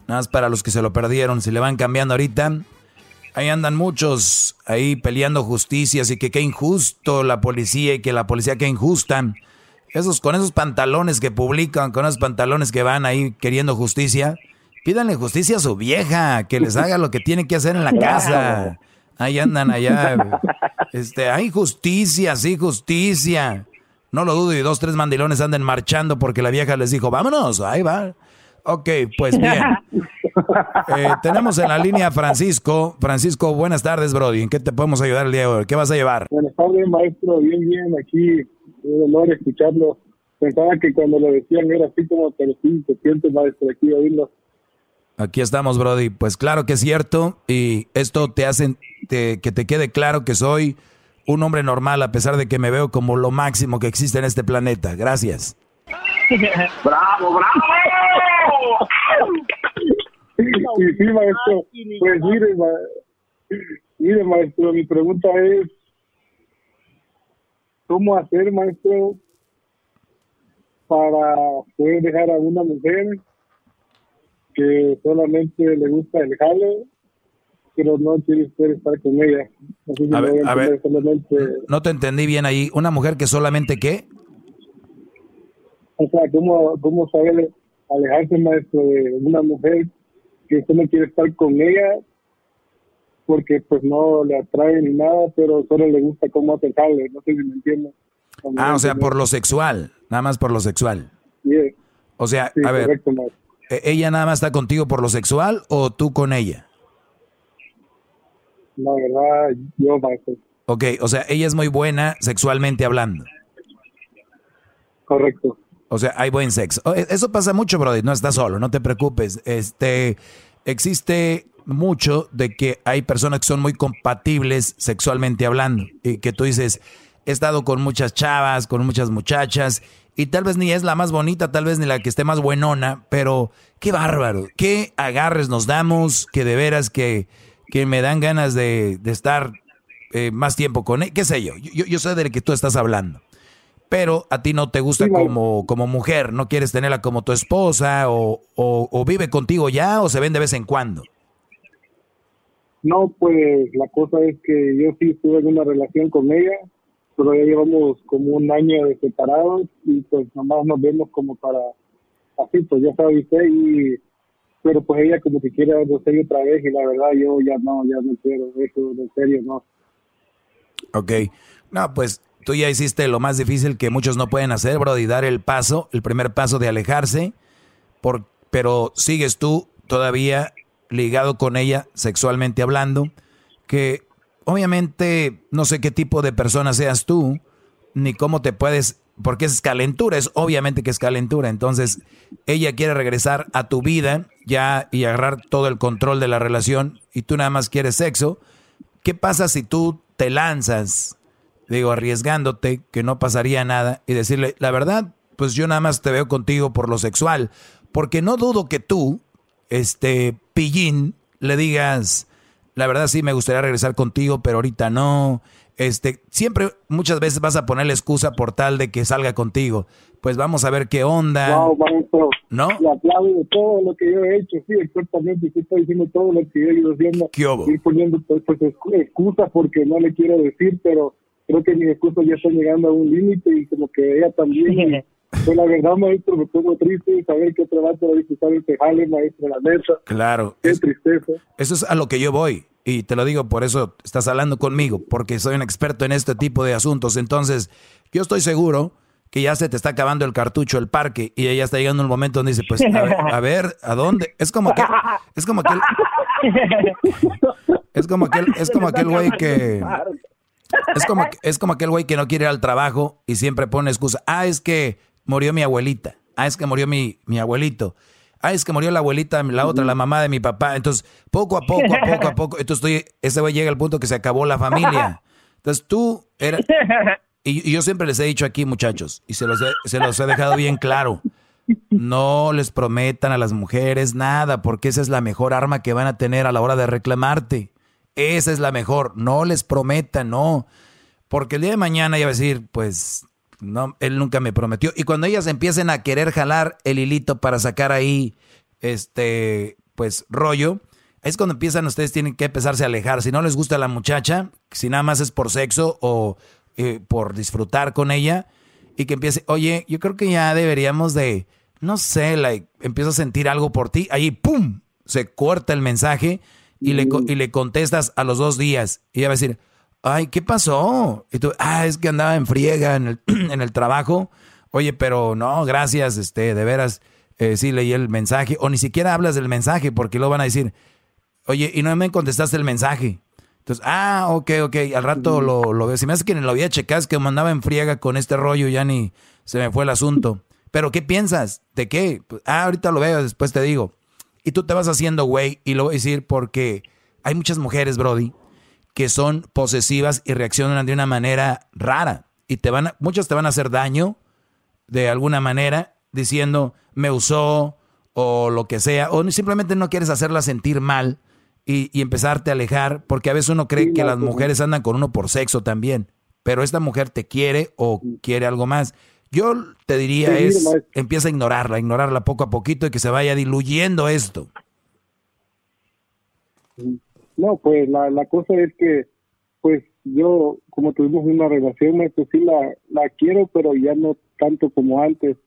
nada más para los que se lo perdieron, si le van cambiando ahorita, ahí andan muchos ahí peleando justicias y que qué injusto la policía y que la policía qué injusta. Esos con esos pantalones que publican, con esos pantalones que van ahí queriendo justicia, pídanle justicia a su vieja, que les haga lo que tiene que hacer en la casa. Ahí andan allá. Este, hay justicia, sí, justicia. No lo dudo y dos, tres mandilones anden marchando porque la vieja les dijo, vámonos, ahí va. Ok, pues bien. Eh, tenemos en la línea Francisco. Francisco, buenas tardes, Brody. ¿En qué te podemos ayudar el día de hoy? ¿Qué vas a llevar? Buenas tardes, maestro. Bien, bien. Aquí, un honor escucharlo. Pensaba que cuando lo decían era así como, pero sí, se siente, maestro, aquí oírlo. Aquí estamos, Brody. Pues claro que es cierto. Y esto te hace que te quede claro que soy un hombre normal a pesar de que me veo como lo máximo que existe en este planeta. Gracias. ¡Bravo, bravo! Sí, sí, maestro. Pues mire, mire, maestro, mi pregunta es, ¿cómo hacer, maestro, para poder dejar a una mujer que solamente le gusta el jale pero no quiere usted estar con ella. a ver, a ver. no te entendí bien ahí. ¿Una mujer que solamente qué? O sea, ¿cómo, cómo saber alejarse, maestro, de una mujer que usted no quiere estar con ella porque pues no le atrae ni nada, pero solo le gusta cómo acercarle, no sé si me entiende. Ah, o sea, por lo sexual, nada más por lo sexual. O sea, a ver, ¿e-, ¿ella nada más está contigo por lo sexual o tú con ella? La verdad, yo, maestro. Ok, o sea, ella es muy buena sexualmente hablando. Correcto. O sea, hay buen sexo. Oh, e, eso pasa mucho, Brody. No estás solo, no te preocupes. Este, existe mucho de que hay personas que son muy compatibles sexualmente hablando. Y que tú dices, he estado con muchas chavas, con muchas muchachas, y tal vez ni es la más bonita, tal vez ni la que esté más buenona, pero qué bárbaro, qué agarres nos damos, que de veras que, que me dan ganas de, estar eh, más tiempo con él, qué sé yo. yo, yo sé de que tú estás hablando pero a ti no te gusta como, como mujer, no quieres tenerla como tu esposa o, o, vive contigo ya o se ven de vez en cuando. No, pues la cosa es que yo sí estuve en una relación con ella, pero ya llevamos como un año de separados y pues nomás nos vemos como para así, pues ya sabes y pero pues ella como que quiere algo serio otra vez y la verdad yo ya no, ya no quiero eso, de serio no. Ok, no, pues tú ya hiciste lo más difícil que muchos no pueden hacer, bro, y dar el paso, el primer paso de alejarse, por, pero sigues tú todavía ligado con ella sexualmente hablando, que obviamente no sé qué tipo de persona seas tú, ni cómo te puedes, porque es calentura, es obviamente que es calentura, entonces ella quiere regresar a tu vida ya y agarrar todo el control de la relación y tú nada más quieres sexo. ¿Qué pasa si tú te lanzas digo, arriesgándote, que no pasaría nada, y decirle, la verdad, pues yo nada más te veo contigo por lo sexual, porque no dudo que tú, este, pillín, le digas, la verdad sí me gustaría regresar contigo, pero ahorita no. Este, siempre, muchas veces vas a ponerle excusa por tal de que salga contigo. Pues vamos a ver qué onda. No, maestro. ¿No? Le aplaudo todo lo que yo he hecho, sí, exactamente. Sí, estoy diciendo todo lo que yo he ido haciendo. ¿Qué Estoy poniendo pues, pues excusa porque no le quiero decir, pero creo que mis excusas ya están llegando a un límite y como que ella también. pues la verdad, maestro, me pongo triste saber que otro vato va a disfrutar el jale, maestro, la mesa. Claro. Qué tristeza. Eso es a lo que yo voy. Y te lo digo, por eso estás hablando conmigo, porque soy un experto en este tipo de asuntos. Entonces, yo estoy seguro que ya se te está acabando el cartucho, el parque, y ella está llegando un momento donde dice, pues, a ver, a, dónde? Es como que, es como aquel, es como aquel, es como aquel güey que, es como, es como aquel güey que no quiere ir al trabajo y siempre pone excusa. Ah, es que murió mi abuelita. Ah, es que murió mi, mi abuelito. Ah, es que murió la abuelita, la otra, la mamá de mi papá. Entonces, poco a poco, a poco, a poco. Entonces, ese güey llega al punto que se acabó la familia. Entonces, tú eras... Y, yo siempre les he dicho aquí, muchachos, y se los, se los he dejado bien claro. No les prometan a las mujeres nada, porque esa es la mejor arma que van a tener a la hora de reclamarte. Esa es la mejor. No les prometa, no. Porque el día de mañana ya va a decir, pues, no, él nunca me prometió. Y cuando ellas empiecen a querer jalar el hilito para sacar ahí, este, pues, rollo, es cuando empiezan, ustedes tienen que empezarse a alejar. Si no les gusta la muchacha, si nada más es por sexo o eh, por disfrutar con ella, y que empiece, oye, yo creo que ya deberíamos de, no sé, like, empiezo a sentir algo por ti, ahí, ¡pum! Se corta el mensaje y le, y le contestas a los dos días y ella va a decir, ay, ¿qué pasó? Y tú, ah, es que andaba en friega en el, en el trabajo. Oye, pero no, gracias, este, de veras, eh, sí leí el mensaje. O ni siquiera hablas del mensaje porque lo van a decir, oye, y no me contestaste el mensaje. Entonces, ah, ok, ok, al rato lo, lo veo. Si me hace que ni lo había checado, es que me andaba en friega con este rollo, ya ni se me fue el asunto. Pero, ¿qué piensas? ¿De qué? Pues, ah, ahorita lo veo, después te digo. Y tú te vas haciendo güey, y lo voy a decir porque hay muchas mujeres, Brody, que son posesivas y reaccionan de una manera rara. Y te van muchas te van a hacer daño de alguna manera, diciendo me usó o lo que sea, o simplemente no quieres hacerla sentir mal y, y empezarte a alejar, porque a veces uno cree que las mujeres andan con uno por sexo también, pero esta mujer te quiere o quiere algo más. Yo te diría es, empieza a ignorarla, ignorarla poco a poquito y que se vaya diluyendo esto. No, pues la, la cosa es que, pues yo, como tuvimos una relación, pues sí la, la quiero, pero ya no tanto como antes.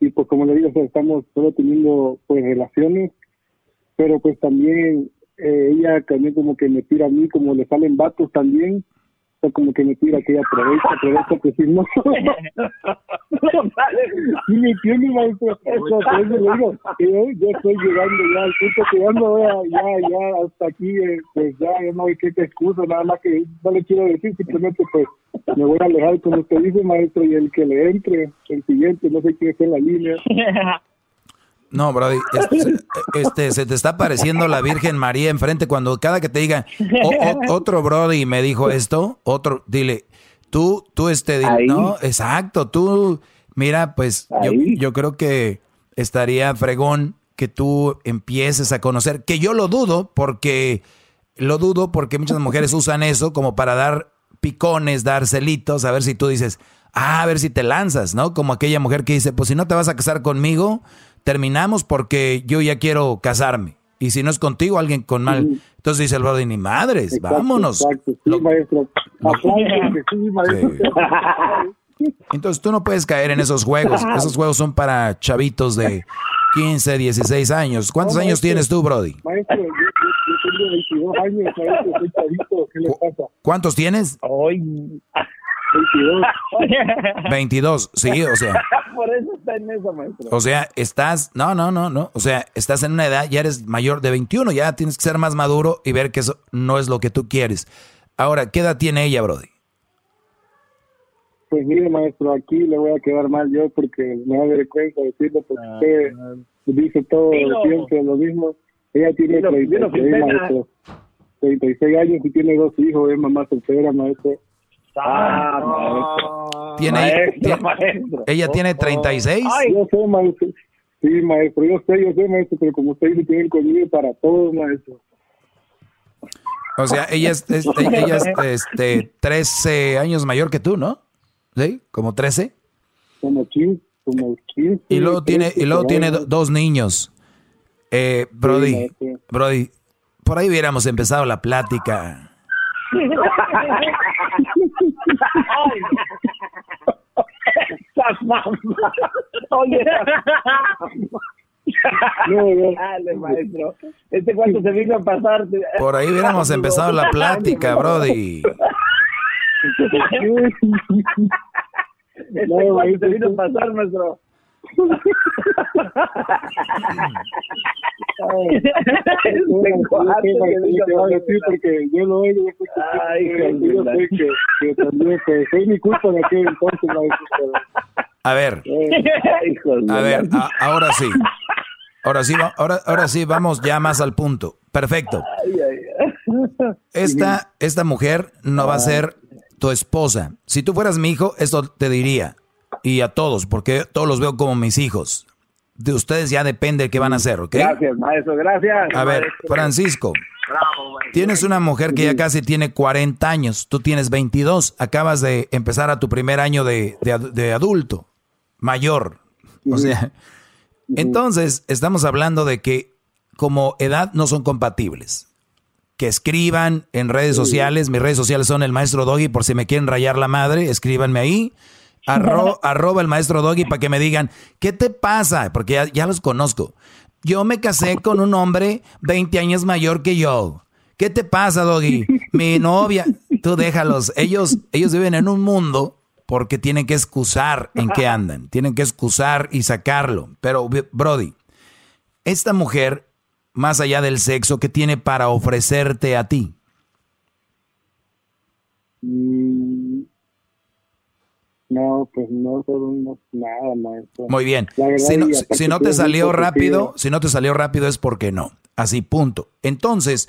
Y pues como le digo, estamos solo teniendo pues relaciones, pero pues también eh, ella también como que me tira a mí, como le salen vatos también, como que me tira que aprovecha, aprovecha que si no. ¿Sí me entiende, maestro? Eso, por eso le digo, que yo, estoy llegando ya al punto ya no ya, ya, hasta aquí, eh, pues ya, ya no hay que te excusa, nada más que no le quiero decir, simplemente pues me voy a alejar como usted dice, maestro, y el que le entre, el siguiente, no sé quién está en la línea. No, Brody, este, este, se te está apareciendo la Virgen María enfrente cuando cada que te diga "O- o- otro Brody me dijo esto, otro, dile, tú, tú este, no, exacto, tú, mira, pues yo, yo creo que estaría fregón que tú empieces a conocer, que yo lo dudo porque, lo dudo porque muchas mujeres usan eso como para dar picones, dar celitos, a ver si tú dices, ah, a ver si te lanzas, ¿no? Como aquella mujer que dice, pues si no te vas a casar conmigo, terminamos porque yo ya quiero casarme. Y si no es contigo, alguien con mal. Entonces dice el brother, ni madres, Exacto, vámonos. Exacto, sí, maestro. Sí, maestro. Entonces tú no puedes caer en esos juegos. Esos juegos son para chavitos de 15, 16 años. ¿Cuántos No, años maestro. tienes tú, Brody? Maestro, yo, yo, yo tengo 22 años, maestro, soy chavito, ¿qué le pasa? ¿Cuántos tienes? Hoy. 22. 22, sí, o sea. Por eso está en eso, maestro. O sea, estás, no, no, no, no. O sea, estás en una edad, ya eres mayor de 21, ya tienes que ser más maduro y ver que eso no es lo que tú quieres. Ahora, ¿qué edad tiene ella, Brody? Pues mire, maestro, aquí le voy a quedar mal yo porque me da vergüenza decirlo porque usted dice todo Dilo. siempre lo mismo. Ella tiene Dilo, dilo, 36, Quintana. maestro. 36 años y tiene dos hijos, es mamá soltera, maestro. Ah, maestro. ¿Tiene, Maestro, tiene- maestro. ella tiene 36. Yo sé, maestro. Sí, maestro, yo sé, yo sé, maestro, pero como usted dice, tienen conmigo para todo, maestro. O sea, ella es, es- ella es este, 13 años mayor que tú, ¿no? ¿Sí? ¿Como 13? Como 15, como 15. Y luego tiene, y luego 13, tiene do- dos niños. Eh, Brody, maestro. Brody, por ahí hubiéramos empezado la plática. Estás mamá. Oye. No, no. Dale, maestro. Este cuánto se vino a pasar. Por ahí hubiéramos empezado la plática, Brody. Este No, cuánto se vino a pasar, maestro. Porque yo lo oigo, Ay, yo sé que, que también, pues, es mi culpa de aquel entonces, maestro, pero, A ver, Hijo de a ver, a- ahora sí. Ahora sí, va- ahora, ahora sí, vamos ya más al punto. Perfecto. Esta, esta mujer no va a ser tu esposa. Si tú fueras mi hijo, esto te diría. Y a todos, porque todos los veo como mis hijos. De ustedes ya depende qué van a hacer, ¿ok? Gracias, maestro, gracias. A ver. Francisco, Bravo, tienes una mujer que ya casi tiene 40 años, tú tienes 22, acabas de empezar a tu primer año de, de de adulto, mayor. O sea, entonces estamos hablando de que como edad no son compatibles. Que escriban en redes sociales, mis redes sociales son el maestro Doggy, por si me quieren rayar la madre, escríbanme ahí. Arro- arroba el maestro Doggy para que me digan, ¿qué te pasa? Porque ya, ya los conozco. Yo me casé con un hombre 20 años mayor que yo. ¿Qué te pasa, Doggy? Mi novia. Tú déjalos. Ellos, ellos viven en un mundo porque tienen que excusar en qué andan. Tienen que excusar y sacarlo. Pero, Brody, esta mujer, más allá del sexo, ¿qué tiene para ofrecerte a ti? No, pues no, no, nada, maestro. Muy bien. Verdad, Si no, si- te salió rápido, si no te salió rápido es porque no. Así, punto. Entonces,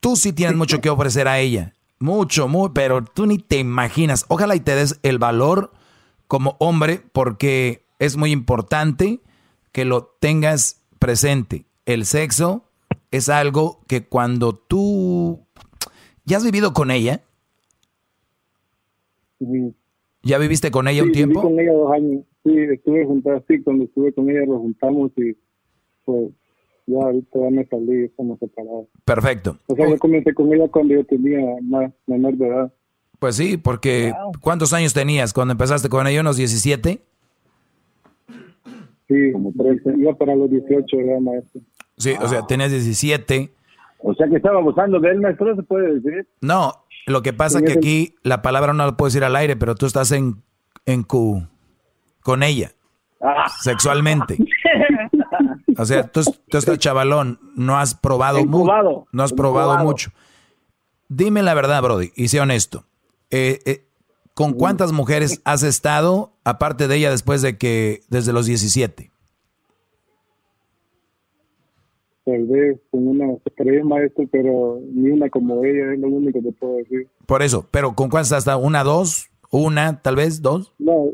tú sí tienes mucho que ofrecer a ella. Mucho, muy, pero tú ni te imaginas. Ojalá y te des el valor como hombre porque es muy importante que lo tengas presente. El sexo es algo que cuando tú ya has vivido con ella, Ujú. Ya viviste con ella un Sí, viví tiempo. con ella dos años. Sí, estuve junto así, cuando estuve con ella nos juntamos y pues ya ahorita ya me salí, estamos separados. Perfecto. O sea, yo comencé con ella cuando yo tenía más menor de edad. Pues sí, porque ¿cuántos años tenías cuando empezaste con ella? ¿Unos 17? Sí, como 13, iba para los 18 ya, maestro. Sí, o sea, tenías 17 O sea que estaba abusando de él, maestro, ¿se puede decir? No, lo que pasa es que aquí la palabra no la puedes decir al aire, pero tú estás en, en Q con ella. Ah. Sexualmente. O sea, tú, tú estás chavalón, no has probado mucho. No has probado mucho. Dime la verdad, Brody, y sé honesto. Eh, eh, ¿Con cuántas mujeres has estado, aparte de ella, después de que, desde los 17? Tal vez con una tres maestro, pero ni una como ella, es lo único que puedo decir. Por eso, pero ¿con cuántas has estado? ¿Una, dos? ¿Una, tal vez, dos? No,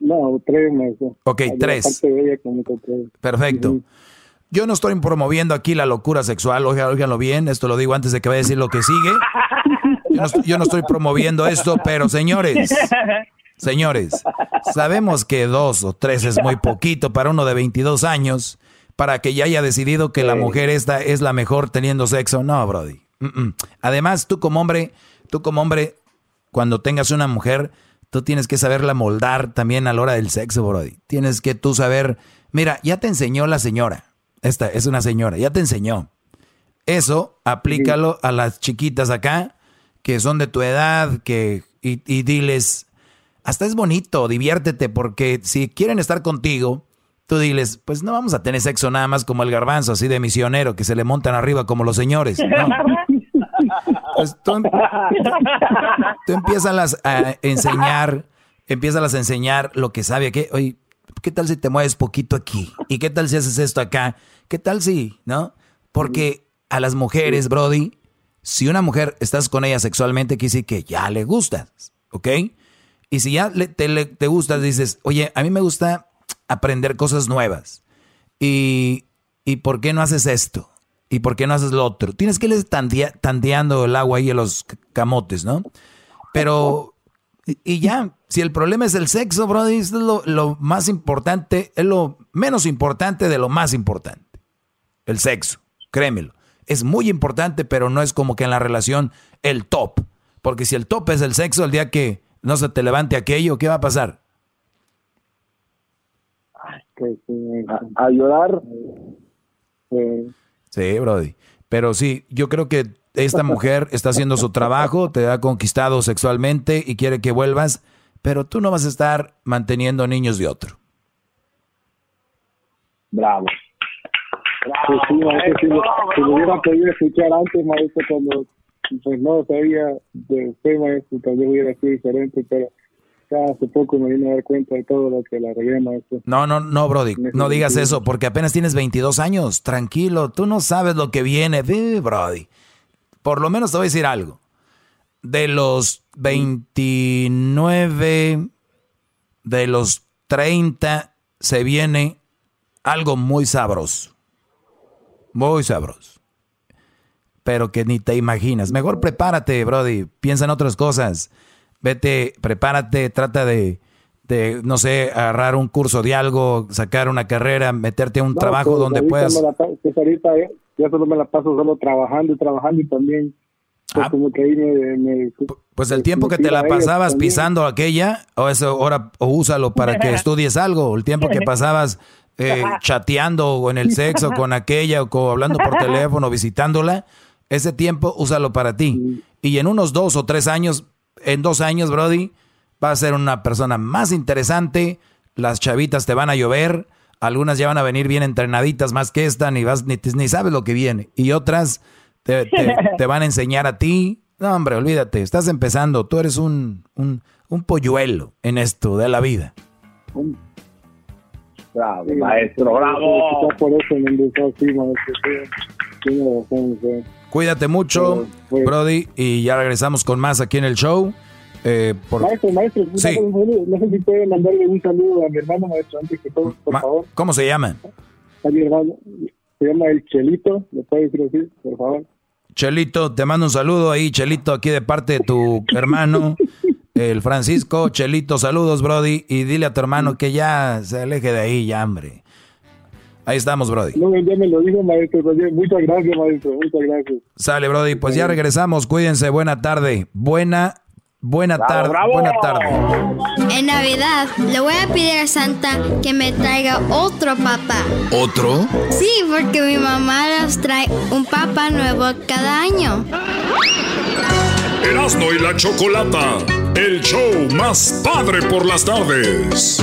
no, tres maestro. Ok, tres. De ella. Perfecto. Yo no estoy promoviendo aquí la locura sexual, óiganlo bien, esto lo digo antes de que vaya a decir lo que sigue. Yo no, estoy- yo no estoy promoviendo esto, pero señores, señores, sabemos que dos o tres es muy poquito para uno de 22 años, para que ya haya decidido que la mujer esta es la mejor teniendo sexo. No, Brody. Mm, mm. Además, tú como hombre, tú como hombre, cuando tengas una mujer, tú tienes que saberla moldar también a la hora del sexo, Brody. Tienes que tú saber, mira, ya te enseñó la señora. Esta es una señora, ya te enseñó. Eso aplícalo a las chiquitas acá, que son de tu edad, que y, y diles, hasta es bonito, diviértete, porque si quieren estar contigo, tú diles, pues no vamos a tener sexo nada más como el garbanzo, así de misionero, que se le montan arriba como los señores. No. Pues tú, tú empiezas a enseñar, empiezas a enseñar lo que sabe, que, oye, ¿qué tal si te mueves poquito aquí? ¿Y qué tal si haces esto acá? ¿Qué tal si, no? Porque a las mujeres, Brody, si una mujer estás con ella sexualmente, quiere decir que ya le gustas, ¿ok? Y si ya le- te, le- te gustas, dices, oye, a mí me gusta aprender cosas nuevas. Y, ¿Y por qué no haces esto? ¿Y por qué no haces lo otro? Tienes que ir tandea- tandeando el agua ahí en los camotes, ¿no? Pero, y, y ya, si el problema es el sexo, Brody, es lo, lo más importante, es lo menos importante de lo más importante. El sexo, créemelo. Es muy importante, pero no es como que en la relación el top. Porque si el top es el sexo, el día que no se te levante aquello, ¿qué va a pasar? Que, sí, A, a llorar. eh, Sí, Brody. Pero sí, yo creo que esta mujer está haciendo su trabajo, te ha conquistado sexualmente y quiere que vuelvas, pero tú no vas a estar manteniendo niños de otro. Bravo. Pues sí, maestro, si, lo- si lo hubiera podido escuchar antes, maestro, cuando pues no sabía de usted, maestro, tal vez hubiera sido diferente, pero ya hace poco me vine a dar cuenta de todo lo que la regué, maestro. No, no, no, Brody, no digas eso, porque apenas tienes 22 años. Tranquilo, tú no sabes lo que viene, Brody. Por lo menos te voy a decir algo. De los 29, de los 30, se viene algo muy sabroso. Muy sabroso. Pero que ni te imaginas. Mejor prepárate, Brody. Piensa en otras cosas. Vete, prepárate, trata de, de, no sé, agarrar un curso de algo, sacar una carrera, meterte a un No, trabajo pues, donde puedas... la pues, ahorita ya, ya solo me la paso solo trabajando y trabajando y también pues, como que ahí me... me- Pues el tiempo que te la pasabas pisando aquella, o eso ahora o úsalo para que estudies algo. El tiempo que pasabas eh, chateando o en el sexo con aquella o hablando por teléfono, visitándola, ese tiempo úsalo para ti. Y en unos dos o tres años, en dos años, Brody, vas a ser una persona más interesante. Las chavitas te van a llover. Algunas ya van a venir bien entrenaditas más que esta, ni, vas, ni, ni sabes lo que viene. Y otras te, te- te van a enseñar a ti. No, hombre, olvídate, estás empezando. Tú eres un, un, un polluelo en esto de la vida. Bravo, maestro, bravo. Por eso me empezó así, maestro. Tiene razón. Cuídate mucho, Brody, y ya regresamos con más aquí en el show. Eh, por- Maestro, maestro, Sí. no sé si puede mandarle un saludo a mi hermano, maestro, antes que todo, por Ma- favor. ¿Cómo se llama? A mi hermano, se llama el Chelito, ¿le puede decir así, por favor? Chelito, te mando un saludo ahí, Chelito, aquí de parte de tu hermano, el Francisco. Chelito, saludos, Brody, y dile a tu hermano que ya se aleje de ahí, ya, hombre. Ahí estamos, Brody. No, ya me lo dijo, maestro, pues, muchas gracias, maestro, muchas gracias. Sale, Brody, pues ya regresamos. Cuídense, buena tarde. Buena, Buena tarde, buena tarde. En Navidad le voy a pedir a Santa que me traiga otro papá. ¿Otro? Sí, porque mi mamá nos trae un papá nuevo cada año. Erasmo y la Chocolata, el show más padre por las tardes.